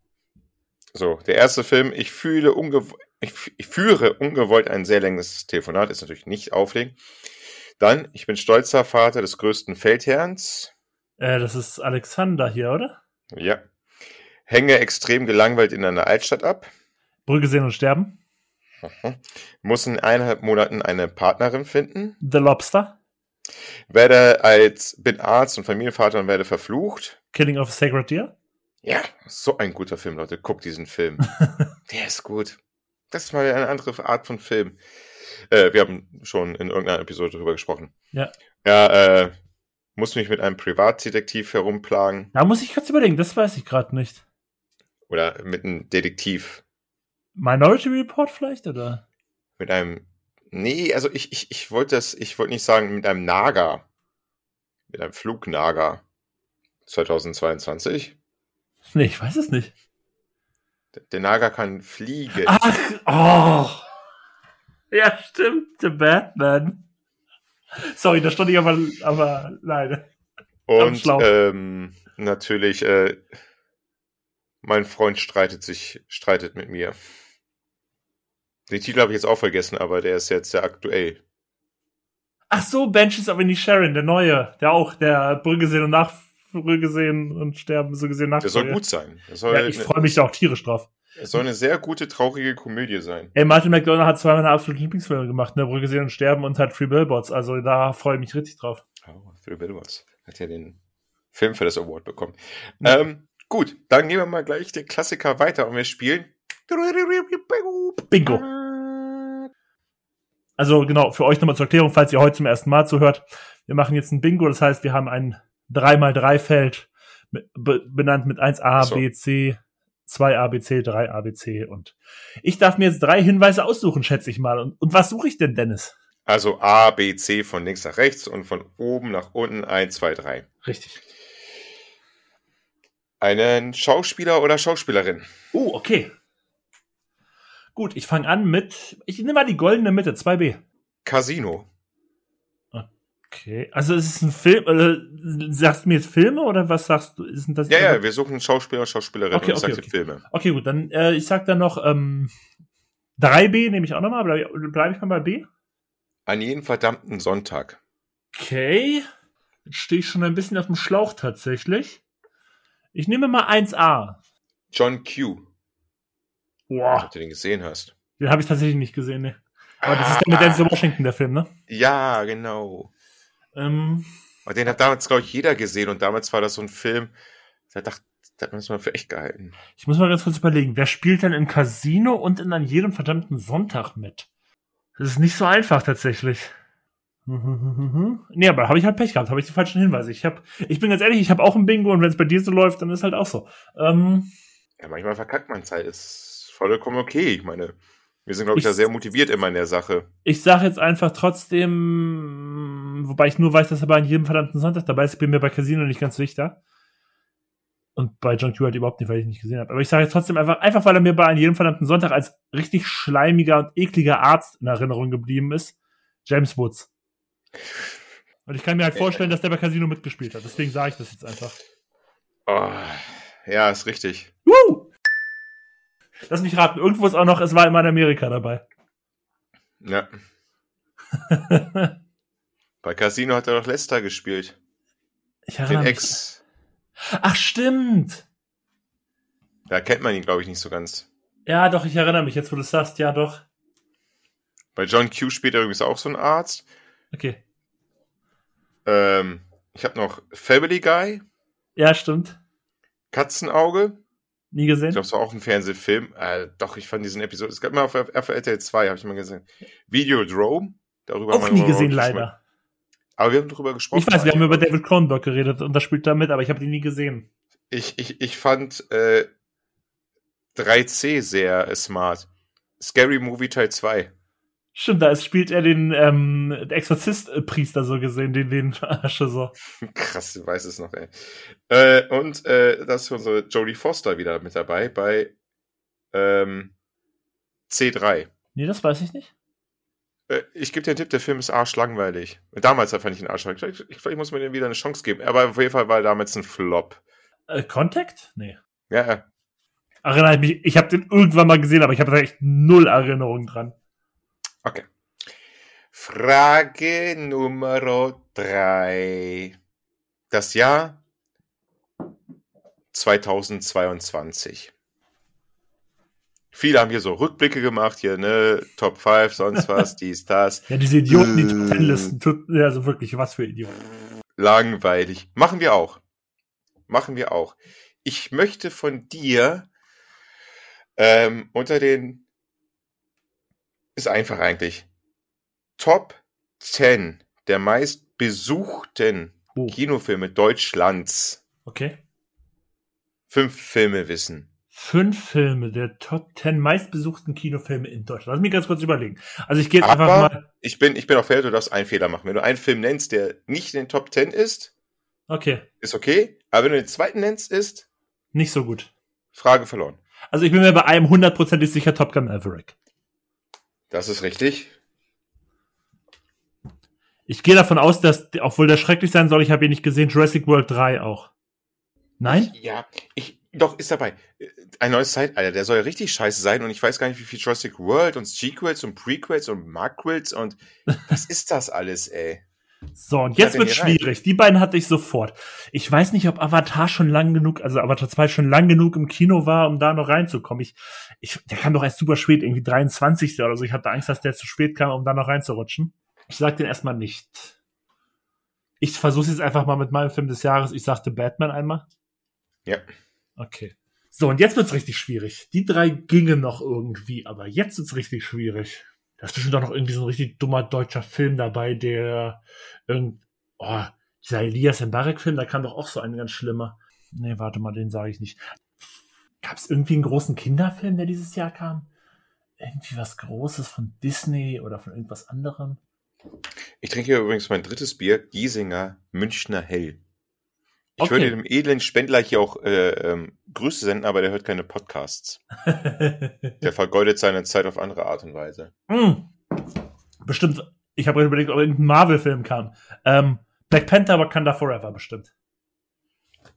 so, der erste Film, ich fühle ungew ich, fü- ich führe ungewollt ein sehr länges Telefonat, ist natürlich nicht auflegen. Dann, ich bin stolzer Vater des größten Feldherrns. Äh, das ist Alexander hier, oder? Ja. Hänge extrem gelangweilt in einer Altstadt ab. Brügge sehen und sterben. Mhm. Muss in eineinhalb Monaten eine Partnerin finden. The Lobster. Werde als, bin Arzt und Familienvater und werde verflucht. Killing of a Sacred Deer. Ja, so ein guter Film, Leute. Guckt diesen Film. [LAUGHS] Der ist gut. Das ist mal eine andere Art von Film. Äh, wir haben schon in irgendeiner Episode darüber gesprochen. Ja. Ja, äh, muss mich mit einem Privatdetektiv herumplagen. Da muss ich kurz überlegen, das weiß ich gerade nicht. Oder mit einem Detektiv. Minority Report vielleicht, oder? Mit einem. Nee, also ich, ich, ich wollte das, ich wollte nicht sagen mit einem Nager. Mit einem Flugnager. 2022. Nee, ich weiß es nicht. Der- Der Nager kann fliegen. Ach, oh. Ja, stimmt, The Batman. Sorry, da stand ich aber, aber leider. Und ähm, natürlich, äh, mein Freund streitet sich, streitet mit mir. Den Titel habe ich jetzt auch vergessen, aber der ist jetzt sehr aktuell. Ach so, Benches of Any Sharon, der neue, der auch, der Brügge sehen und nach Brügge sehen und sterben, so gesehen nach. Der soll gut sein. Soll, Ja, ich freue mich da auch tierisch drauf. Es soll eine sehr gute, traurige Komödie sein. Ey, Martin McDonough hat zwei meiner absoluten Lieblingsfilme gemacht, ne, Brügge sehen und sterben und halt Free Billboards, also da freue ich mich richtig drauf. Oh, Phil Billboards hat ja den Film für das Award bekommen. Ja. Ähm, gut, dann gehen wir mal gleich den Klassiker weiter und wir spielen. Bingo. Also genau, für euch nochmal zur Erklärung, falls ihr heute zum ersten Mal zuhört. Wir machen jetzt ein Bingo, das heißt, wir haben ein 3x3-Feld mit- be- benannt mit 1a, So. b, c, 2a, b, c, 3a, b, c und ich darf mir jetzt drei Hinweise aussuchen, schätze ich mal. Und, und was suche ich denn, Dennis? Also A, B, C von links nach rechts und von oben nach unten 1, 2, 3. Richtig. Einen Schauspieler oder Schauspielerin. Oh, okay. Gut, ich fange an mit, ich nehme mal die goldene Mitte, 2b. Casino. Okay, also es ist ein Film, äh, sagst du mir jetzt Filme oder was sagst du? Ist das Ja, ja, wir suchen Schauspieler und Schauspielerin Okay, und okay, okay. Filme. Okay, gut, dann äh, ich sag dann noch ähm, 3b nehme ich auch nochmal, bleibe bleib ich mal bei B. An jeden verdammten Sonntag. Okay. Jetzt stehe ich schon ein bisschen auf dem Schlauch tatsächlich. Ich nehme mal 1a. John Q. Boah, Ob du den gesehen hast. den habe ich tatsächlich nicht gesehen, ne. Aber das ist der mit Denzel Washington, der Film, ne? Ja, genau. Ähm, Und den hat damals, glaube ich, jeder gesehen. Und damals war das so ein Film, da dachte, da hat man es mal für echt gehalten. ich muss mal ganz kurz überlegen, wer spielt denn in Casino und in an jedem verdammten Sonntag mit? Das ist nicht so einfach tatsächlich. [LAUGHS] Nee, aber habe ich halt Pech gehabt, habe ich die falschen Hinweise. Ich hab, ich bin ganz ehrlich, ich habe auch ein Bingo und wenn es bei dir so läuft, dann ist halt auch so. Ähm, Ja, manchmal verkackt man Zeit. Ist vollkommen okay. Ich meine, wir sind, glaube ich, Ich- da sehr motiviert immer in der Sache. ich sage jetzt einfach trotzdem, wobei ich nur weiß, dass er bei jedem verdammten Sonntag dabei ist, ich bin mir bei Casino nicht ganz sicher. Und bei John Q halt überhaupt nicht, weil ich ihn nicht gesehen habe. Aber ich sage jetzt trotzdem einfach, einfach weil er mir bei jedem verdammten Sonntag als richtig schleimiger und ekliger Arzt in Erinnerung geblieben ist, James Woods. Und ich kann mir halt vorstellen, dass der bei Casino mitgespielt hat. Deswegen sage ich das jetzt einfach. Oh, ja, ist richtig. Woo! Lass mich raten, irgendwo ist auch noch, es war immer in Amerika dabei. Ja. [LAUGHS] Bei Casino hat er doch Lester gespielt. ich erinnere Den mich. Ex. Ach, stimmt. Da kennt man ihn, glaube ich, nicht so ganz. Ja, doch, ich erinnere mich, jetzt wo du es sagst, ja, doch. Bei John Q spielt er übrigens auch so ein Arzt. Okay. Ähm, ich habe noch Family Guy, Ja, stimmt. Katzenauge. Nie Ich gesehen. glaube, es war auch ein Fernsehfilm. Äh, doch, ich fand diesen Episode. Es gab mal auf, RTL 2, habe ich mal gesehen. Videodrome. Darüber Auch haben nie gesehen, leider. Aber wir haben darüber gesprochen. Ich weiß, wir haben über David Cronenberg geredet und das spielt da mit, aber ich habe die nie gesehen. Ich, ich, ich fand äh, 3C sehr smart. Scary Movie Teil 2. Stimmt, da spielt er den ähm, Exorzist-Priester so gesehen, den, den Asche so. Krass, ich weiß es noch, ey. Äh, und äh, da ist unsere Jodie Foster wieder mit dabei bei ähm, C3. Nee, das weiß ich nicht. Äh, ich gebe dir einen Tipp, der Film ist arschlangweilig. Damals fand ich ihn arschlangweilig. Ich, ich, ich muss mir den wieder eine Chance geben. Aber auf jeden Fall war er damals ein Flop. Äh, Contact? Nee. Ja, Erinnere ich mich, ich habe den irgendwann mal gesehen, aber ich habe da echt null Erinnerung dran. Okay. Frage Nummer drei. Das Jahr 2022. Viele haben hier so Rückblicke gemacht, hier, ne, Top 5, sonst was, [LAUGHS] dies, das. Ja, diese Idioten, die Äh. Top Ten listen, tut, ja, also wirklich, was für Idioten. Langweilig. Machen wir auch. Machen wir auch. Ich möchte von dir ähm, unter den ist einfach eigentlich Top 10 der meist besuchten Oh, Kinofilme Deutschlands. okay. Fünf Filme wissen. Fünf Filme der Top Ten meistbesuchten Kinofilme in Deutschland. Lass mich ganz kurz überlegen. Also ich gehe jetzt Aber- einfach mal. Ich bin, ich bin auch fair, du darfst einen Fehler machen. Wenn du einen Film nennst, der nicht in den Top 10 ist, Okay. Ist okay, aber wenn du den zweiten nennst, ist Nicht so gut. Frage verloren. Also ich bin mir bei einem hundertprozentig sicher Top Gun Maverick. Das ist richtig. Ich gehe davon aus, dass, obwohl der schrecklich sein soll, ich habe ihn nicht gesehen, Jurassic World 3 auch. Nein? Ich, ja, ich, doch, ist dabei. Ein neues Zeitalter, der soll ja richtig scheiße sein und ich weiß gar nicht, wie viel Jurassic World und Sequels und Prequels und Marquels und [LAUGHS] was ist das alles, ey? So, und jetzt wird schwierig. Die beiden hatte ich sofort. Ich weiß nicht, ob Avatar schon lang genug, also Avatar 2 schon lang genug im Kino war, um da noch reinzukommen. Ich, ich, der kam doch erst super spät, irgendwie 23. oder so. Ich hatte Angst, dass der zu spät kam, um da noch reinzurutschen. Ich sag den erstmal nicht. Ich versuche jetzt einfach mal mit meinem Film des Jahres. Ich sagte Batman einmal. Ja. Okay. So, und jetzt wird's richtig schwierig. Die drei gingen noch irgendwie, aber jetzt wird's richtig schwierig. Da ist bestimmt auch noch irgendwie so ein richtig dummer deutscher Film dabei, der irgend, oh, dieser Elias Mbarek-Film, da kam doch auch so ein ganz schlimmer. Nee, warte mal, den sage ich nicht. Gab es irgendwie einen großen Kinderfilm, der dieses Jahr kam? Irgendwie was Großes von Disney oder von irgendwas anderem? Ich trinke hier übrigens mein drittes Bier, Giesinger Münchner Hell. Ich Okay. würde dem edlen Spendler hier auch äh, ähm, Grüße senden, aber der hört keine Podcasts. [LAUGHS] Der vergeudet seine Zeit auf andere Art und Weise. Hm. Bestimmt, ich habe überlegt, ob irgendein Marvel-Film kam. Ähm, Black Panther Wakanda Forever bestimmt.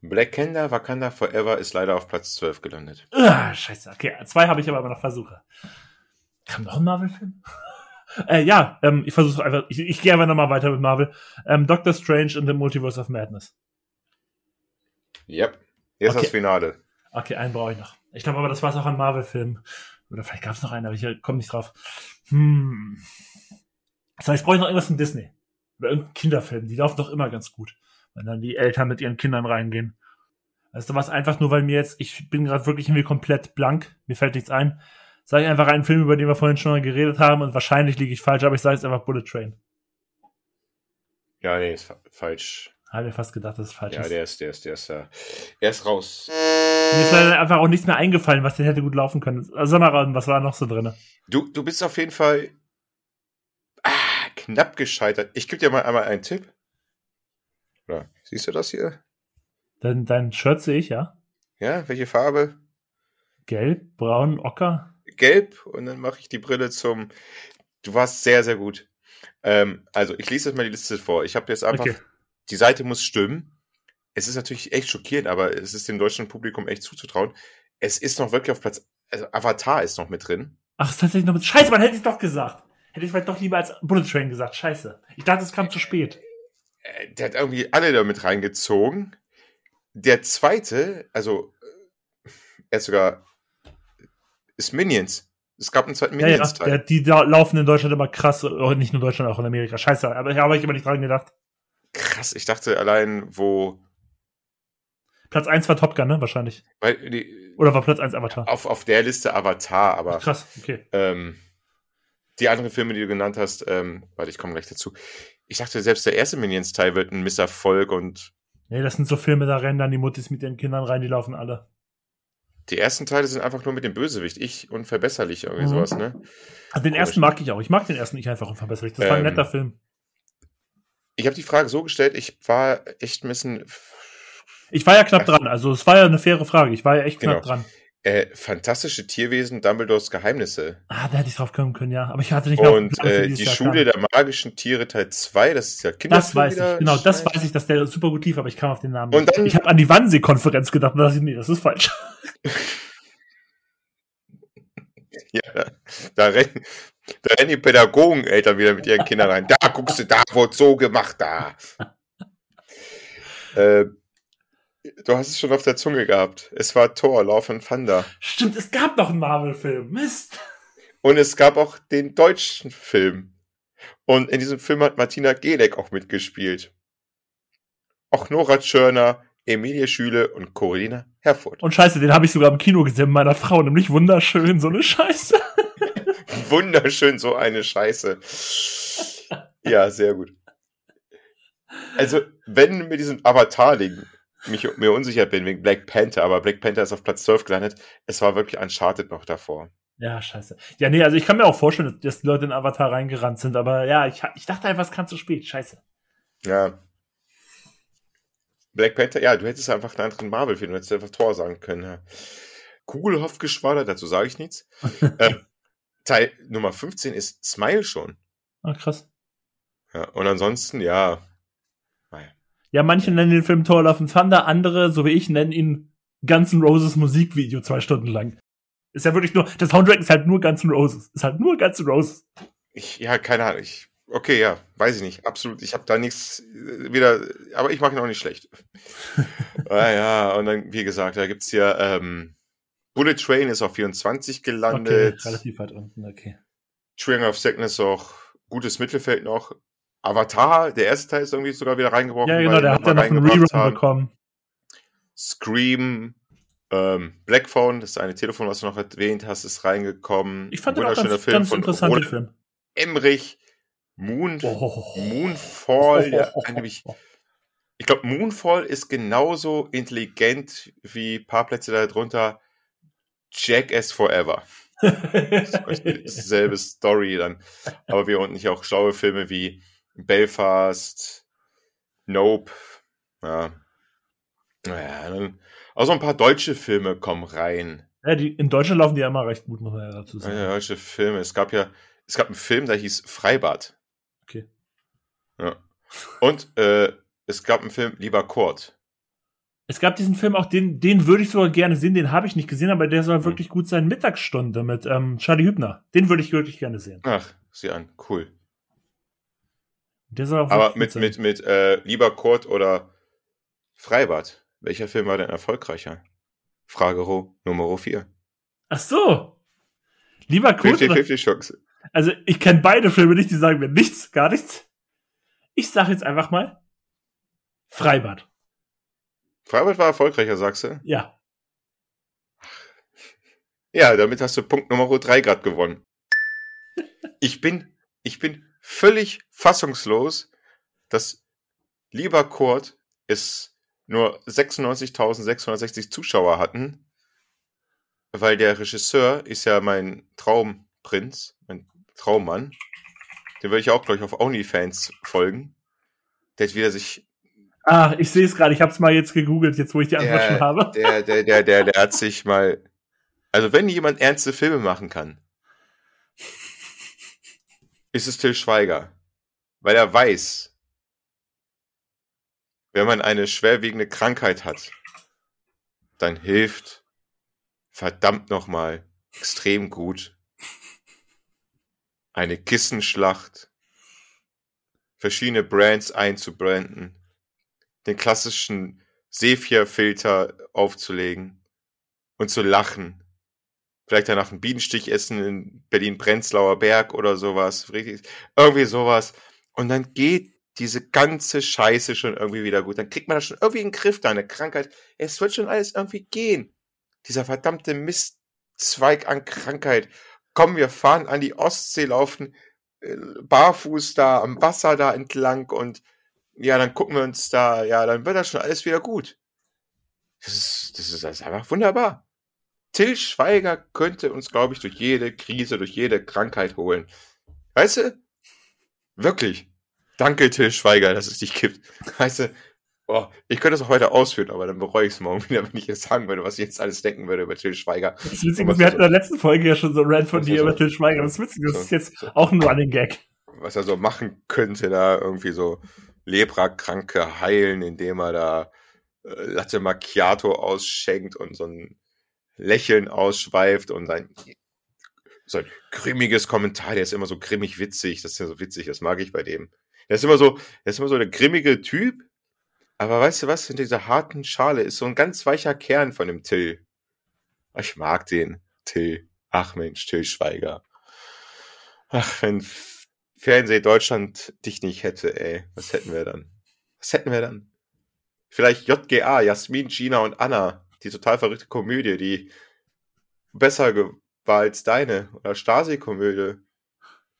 Black Panther Wakanda Forever ist leider auf Platz 12 gelandet. Ah, scheiße. Okay, zwei habe ich aber noch Versuche. Kam noch ein Marvel-Film? [LAUGHS] äh, ja, ähm, ich versuche einfach, ich, ich gehe einfach nochmal weiter mit Marvel. Ähm, Doctor Strange in the Multiverse of Madness. Yep. Jetzt Okay. das Finale. Okay, einen brauche ich noch. Ich glaube aber, das war es auch an Marvel-Filmen. Oder vielleicht gab es noch einen, aber ich komme nicht drauf. Hm. Das heißt, brauche ich noch irgendwas von Disney. Oder irgendeinen Kinderfilm. Die laufen doch immer ganz gut. Wenn dann die Eltern mit ihren Kindern reingehen. Du was, einfach nur, weil mir jetzt, ich bin gerade wirklich irgendwie komplett blank, mir fällt nichts ein. Sag ich einfach einen Film, über den wir vorhin schon mal geredet haben und wahrscheinlich liege ich falsch, aber ich sage jetzt einfach Bullet Train. Ja, nee, ist fa falsch. Habe mir fast gedacht, dass es falsch Ja, ist. der ist, der ist, der ist, äh, er ist raus. Mir ist leider einfach auch nichts mehr eingefallen, was denn hätte gut laufen können. Also, mal, Ron, was war noch so drin? Du, du bist auf jeden Fall ah, knapp gescheitert. Ich gebe dir mal einmal einen Tipp. Oder, siehst du das hier? Dein, dein Shirt sehe ich, ja? Ja, welche Farbe? Gelb, braun, ocker. Gelb und dann mache ich die Brille zum. Du warst sehr, sehr gut. Ähm, also, ich lese jetzt mal die Liste vor. Ich habe jetzt einfach. Okay. Die Seite muss stimmen. Es ist natürlich echt schockierend, aber es ist dem deutschen Publikum echt zuzutrauen. Es ist noch wirklich auf Platz. Also Avatar ist noch mit drin. Ach, ist tatsächlich noch mit. Scheiße, man hätte ich doch gesagt. Hätte ich vielleicht doch lieber als Bullet Train gesagt. Scheiße. Ich dachte, es kam zu spät. Äh, Der hat irgendwie alle da mit reingezogen. Der zweite, also äh, er ist sogar ist Minions. Es gab einen zweiten Ja, ja, Minions-Teil. der, die laufen in Deutschland immer krass. Oh, nicht nur in Deutschland, auch in Amerika. Scheiße, aber da habe ich immer nicht dran gedacht. Krass, ich dachte allein, wo. Platz 1 war Top Gun, ne? Wahrscheinlich. Weil die, Oder war Platz 1 Avatar? auf, auf der Liste Avatar, aber Krass, okay. ähm, die anderen Filme, die du genannt hast, ähm, warte, ich komme gleich dazu. Ich dachte, selbst der erste Minions-Teil wird ein Misserfolg und Nee, das sind so Filme, da rennen dann die Muttis mit ihren Kindern rein, die laufen alle. die ersten Teile sind einfach nur mit dem Bösewicht. Ich unverbesserlich, irgendwie Mhm. sowas, ne? Also den Komisch. ersten mag ich auch. Ich mag den ersten nicht einfach unverbesserlich. Das war ein Ähm, netter Film. Ich habe die Frage so gestellt, ich war echt ein bisschen Ich war ja knapp dran. Also es war ja eine faire Frage. Ich war ja echt knapp Genau. dran. äh, fantastische Tierwesen, Dumbledores Geheimnisse. Ah, da hätte ich drauf kommen können, ja. Aber ich hatte nicht Und Plan, äh, die Jahr Schule kam. der magischen Tiere Teil 2, das ist ja Das Kinderfilm weiß ich, genau, das weiß ich, dass der super gut lief, aber ich kam auf den Namen Und dann- Ich habe an die Wannsee-Konferenz gedacht und dachte, nee, das ist falsch. [LAUGHS] Ja, da rennen, da rennen die Pädagogeneltern wieder mit ihren Kindern rein. Da guckst du, da wurde so gemacht, da. [LAUGHS] äh, du hast es schon auf der Zunge gehabt. Es war Thor, Love and Thunder. Stimmt, es gab noch einen Marvel-Film. Mist. Und es gab auch den deutschen Film. Und in diesem Film hat Martina Gelek auch mitgespielt. Auch Nora Tschörner, Emilie Schüle und Corina Herfurth. Und scheiße, den habe ich sogar im Kino gesehen mit meiner Frau, nämlich wunderschön, so eine Scheiße. [LAUGHS] [LAUGHS] Wunderschön, so eine Scheiße. Ja, sehr gut. Also, wenn mit diesem Avatar-Ding mich mir unsicher bin wegen Black Panther, aber Black Panther ist auf Platz 12 gelandet, es war wirklich Uncharted noch davor. Ja, scheiße. Ja, nee, also ich kann mir auch vorstellen, dass die Leute in Avatar reingerannt sind, aber ja, ich, ich dachte einfach, es kam zu spät. Scheiße. Ja. Black Panther, ja, du hättest einfach einen anderen Marvel-Film, du hättest einfach Thor sagen können. Ja. Kugelhoff-Geschwader, dazu sage ich nichts. [LAUGHS] äh, Teil Nummer 15 ist Smile schon. Ah, krass. Ja, und ansonsten, ja. Naja. Ja, manche nennen den Film Thor Love and Thunder, andere, so wie ich, nennen ihn Guns N' Roses Musikvideo zwei Stunden lang. Ist ja wirklich nur, das Soundtrack ist halt nur Guns N' Roses. Ist halt nur Guns N' Roses. Ich, ja, keine Ahnung. Ich, okay, ja, weiß ich nicht. Absolut. Ich habe da nichts äh, wieder, aber ich mache ihn auch nicht schlecht. [LAUGHS] ah, ja, und dann, wie gesagt, da gibt's hier, ähm, Bullet Train ist auf 24 gelandet. Okay, relativ weit unten, okay. Triangle of Sickness auch gutes Mittelfeld noch. Avatar, der erste Teil ist irgendwie sogar wieder reingebrochen. Ja, genau, der hat ja nochmal noch einen Rerun haben. bekommen. Scream, ähm, Black Phone, das eine Telefon, was du noch erwähnt hast, ist reingekommen. Ich fand den auch ganz, Film ganz von interessant, den Roland Film. Emmerich. Moon, Oh. Moonfall, der nämlich, ich glaube, Moonfall ist genauso intelligent wie ein paar Plätze darunter Jackass Forever. [LAUGHS] Selbe Story dann. Aber wir unten nicht auch schlaue Filme wie Belfast, Nope. Ja. Naja, dann auch so ein paar deutsche Filme kommen rein. ja, die, in Deutschland laufen die ja immer recht gut, muss man ja dazu Ja, sagen. deutsche Filme. Es gab ja, es gab einen Film, der hieß Freibad. Okay. Ja. Und äh, es gab einen Film, Lieber Kurt. Es gab diesen Film auch, den, den würde ich sogar gerne sehen, den habe ich nicht gesehen, aber der Hm. soll wirklich gut sein. Mittagsstunde mit ähm, Charlie Hübner. Den würde ich wirklich gerne sehen. Ach, sieh an, cool. Der soll auch Aber mit, mit, mit äh, Lieber Kurt oder Freibad, welcher Film war denn erfolgreicher? Frage Nummer 4. Ach so. Lieber Kurt. oder- 50-50 Chance. Also, ich kenne beide Filme nicht, die sagen mir nichts, gar nichts. Ich sage jetzt einfach mal Freibad. Freibad war erfolgreicher, sagst du? Ja. Ja, damit hast du Punkt Nummer 3 gerade gewonnen. Ich bin, ich bin völlig fassungslos, dass Lieber Kurt es nur 96.660 Zuschauer hatten, weil der Regisseur ist ja mein Traumprinz, mein Traummann. Den würde ich auch gleich auf OnlyFans folgen. Der hat wieder sich Ah, ich sehe es gerade. Ich habe es mal jetzt gegoogelt, jetzt wo ich die Antwort Der- schon habe. der, der, der, der, der hat sich mal. Also, wenn jemand ernste Filme machen kann, ist es Till Schweiger. Weil er weiß, wenn man eine schwerwiegende Krankheit hat, dann hilft verdammt nochmal extrem gut eine Kissenschlacht, verschiedene Brands einzubranden, den klassischen Sepia-Filter aufzulegen und zu lachen. Vielleicht danach einen Bienenstich essen in Berlin-Prenzlauer Berg oder sowas. Irgendwie sowas. Und dann geht diese ganze Scheiße schon irgendwie wieder gut. Dann kriegt man das schon irgendwie in den Griff, deine Krankheit. Es wird schon alles irgendwie gehen. Dieser verdammte Mistzweig an Krankheit. Komm, wir fahren an die Ostsee, laufen äh, barfuß da am Wasser da entlang und ja, dann gucken wir uns da, ja, dann wird das schon alles wieder gut. Das ist, das ist, ist einfach wunderbar. Till Schweiger könnte uns, glaube ich, durch jede Krise, durch jede Krankheit holen. Weißt du? Wirklich. Danke, Till Schweiger, dass es dich gibt. Weißt du, oh, ich könnte es auch heute ausführen, aber dann bereue ich es morgen [LAUGHS] wieder, wenn ich jetzt sagen würde, was ich jetzt alles denken würde über Till Schweiger. Das ist witzig, Und was wir hatten in der letzten Folge ja schon so ein Rant von dir so- über Til Schweiger. Das ist witzig, das so- ist jetzt so- auch ein Running Gag. was er so machen könnte, da irgendwie so Leprakranke heilen, indem er da äh, Latte Macchiato ausschenkt und so ein Lächeln ausschweift und ein so ein grimmiges Kommentar, der ist immer so grimmig witzig, das ist ja so witzig, das mag ich bei dem. Der ist immer so, der ist immer so der grimmige Typ, aber weißt du was, hinter dieser harten Schale ist so ein ganz weicher Kern von dem Till. Ich mag den, Till. Ach Mensch, Till Schweiger. Ach, wenn Fernseh Deutschland dich nicht hätte, ey, was hätten wir dann? Was hätten wir dann? Vielleicht JGA, Jasmin, Gina und Anna, die total verrückte Komödie, die besser war als deine oder Stasi-Komödie.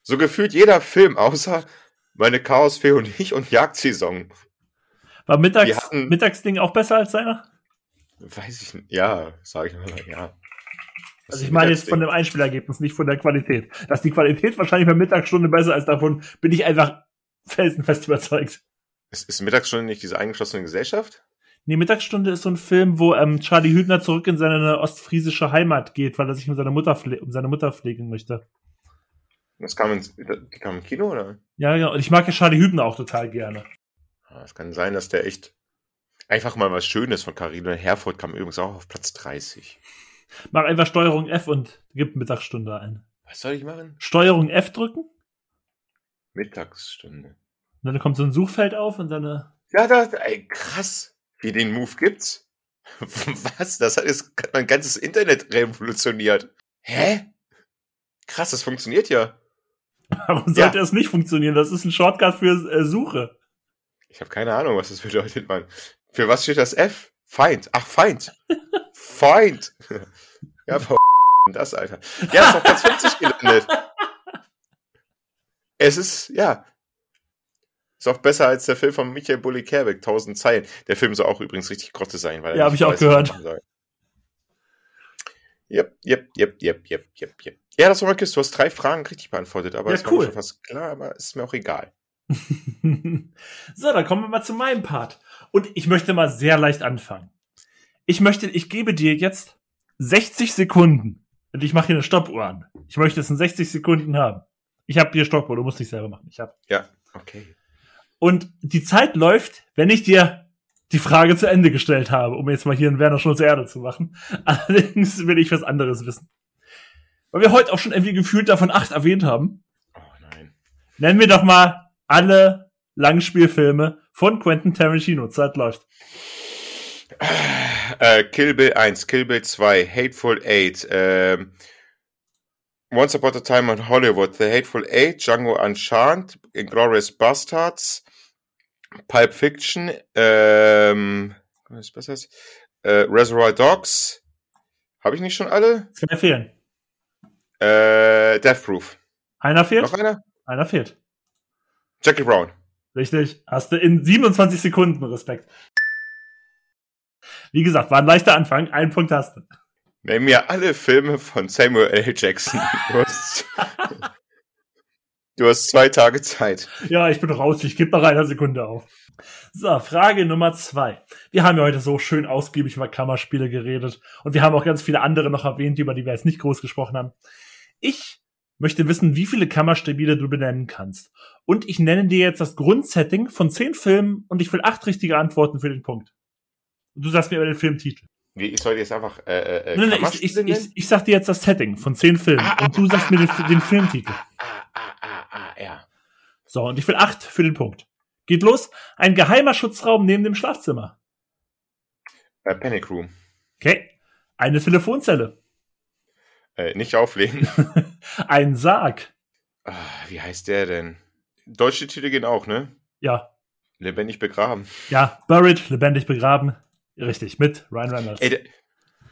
So gefühlt jeder Film, außer meine Chaosfee und ich und Jagdsaison. War Mittags, hatten- Mittagsding auch besser als seiner? Weiß ich nicht. Ja, sage ich mal, ja. Also ich meine jetzt von dem Einspielergebnis, nicht von der Qualität. Dass die Qualität wahrscheinlich bei Mittagsstunde besser ist, davon bin ich einfach felsenfest [LAUGHS] überzeugt. Ist, ist Mittagsstunde nicht diese eingeschlossene Gesellschaft? Nee, Mittagsstunde ist so ein Film, wo ähm, Charlie Hübner zurück in seine ostfriesische Heimat geht, weil er sich um seine Mutter, um seine Mutter pflegen möchte. Das kam, ins, die kam im Kino, oder? Ja, ja, und ich mag ja Charlie Hübner auch total gerne. Ja, Es kann sein, dass der echt einfach mal was Schönes von Carino Herford kam übrigens auch auf Platz 30. Mach einfach Steuerung F und gib Mittagsstunde ein. Was soll ich machen? Steuerung F drücken, Mittagsstunde. und dann kommt so ein Suchfeld auf und dann äh, Ja, da, ey, krass. Wie den Move gibt's? [LAUGHS] Was? Das hat jetzt mein ganzes Internet revolutioniert. Hä? Krass, das funktioniert ja. Warum sollte es nicht funktionieren? Das ist ein Shortcut für äh, Suche. Ich habe keine Ahnung, was das bedeutet, Mann. Für was steht das F? Feind. Ach, Feind. Feind. Ja, Frau [LAUGHS] das, Alter. Ja, ist auf Platz 50 gelandet. Es ist, ja. Ist auch besser als der Film von Michael Bulli Kerbeck, 1000 Zeilen. Der Film soll auch übrigens richtig Grotte sein. Weil er Ja, hab nicht ich auch gehört. Yep, yep, yep, yep, yep, yep, yep. Ja, das war Marcus, du hast drei Fragen richtig beantwortet, aber Ja, das war cool. schon fast klar, aber ist mir auch egal. [LAUGHS] so, dann kommen wir mal zu meinem Part. Und ich möchte mal sehr leicht anfangen. Ich möchte, ich gebe dir jetzt 60 Sekunden. Und ich mache hier eine Stoppuhr an. Ich möchte es in 60 Sekunden haben. Ich habe hier Stoppuhr, du musst nicht selber machen. Ich habe. Ja, okay. Und die Zeit läuft, wenn ich dir die Frage zu Ende gestellt habe, um jetzt mal hier einen Werner Schulze Erde zu machen. [LAUGHS] Allerdings will ich was anderes wissen. Weil wir heute auch schon irgendwie gefühlt davon acht erwähnt haben, Oh nein. nennen wir doch mal alle Langspielfilme von Quentin Tarantino. Zeit läuft. Äh, Kill Bill 1, Kill Bill 2, Hateful Eight, ähm, Once Upon a Time in Hollywood, The Hateful Eight, Django Unchained, Inglourious Bastards, Pulp Fiction, ähm, was ist? Äh, Reservoir Dogs, habe ich nicht schon alle? Zwei fehlen. Äh, Death Proof. Einer fehlt? Noch einer? Einer fehlt. Jackie Brown. Richtig. Hast du in 27 Sekunden Respekt. Wie gesagt, war ein leichter Anfang. Einen Punkt hast du. Nenn mir alle Filme von Samuel L. Jackson. [LAUGHS] Du hast, du hast zwei Tage Zeit. Ja, ich bin raus. Ich gebe nach einer Sekunde auf. So, Frage Nummer zwei. Wir haben ja heute so schön ausgiebig über Kammerspiele geredet und wir haben auch ganz viele andere noch erwähnt, über die wir jetzt nicht groß gesprochen haben. Ich möchte wissen, wie viele Kammerspiele du benennen kannst. Und ich nenne dir jetzt das Grundsetting von zehn Filmen und ich will acht richtige Antworten für den Punkt. Und du sagst mir über den Filmtitel. Wie, ich soll jetzt einfach äh, äh, Nein, nein, ich, ich, ich, ich sag dir jetzt das Setting von zehn Filmen Ah, und du ah, sagst mir den, ah, den ah, Filmtitel. Ah, ah, ah, ah, ja. So, und ich will acht für den Punkt. Geht los. Ein geheimer Schutzraum neben dem Schlafzimmer. Äh, Panic Room. Okay. Eine Telefonzelle. Äh, nicht auflegen. [LAUGHS] Ein Sarg. ah, wie heißt der denn? Deutsche Titel gehen auch, ne? Ja. Lebendig begraben. Ja. Buried, lebendig begraben. Richtig, mit Ryan Reynolds. Ey, der,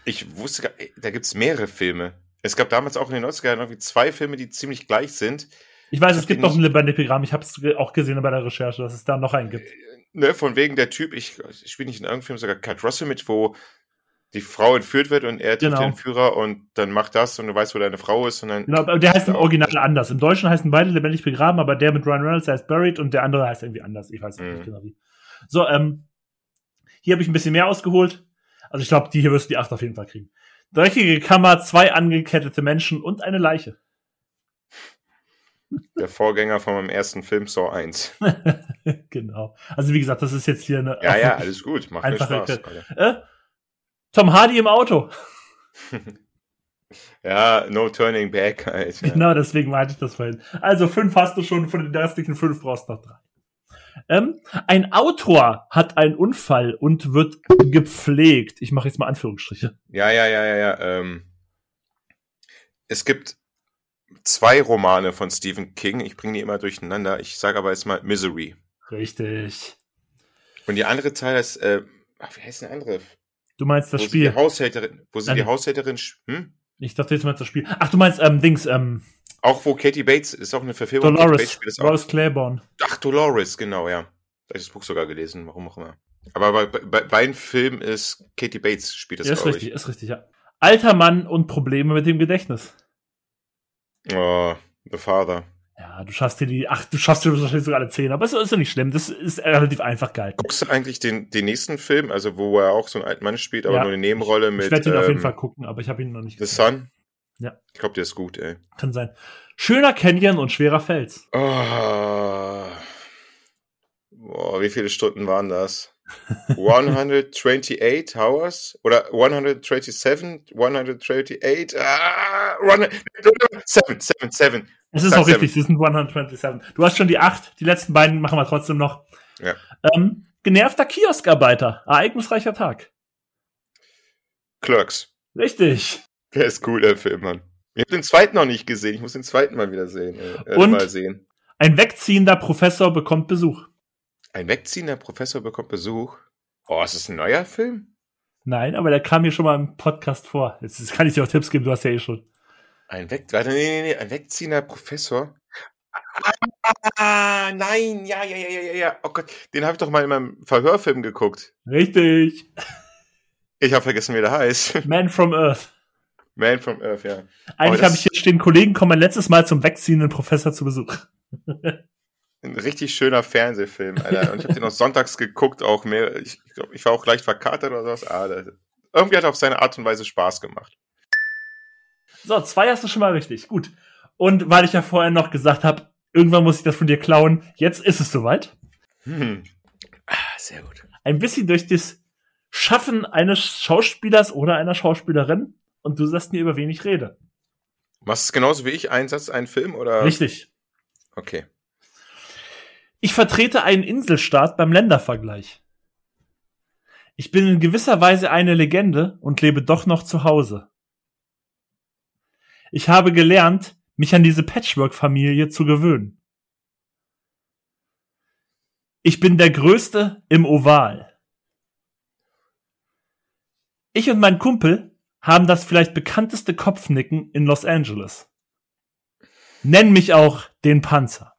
ich wusste gar, da gibt's mehrere Filme. Es gab damals auch in den 90er Jahren irgendwie zwei Filme, die ziemlich gleich sind. ich weiß, ich es gibt noch ein lebendig begraben. Ich habe es auch gesehen bei der Recherche, dass es da noch einen gibt. Ne, von wegen der Typ, ich, ich spiele nicht in irgendeinem Film sogar Kurt Russell mit, wo die Frau entführt wird und er trifft Genau. den Entführer und dann macht das und du weißt, wo deine Frau ist und dann. Genau, aber der heißt im auch. Original anders. Im Deutschen heißen beide lebendig begraben, aber der mit Ryan Reynolds heißt Buried und der andere heißt irgendwie anders. Ich weiß Mhm. nicht genau wie. So, ähm, hier habe ich ein bisschen mehr ausgeholt. Also ich glaube, die hier wirst du die 8 auf jeden Fall kriegen. Dreckige Kammer, zwei angekettete Menschen und eine Leiche. Der Vorgänger von meinem ersten Film, Saw 1. [LAUGHS] genau. Also wie gesagt, das ist jetzt hier eine Ja, ja, alles gut. Macht mir Spaß. Äh, Tom Hardy im Auto. [LAUGHS] Ja, no turning back, Alter. Genau, deswegen meinte ich das vorhin. Also fünf hast du schon, von den restlichen fünf brauchst du noch drei. Ähm, ein Autor hat einen Unfall und wird gepflegt. Ich mache jetzt mal Anführungsstriche. Ja, ja, ja, ja, ja. Ähm, es gibt zwei Romane von Stephen King. Ich bringe die immer durcheinander. Ich sage aber jetzt mal Misery. Richtig. Und die andere Teil ist, äh, ach, wie heißt der andere? Du meinst das wo Spiel. die Haushälterin, wo sie Nein. die Haushälterin, hm? Ich dachte jetzt meinst das Spiel. Ach, du meinst ähm, Dings, ähm, Auch wo Katie Bates, ist auch eine Verfilmung. Katie Bates Dolores. Dolores Claiborne. Ach, Dolores, genau, ja. Da hab ich das Buch sogar gelesen, warum auch immer. Aber bei, bei, bei Filmen ist Katie Bates spielt das, Ja, ist richtig, ist richtig, ja. Alter Mann und Probleme mit dem Gedächtnis. ich. Oh, The Father. Ja, du schaffst dir die, ach, du schaffst dir wahrscheinlich sogar alle zehn, aber es ist ja nicht schlimm. Das ist relativ einfach gehalten. Guckst du eigentlich den, den nächsten Film, also wo er auch so einen alten Mann spielt, aber Ja. nur eine Nebenrolle mit ich werde ihn auf jeden ähm, Fall gucken, aber ich habe ihn noch nicht The Sun? Ja. Ich glaube, der ist gut, ey. Kann sein. Schöner Canyon und schwerer Fels. Oh. Boah, wie viele Stunden waren das? 128 Hours? Oder 127? 128? Ah, 100, 7, 7, 7. Es ist auch richtig, es sind 127. Du hast schon die acht, die letzten beiden machen wir trotzdem noch. Ja. Ähm, genervter Kioskarbeiter, ereignisreicher Tag. Clerks. Richtig. Der ist cool, der Film, Mann. Ich habe den zweiten noch nicht gesehen. Ich muss den zweiten mal wieder sehen. Äh, Und? mal sehen. Ein wegziehender Professor bekommt Besuch. Ein wegziehender Professor bekommt Besuch. Oh, ist das ein neuer Film? Nein, aber der kam mir schon mal im Podcast vor. Jetzt jetzt kann ich dir auch Tipps geben, du hast ja eh schon. Ein Weg, warte, nee, nee, nee, ein wegziehender Professor. Ah, nein, ja, ja, ja, ja, ja, ja. Oh Gott, den habe ich doch mal in meinem Verhörfilm geguckt. Richtig. Ich habe vergessen, wie der heißt. [LAUGHS] Man from Earth. Man from Earth, ja. Eigentlich habe ich hier stehen, Kollegen kommen letztes Mal zum wegziehenden Professor zu Besuch. [LAUGHS] Ein richtig schöner Fernsehfilm, Alter. Und ich habe den noch sonntags geguckt, auch mehr. Ich glaube, ich war auch leicht verkatert oder sowas. Ah, das, irgendwie hat er auf seine Art und Weise Spaß gemacht. So, zwei hast du schon mal richtig. Gut. Und weil ich ja vorher noch gesagt habe, irgendwann muss ich das von dir klauen, jetzt ist es soweit. Hm. Ah, sehr gut. Ein bisschen durch das Schaffen eines Schauspielers oder einer Schauspielerin und du sagst mir, über wen ich rede. Machst du es genauso wie ich? Ein Satz, ein Film oder? Richtig. Okay. Ich vertrete einen Inselstaat beim Ländervergleich. Ich bin in gewisser Weise eine Legende und lebe doch noch zu Hause. Ich habe gelernt, mich an diese Patchwork-Familie zu gewöhnen. Ich bin der Größte im Oval. Ich und mein Kumpel haben das vielleicht bekannteste Kopfnicken in Los Angeles. Nenn mich auch den Panzer.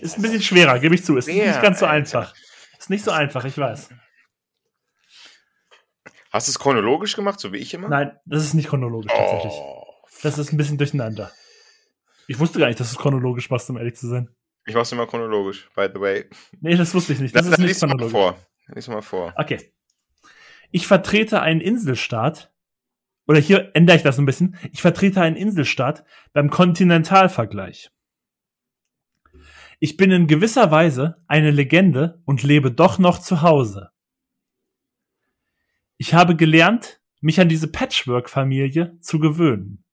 Ist ein bisschen schwerer, gebe ich zu. Ist Schwer, nicht ganz so Alter. einfach. Ist nicht so einfach, ich weiß. Hast du es chronologisch gemacht, so wie ich immer? Nein, das ist nicht chronologisch tatsächlich. Oh. Das ist ein bisschen durcheinander. Ich wusste gar nicht, dass du es chronologisch machst, um ehrlich zu sein. Ich mach's immer chronologisch, by the way. Nee, das wusste ich nicht. Das Dann, ist dann nicht lies mal chronologisch. vor. Lies mal vor. Okay. Ich vertrete einen Inselstaat. Oder hier ändere ich das ein bisschen. Ich vertrete einen Inselstaat beim Kontinentalvergleich. Ich bin in gewisser Weise eine Legende und lebe doch noch zu Hause. Ich habe gelernt, mich an diese Patchwork-Familie zu gewöhnen.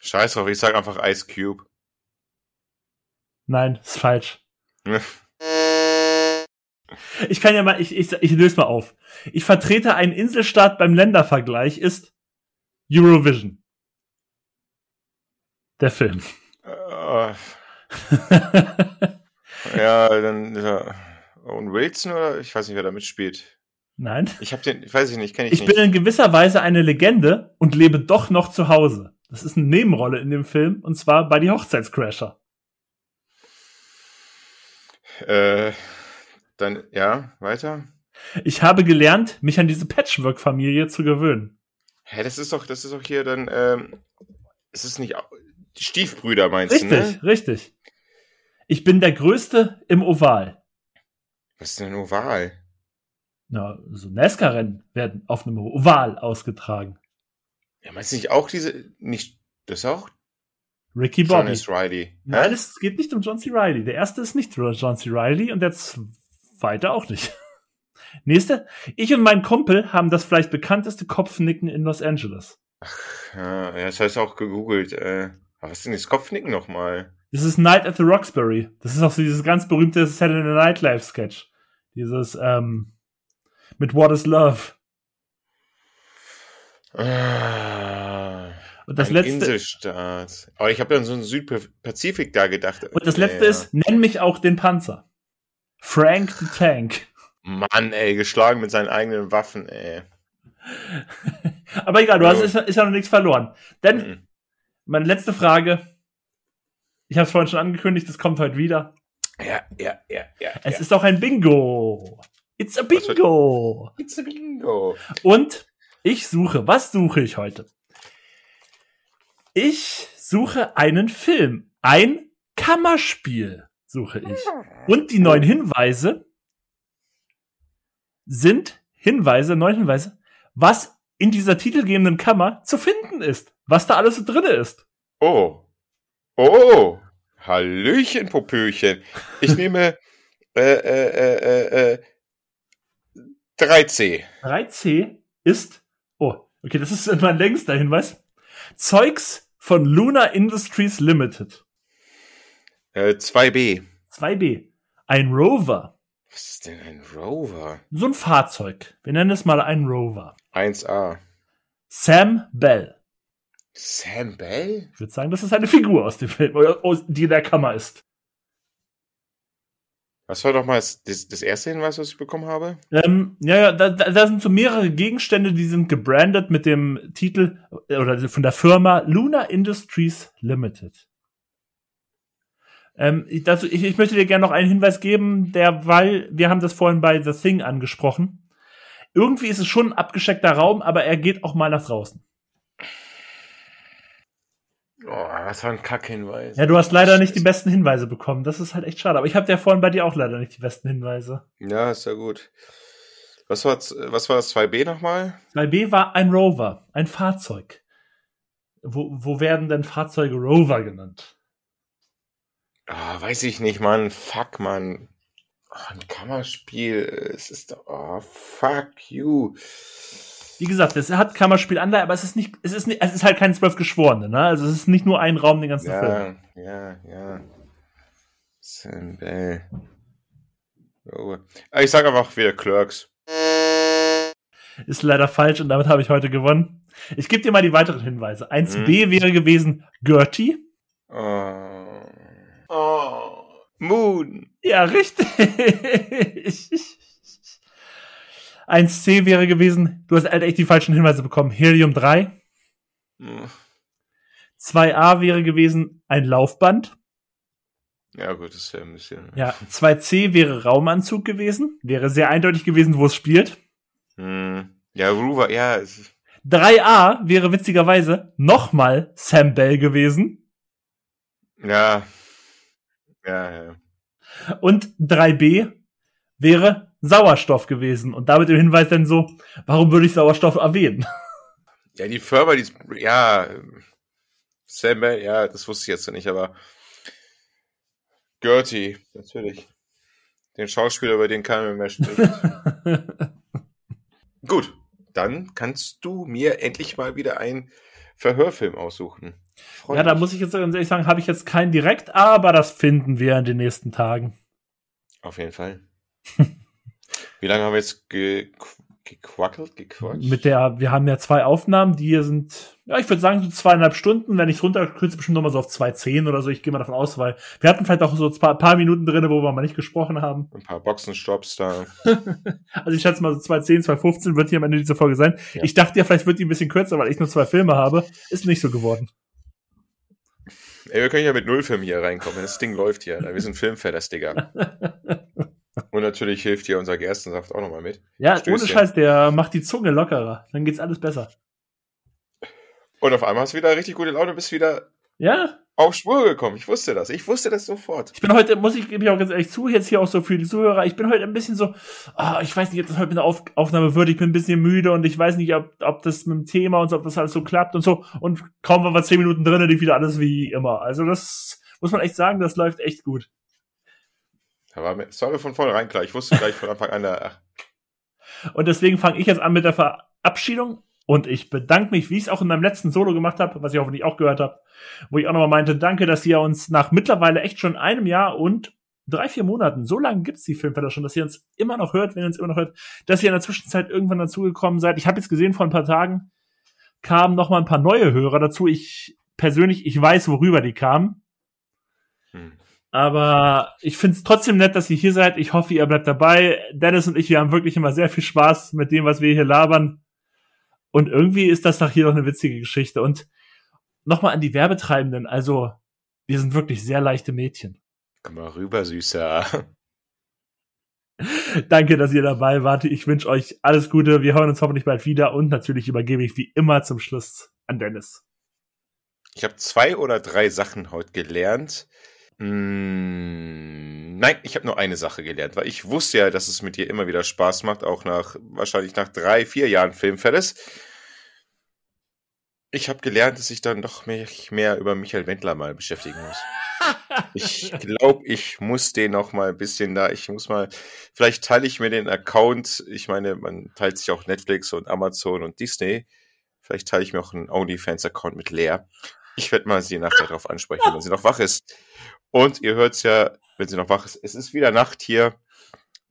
Scheiß drauf, ich sag einfach Ice Cube. Nein, ist falsch. [LAUGHS] Ich kann ja mal, ich, ich, ich löse mal auf. Ich vertrete einen Inselstaat beim Ländervergleich ist Eurovision. Der Film. Äh, [LAUGHS] ja, dann ja. Owen Wilson oder ich weiß nicht, wer da mitspielt. Nein. Ich habe den, ich weiß ich nicht, kenne ich, Ich nicht. bin in gewisser Weise eine Legende und lebe doch noch zu Hause. Das ist eine Nebenrolle in dem Film und zwar bei die Hochzeitscrasher. äh, dann ja, weiter. Ich habe gelernt, mich an diese Patchwork-Familie zu gewöhnen. Hä, das ist doch, das ist doch hier dann, ähm, es ist nicht die Stiefbrüder meinst Richtig, du, ne? richtig. Ich bin der Größte im Oval. Was ist denn ein Oval? Ja, so NASCAR-Rennen werden auf einem Oval ausgetragen. Ja, meinst du nicht auch diese, nicht, das auch Ricky John Bobby. S. Riley? Nein, es geht nicht um John C. Riley. Der erste ist nicht John C. Riley und der zweite auch nicht. [LAUGHS] Nächste. Ich und mein Kumpel haben das vielleicht bekannteste Kopfnicken in Los Angeles. Ja, ja, das heißt auch gegoogelt. Äh, aber was ist denn das Kopfnicken nochmal? Das ist Night at the Roxbury. Das ist auch so dieses ganz berühmte Saturday Night Live Sketch. Dieses, ähm, mit What is Love. Ah, Und das letzte, Inselstaat. Aber ich habe dann so einen Südpazifik da gedacht. und das letzte Ja. ist, nenn mich auch den Panzer. Frank the Tank. Mann, ey, geschlagen mit seinen eigenen Waffen, ey. [LAUGHS] Aber egal, du hast, ist, ist ja noch nichts verloren. Denn, Mhm. meine letzte Frage. Ich habe es vorhin schon angekündigt, es kommt heute wieder. Ja, ja, ja, ja. Es ja. ist auch ein Bingo. It's a Bingo. It's a bingo. Und ich suche, was suche ich heute? Ich suche einen Film Ein Kammerspiel suche ich. Und die neuen Hinweise sind Hinweise, neun Hinweise, was in dieser titelgebenden Kammer zu finden ist. Was da alles so drin ist. Oh. Oh. Hallöchen, Popöchen. Ich nehme äh, äh, äh, äh, 3C. 3C ist, oh, okay, das ist mein längster Hinweis. Zeugs von Luna Industries Limited. Äh, 2B. 2B. Ein Rover. Was ist denn ein Rover? So ein Fahrzeug. Wir nennen es mal ein Rover. 1A. Sam Bell. Sam Bell? Ich würde sagen, das ist eine Figur aus dem Film, die in der Kammer ist. Was war doch mal das, das, das erste Hinweis, was ich bekommen habe? Ähm, ja, ja, da, da sind so mehrere Gegenstände, die sind gebrandet mit dem Titel äh, oder von der Firma Luna Industries Limited. Ähm, ich, dazu, ich, ich möchte dir gerne noch einen Hinweis geben, der, weil wir haben das vorhin bei The Thing angesprochen. Irgendwie ist es schon ein abgescheckter Raum, aber er geht auch mal nach draußen. Oh, das war ein Kackhinweis. Ja, du hast leider nicht die besten Hinweise bekommen. Das ist halt echt schade. Aber ich habe ja vorhin bei dir auch leider nicht die besten Hinweise. Ja, ist ja gut. Was war, was war das 2B nochmal? 2B war ein Rover, ein Fahrzeug. Wo, wo werden denn Fahrzeuge Rover genannt? Ah, weiß ich nicht, Mann. Fuck, Mann. Oh, ein Kammerspiel. Es ist doch. Oh, fuck you. Wie gesagt, es hat Kammerspielanleihe, aber es ist nicht, es ist nicht, es ist halt kein zwölf Geschworene, ne? Also es ist nicht nur ein Raum den ganzen Film. Ja, ja, ja. Sam Bell. Oh. Ah, Ich sag einfach wieder Clerks. Ist leider falsch und damit habe ich heute gewonnen. Ich gebe dir mal die weiteren Hinweise. 1b wäre gewesen Gertie. Oh. oh. Moon. Ja, richtig. [LAUGHS] 1c wäre gewesen, du hast halt echt die falschen Hinweise bekommen. Helium 3. Hm. 2a wäre gewesen ein Laufband. Ja, gut, das ist ja ein bisschen. Ja, 2c wäre Raumanzug gewesen. Wäre sehr eindeutig gewesen, wo es spielt. Hm. Ja, Rover, ja. Es ist, 3a wäre witzigerweise nochmal Sam Bell gewesen. ja. Ja, ja. Und 3b wäre Sauerstoff gewesen. Und damit im Hinweis dann so, warum würde ich Sauerstoff erwähnen? [LAUGHS] Ja, die Firma, die ja, Sam ja, das wusste ich jetzt nicht, aber Gertie, natürlich. Den Schauspieler, über den keiner mehr spricht. [LAUGHS] Gut, dann kannst du mir endlich mal wieder einen Verhörfilm aussuchen. Freu ja, da muss ich jetzt ganz ehrlich sagen, habe ich jetzt keinen direkt, aber das finden wir in den nächsten Tagen. Auf jeden Fall. [LAUGHS] Wie lange haben wir jetzt ge gequackelt, gequatscht? Mit der, wir haben ja zwei Aufnahmen, die hier sind, ja, ich würde sagen so zweieinhalb Stunden. Wenn ich runterkürze, bestimmt nochmal so auf 2,10 oder so. Ich gehe mal davon aus, weil wir hatten vielleicht auch so ein paar, paar Minuten drin, wo wir mal nicht gesprochen haben. Ein paar Boxenstops da. [LAUGHS] Also ich schätze mal so 2,10, 2,15 wird hier am Ende dieser Folge sein. Ja. Ich dachte ja, vielleicht wird die ein bisschen kürzer, weil ich nur zwei Filme habe. Ist nicht so geworden. Ey, wir können ja mit Nullfilm hier reinkommen. Das Ding läuft hier. Wir sind Filmfellers, Digga. [LAUGHS] Und natürlich hilft hier unser Gerstensaft auch nochmal mit. Ja, Stößchen. ohne Scheiß, der macht die Zunge lockerer. Dann geht's alles besser. Und auf einmal hast du wieder richtig gute Laune, bist wieder Ja, auf Spur gekommen. Ich wusste das. Ich wusste das sofort. ich bin heute, muss ich, gebe ich auch ganz ehrlich zu, jetzt hier auch so für die Zuhörer, ich bin heute ein bisschen so, ah, ich weiß nicht, ob das heute mit der Auf Aufnahme wird, ich bin ein bisschen müde und ich weiß nicht, ob, ob das mit dem Thema und so, ob das alles so klappt und so. Und kaum waren wir zehn Minuten drin, lief wieder alles wie immer. Also das muss man echt sagen, das läuft echt gut. Da war mir, mir von vornherein klar. Ich wusste gleich von Anfang an, ach, Und deswegen fange ich jetzt an mit der Verabschiedung. Und ich bedanke mich, wie ich es auch in meinem letzten Solo gemacht habe, was ihr hoffentlich auch gehört habt, wo ich auch nochmal meinte, danke, dass ihr uns nach mittlerweile echt schon einem Jahr und drei, vier Monaten, so lange gibt's die Filmfelder schon, dass ihr uns immer noch hört, wenn ihr uns immer noch hört, dass ihr in der Zwischenzeit irgendwann dazugekommen seid. Ich habe jetzt gesehen, vor ein paar Tagen kamen noch mal ein paar neue Hörer dazu. Ich persönlich, ich weiß, worüber die kamen. hm. Aber ich finde es trotzdem nett, dass ihr hier seid. Ich hoffe, ihr bleibt dabei. Dennis und ich, wir haben wirklich immer sehr viel Spaß mit dem, was wir hier labern. Und irgendwie ist das doch hier noch eine witzige Geschichte. Und nochmal an die Werbetreibenden. Also, wir sind wirklich sehr leichte Mädchen. komm mal rüber, Süßer. [LAUGHS] Danke, dass ihr dabei wart. Ich wünsche euch alles Gute. Wir hören uns hoffentlich bald wieder. Und natürlich übergebe ich wie immer zum Schluss an Dennis. Ich habe zwei oder drei Sachen heute gelernt. Hm, nein, ich habe nur eine Sache gelernt, weil ich wusste ja, dass es mit dir immer wieder Spaß macht, auch nach wahrscheinlich nach drei, vier Jahren Filmfelles. Ich habe gelernt, dass ich dann doch mich mehr über Michael Wendler mal beschäftigen muss. [LAUGHS] Ich glaube, ich muss den noch mal ein bisschen da. Ich muss mal, vielleicht teile ich mir den Account. Ich meine, man teilt sich auch Netflix und Amazon und Disney. Vielleicht teile ich mir auch einen OnlyFans-Account mit Lea. Ich werde mal sie nachher darauf ansprechen, wenn sie noch wach ist. Und ihr hört es ja, wenn sie noch wach ist. Es ist wieder Nacht hier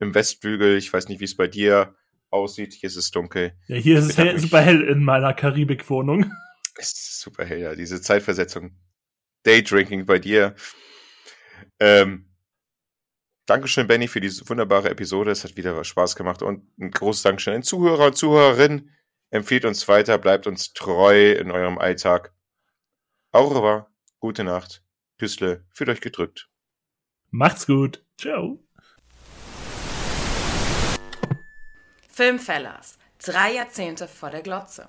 im Westflügel. Ich weiß nicht, wie es bei dir aussieht. Hier ist es dunkel. Ja, hier ist es hell, super hell in meiner Karibik-Wohnung. Es ist super hell, ja. Diese Zeitversetzung. Daydrinking bei dir. Ähm, Dankeschön, Benny, für diese wunderbare Episode. Es hat wieder Spaß gemacht. Und ein großes Dankeschön an Zuhörer und Zuhörerinnen. Empfehlt uns weiter, bleibt uns treu in eurem Alltag. Au revoir, gute Nacht. Küssle, fühlt euch gedrückt. Macht's gut. Ciao. Filmfellers. Drei Jahrzehnte vor der Glotze.